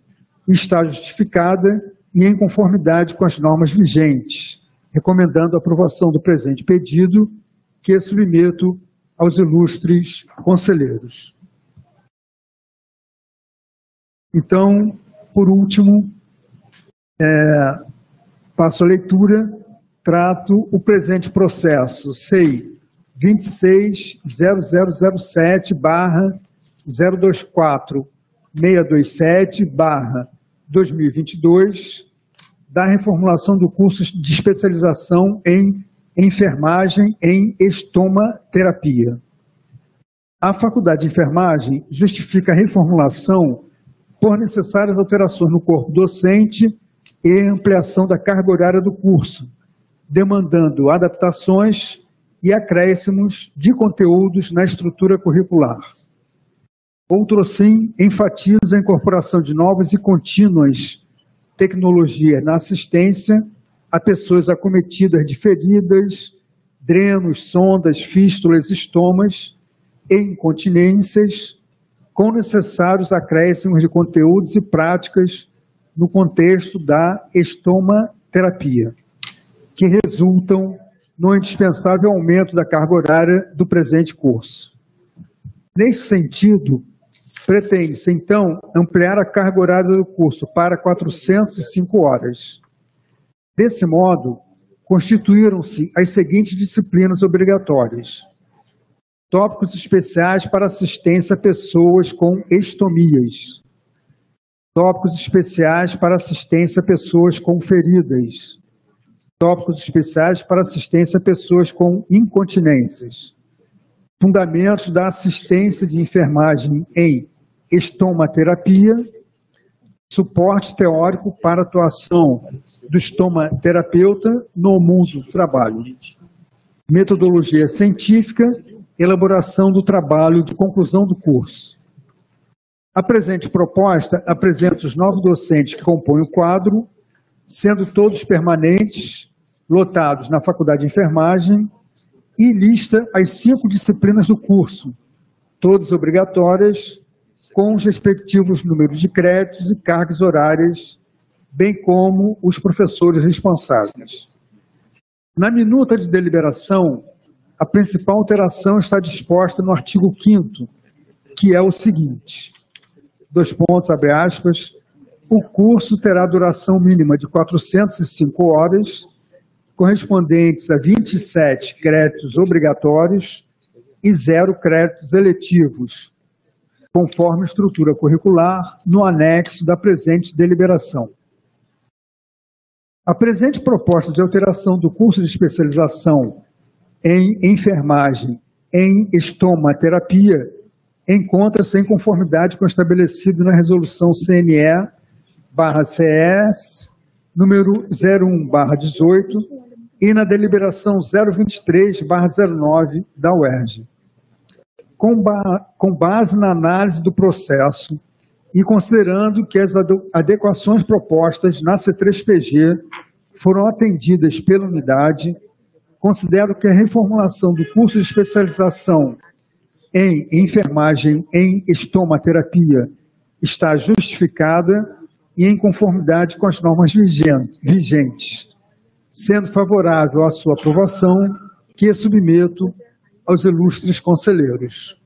está justificada e em conformidade com as normas vigentes, recomendando a aprovação do presente pedido que submeto aos ilustres conselheiros. Então, por último, é, passo a leitura, trato o presente processo, SEI 260007 barra 024 627 barra 2022, da reformulação do curso de especialização em enfermagem em estomaterapia. A Faculdade de Enfermagem justifica a reformulação por necessárias alterações no corpo docente e ampliação da carga horária do curso, demandando adaptações e acréscimos de conteúdos na estrutura curricular. Outro sim enfatiza a incorporação de novas e contínuas tecnologias na assistência a pessoas acometidas de feridas, drenos, sondas, fístulas, estomas e incontinências, com necessários acréscimos de conteúdos e práticas no contexto da estomaterapia, que resultam no indispensável aumento da carga horária do presente curso. Neste sentido, pretende-se, então, ampliar a carga horária do curso para 405 horas. Desse modo, constituíram-se as seguintes disciplinas obrigatórias: tópicos especiais para assistência a pessoas com estomias, tópicos especiais para assistência a pessoas com feridas, tópicos especiais para assistência a pessoas com incontinências, fundamentos da assistência de enfermagem em estomaterapia, suporte teórico para atuação do estomaterapeuta no mundo do trabalho, metodologia científica, elaboração do trabalho de conclusão do curso. A presente proposta apresenta os novos docentes que compõem o quadro, sendo todos permanentes, lotados na Faculdade de Enfermagem, e lista as cinco disciplinas do curso, todas obrigatórias, com os respectivos números de créditos e cargas horárias, bem como os professores responsáveis. Na minuta de deliberação, a principal alteração está disposta no artigo 5 que é o seguinte: dois pontos, abre aspas, o curso terá duração mínima de 405 horas, correspondentes a 27 créditos obrigatórios e zero créditos eletivos, conforme estrutura curricular no anexo da presente deliberação. A presente proposta de alteração do curso de especialização em enfermagem em estomaterapia encontra-se em conformidade com o estabelecido na resolução CNE barra CS número 01 barra 18 e na deliberação 023 barra 09 da UERJ. Com, ba com base na análise do processo e considerando que as adequações propostas na C3PG foram atendidas pela unidade, considero que a reformulação do curso de especialização em enfermagem em estomaterapia está justificada e em conformidade com as normas vigentes, sendo favorável à sua aprovação, que submeto aos ilustres conselheiros.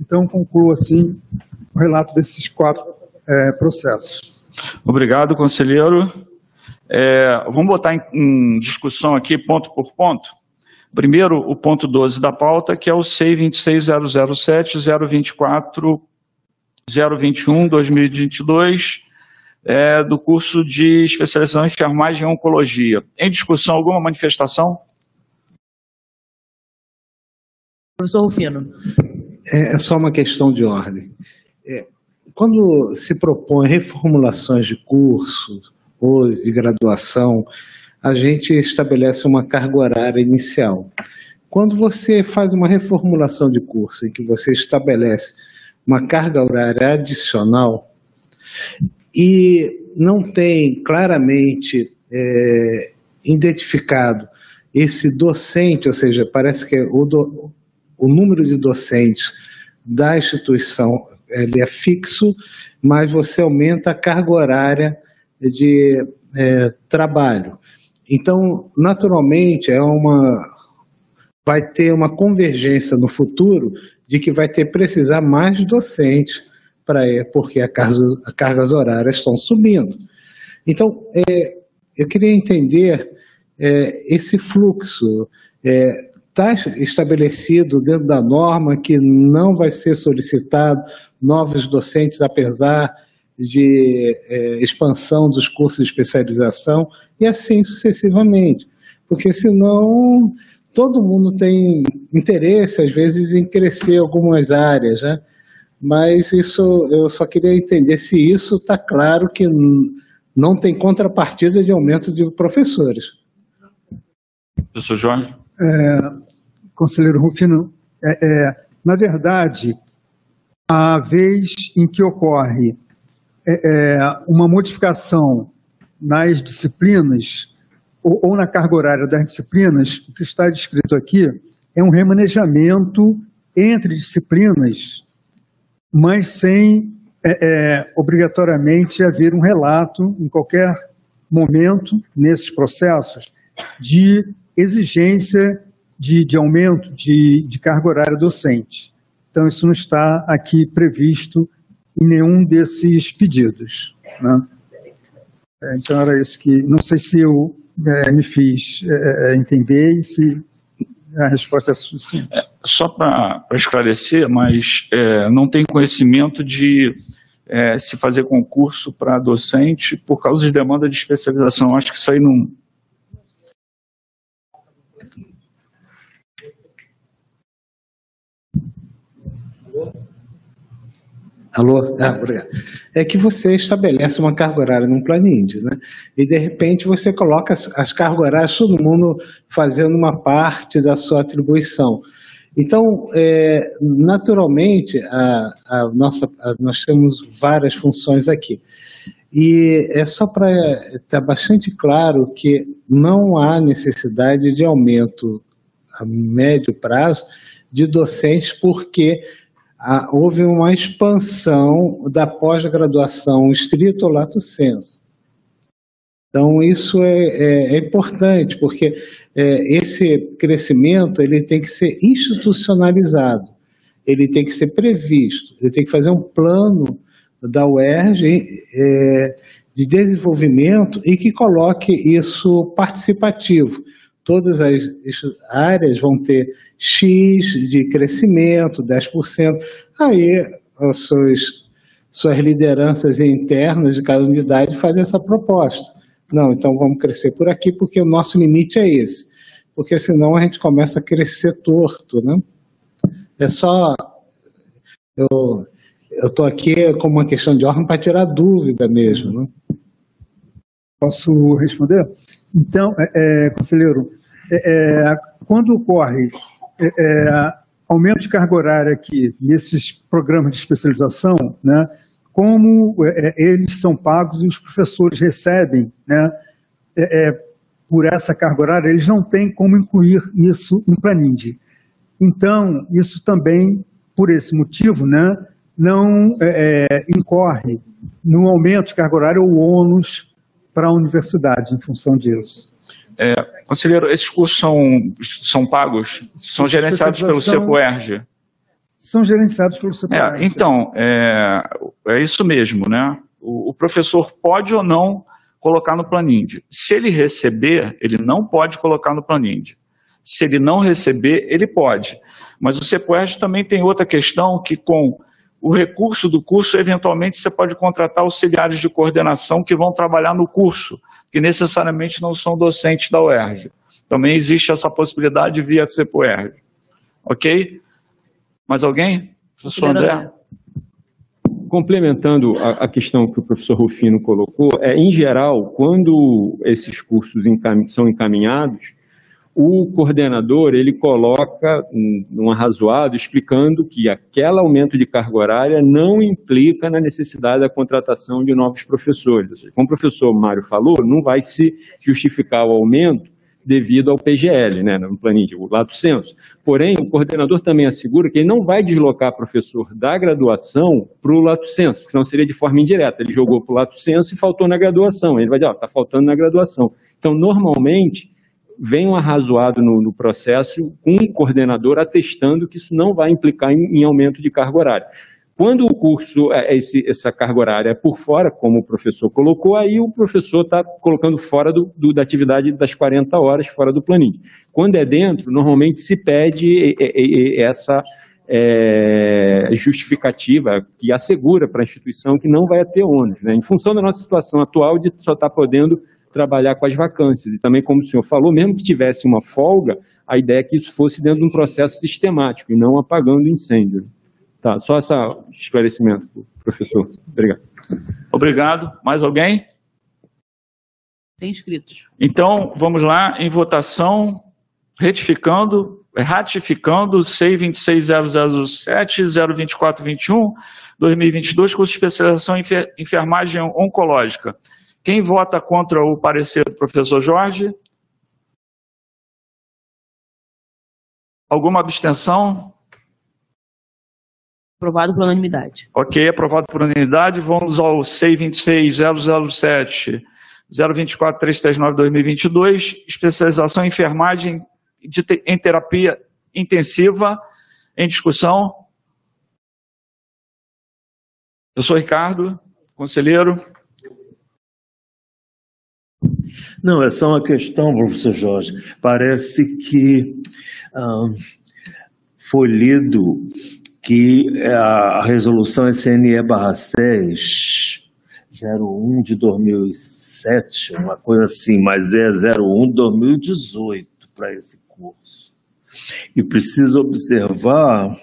Então, concluo assim o relato desses quatro é, processos. Obrigado, conselheiro. É, vamos botar em, em, discussão aqui, ponto por ponto. Primeiro, o ponto 12 da pauta, que é o C26007-024-021-2022, é, do curso de especialização em enfermagem e oncologia. Em discussão, alguma manifestação? Professor Rufino. É, é só uma questão de ordem. É, quando se propõe reformulações de cursos ou de graduação, a gente estabelece uma carga horária inicial. Quando você faz uma reformulação de curso em que você estabelece uma carga horária adicional e não tem claramente é, identificado esse docente, ou seja, parece que o, do, o número de docentes da instituição ele é fixo, mas você aumenta a carga horária de é, trabalho. Então, naturalmente, é uma, vai ter uma convergência no futuro de que vai ter precisar mais docentes para porque as cargas, as cargas horárias estão subindo. Então, é, eu queria entender é, esse fluxo. Está é, estabelecido dentro da norma que não vai ser solicitado novos docentes, apesar de é, expansão dos cursos de especialização e assim sucessivamente. Porque senão todo mundo tem interesse, às vezes, em crescer algumas áreas, né? Mas isso eu só queria entender se isso está claro que não tem contrapartida de aumento de professores. Professor Jorge? É, conselheiro Rufino, é, é, na verdade, a vez em que ocorre é, é, uma modificação nas disciplinas ou, ou, na carga horária das disciplinas, o que está descrito aqui é um remanejamento entre disciplinas, mas sem é, é, obrigatoriamente haver um relato em qualquer momento nesses processos de exigência de, de aumento de, de carga horária docente. Então, isso não está aqui previsto em nenhum desses pedidos. Né? É, então era isso que, não sei se eu é, me fiz é, é entender e se a resposta é suficiente. É, só para esclarecer, mas é, não tem conhecimento de se fazer concurso para docente por causa de demanda de especialização. Acho que isso aí não, Alô? Ah, obrigado. É que você estabelece uma carga horária num plano índice, né? E de repente você coloca as, as cargas horárias, todo mundo fazendo uma parte da sua atribuição. Então, é, naturalmente, a, a nossa, a, nós temos várias funções aqui. E é só para estar bastante claro que não há necessidade de aumento a médio prazo de docentes, porque houve uma expansão da pós-graduação estrito lato sensu. Então, isso é, é, é importante, porque é, esse crescimento ele tem que ser institucionalizado, ele tem que ser previsto, ele tem que fazer um plano da UERJ é, de desenvolvimento e que coloque isso participativo todas as áreas vão ter X de crescimento, 10%. Aí os seus suas lideranças internas de cada unidade fazem essa proposta. Não, então vamos crescer por aqui porque o nosso limite é esse. Porque senão a gente começa a crescer torto, né? É só... Eu estou aqui como uma questão de ordem para tirar dúvida mesmo, né? Posso responder? Então, é, é, conselheiro, é, é quando ocorre é, é, aumento de carga horária aqui nesses programas de especialização, né, como eles são pagos e os professores recebem né, por essa carga horária, eles não têm como incluir isso no Planinde. Então, isso também, por esse motivo, né, não incorre no aumento de carga horária ou ônus para a universidade em função disso. É, conselheiro, esses cursos são, são pagos? São gerenciados pelo CEPUERG? São gerenciados pelo CEPUERG. É, então, é, é isso mesmo, né? O, o, professor pode ou não colocar no Planind. Se ele receber, ele não pode colocar no Planind. Se ele não receber, ele pode. Mas o CEPUERG também tem outra questão que com o recurso do curso, eventualmente você pode contratar auxiliares de coordenação que vão trabalhar no curso, que necessariamente não são docentes da UERJ. Também existe essa possibilidade via CEPUERJ. Ok? Mais alguém? Professor André? Complementando a, a, questão que o professor Rufino colocou, é, em geral, quando esses cursos encam são encaminhados, o coordenador ele coloca um arrazoado explicando que aquele aumento de carga horária não implica na necessidade da contratação de novos professores. Ou seja, como o professor Mário falou, não vai se justificar o aumento devido ao PGL, né, no planilha, o lato senso. Porém, o coordenador também assegura que ele não vai deslocar professor da graduação para o lato senso, porque senão seria de forma indireta. Ele jogou para o lato senso e faltou na graduação. Ele vai dizer, está faltando na graduação. Então, normalmente, vem um arrazoado no, no, processo, um coordenador atestando que isso não vai implicar em, em aumento de carga horária. Quando o curso, é, esse, essa carga horária é por fora, como o professor colocou, aí o professor está colocando fora do, do, da atividade das 40 horas, fora do planilho. Quando é dentro, normalmente se pede essa é, justificativa que assegura para a instituição que não vai ter ônus. Né? Em função da nossa situação atual de só estar tá podendo trabalhar com as vacâncias. E também, como o senhor falou, mesmo que tivesse uma folga, a ideia é que isso fosse dentro de um processo sistemático e não apagando incêndio. Tá, só esse esclarecimento, professor. Obrigado. Obrigado. Mais alguém? Tem inscritos. Então, vamos lá, em votação, retificando, ratificando C26007, 02421, 2022, curso de especialização em enfermagem oncológica. Quem vota contra o parecer do professor Jorge? Alguma abstenção? Aprovado por unanimidade. Ok, aprovado por unanimidade. Vamos ao C26007 024339 2022, especialização em enfermagem de, em terapia intensiva, em discussão. Eu sou Ricardo, conselheiro. Não, é só uma questão, professor Jorge. Parece que ah, foi lido que a resolução SNE barra 6, 01 de 2007, uma coisa assim, mas é 01 de 2018 para esse curso. E preciso observar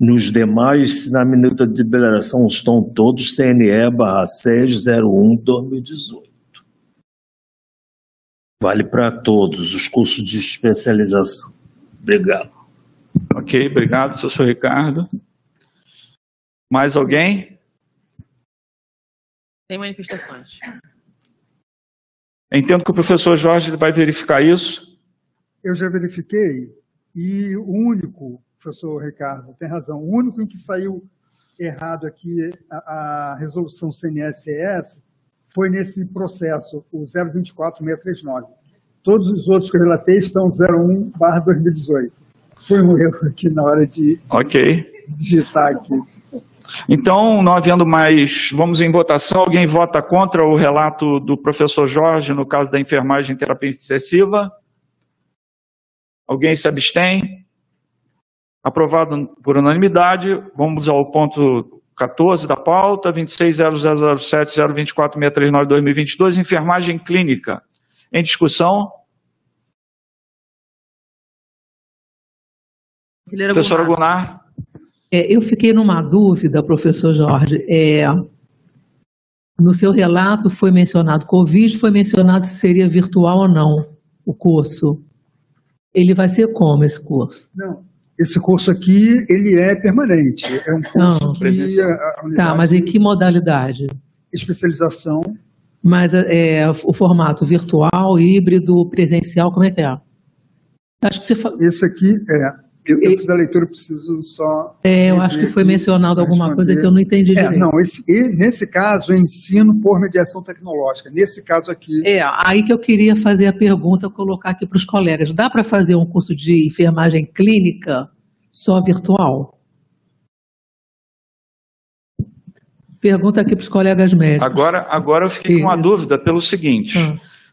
nos demais, na minuta de deliberação, estão todos CNE barra 601 2018. Vale para todos os cursos de especialização. Obrigado. Ok, obrigado, professor Ricardo. Mais alguém? Tem manifestações. Entendo que o professor Jorge vai verificar isso. Eu já verifiquei e o único, professor Ricardo, tem razão, o único em que saiu errado aqui a, a resolução CNSS foi nesse processo, o 024639. Todos os outros que eu relatei estão 01 barra 2018. Foi um erro aqui na hora de okay. digitar aqui. Então, não havendo mais, vamos em votação. Alguém vota contra o relato do professor Jorge no caso da enfermagem em terapia excessiva? Alguém se abstém? Aprovado por unanimidade. Vamos ao ponto 14 da pauta, 26.0007.024.639.2022, enfermagem clínica. Em discussão? Conselheira Professora Goulart. Gunnar. É, eu fiquei numa dúvida, professor Jorge. É, no seu relato foi mencionado Covid, foi mencionado se seria virtual ou não o curso. Ele vai ser como esse curso? Não, esse curso aqui, ele é permanente. É um curso Não. que a, a unidade Tá, mas em que modalidade? especialização Mas é, o formato virtual, híbrido, presencial, como é que é? Acho que você fa... Esse aqui é. Eu, eu fiz a leitura, eu preciso só. É, eu acho que foi mencionado alguma coisa que eu não entendi É, direito. não, esse, e nesse caso, é ensino por mediação tecnológica. Nesse caso aqui. É, aí que eu queria fazer a pergunta, colocar aqui para os colegas. Dá para fazer um curso de enfermagem clínica só virtual? Pergunta aqui para os colegas médicos. Agora, agora eu fiquei com uma dúvida pelo seguinte: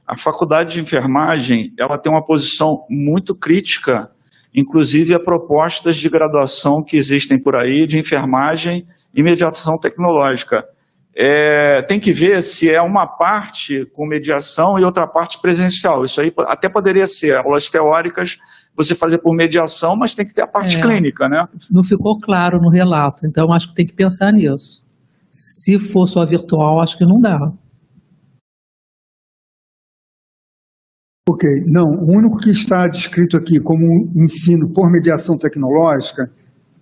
a faculdade de enfermagem ela tem uma posição muito crítica, inclusive a propostas de graduação que existem por aí de enfermagem e mediação tecnológica. É, tem que ver se é uma parte com mediação e outra parte presencial. Isso aí até poderia ser aulas teóricas, você fazer por mediação, mas tem que ter a parte É. clínica, né? Não ficou claro no relato, então acho que tem que pensar nisso. Se for só virtual, acho que não dá. Ok, não, o único que está descrito aqui como um ensino por mediação tecnológica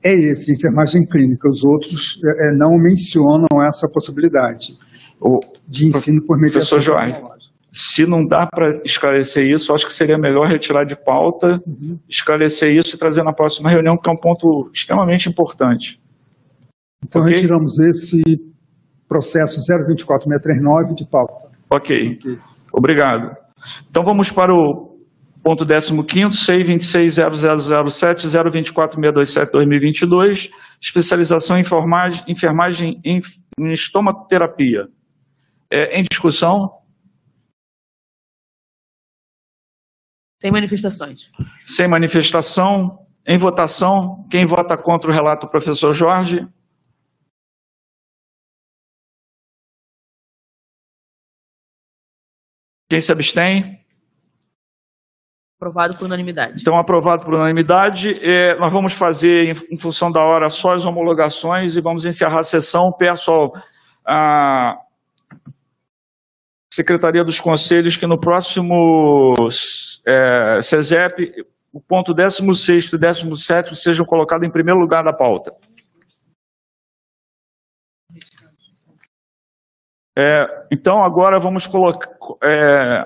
é esse, enfermagem clínica. Os outros é, é, não mencionam essa possibilidade de ensino por mediação Professor tecnológica. se não dá para esclarecer isso, acho que seria melhor retirar de pauta, esclarecer isso e trazer na próxima reunião, que é um ponto extremamente importante. Então Ok? retiramos esse processo 024639 de pauta. Ok, obrigado. Então vamos para o ponto 15º, CEI 26.0007.024.627.2022, especialização em enfermagem, enfermagem em, em estomaterapia. É, em discussão? Sem manifestações. Sem manifestação, em votação, quem vota contra o relato, professor Jorge? Quem se abstém? Aprovado por unanimidade. Então, aprovado por unanimidade. É, nós vamos fazer, em, função da hora, só as homologações e vamos encerrar a sessão. Peço ao- à Secretaria dos Conselhos que no próximo é, CESEP, o ponto 16 e 17 sejam colocados em primeiro lugar da pauta. É, então, agora vamos colocar é,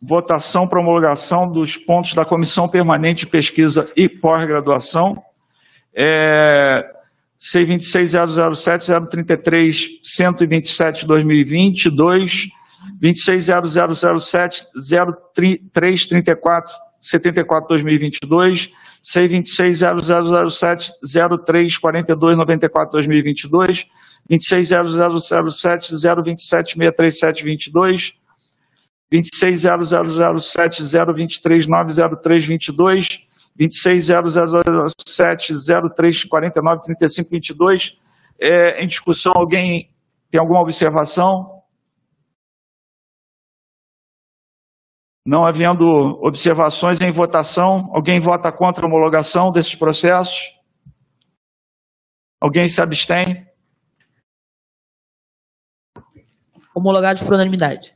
votação para homologação dos pontos da Comissão Permanente de Pesquisa e Pós-Graduação. É, C26007-033-127-2022, 26007-0334-74-2022, C26007-0342-94-2022, 26007-027-63722, 26007-023-90322, 26007-0349-3522. É, em discussão, alguém tem alguma observação? Não havendo observações em votação, alguém vota contra a homologação desses processos? Alguém se abstém? Homologados por unanimidade.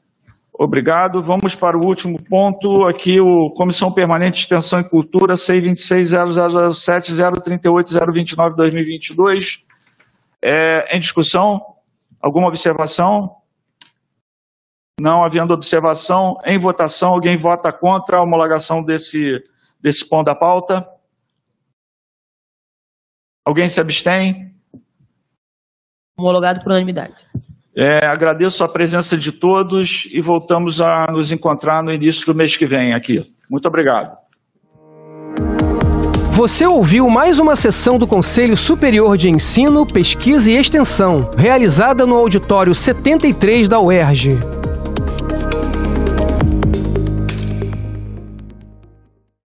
Obrigado. Vamos para o último ponto, aqui o Comissão Permanente de Extensão e Cultura, C26007-038-029-2022. É, em discussão? Alguma observação? Não havendo observação, em votação, alguém vota contra a homologação desse, desse ponto da pauta? Alguém se abstém? Homologado por unanimidade. É, agradeço a presença de todos e voltamos a nos encontrar no início do mês que vem aqui. Muito obrigado. Você ouviu mais uma sessão do Conselho Superior de Ensino, Pesquisa e Extensão, realizada no auditório 73 da UERJ.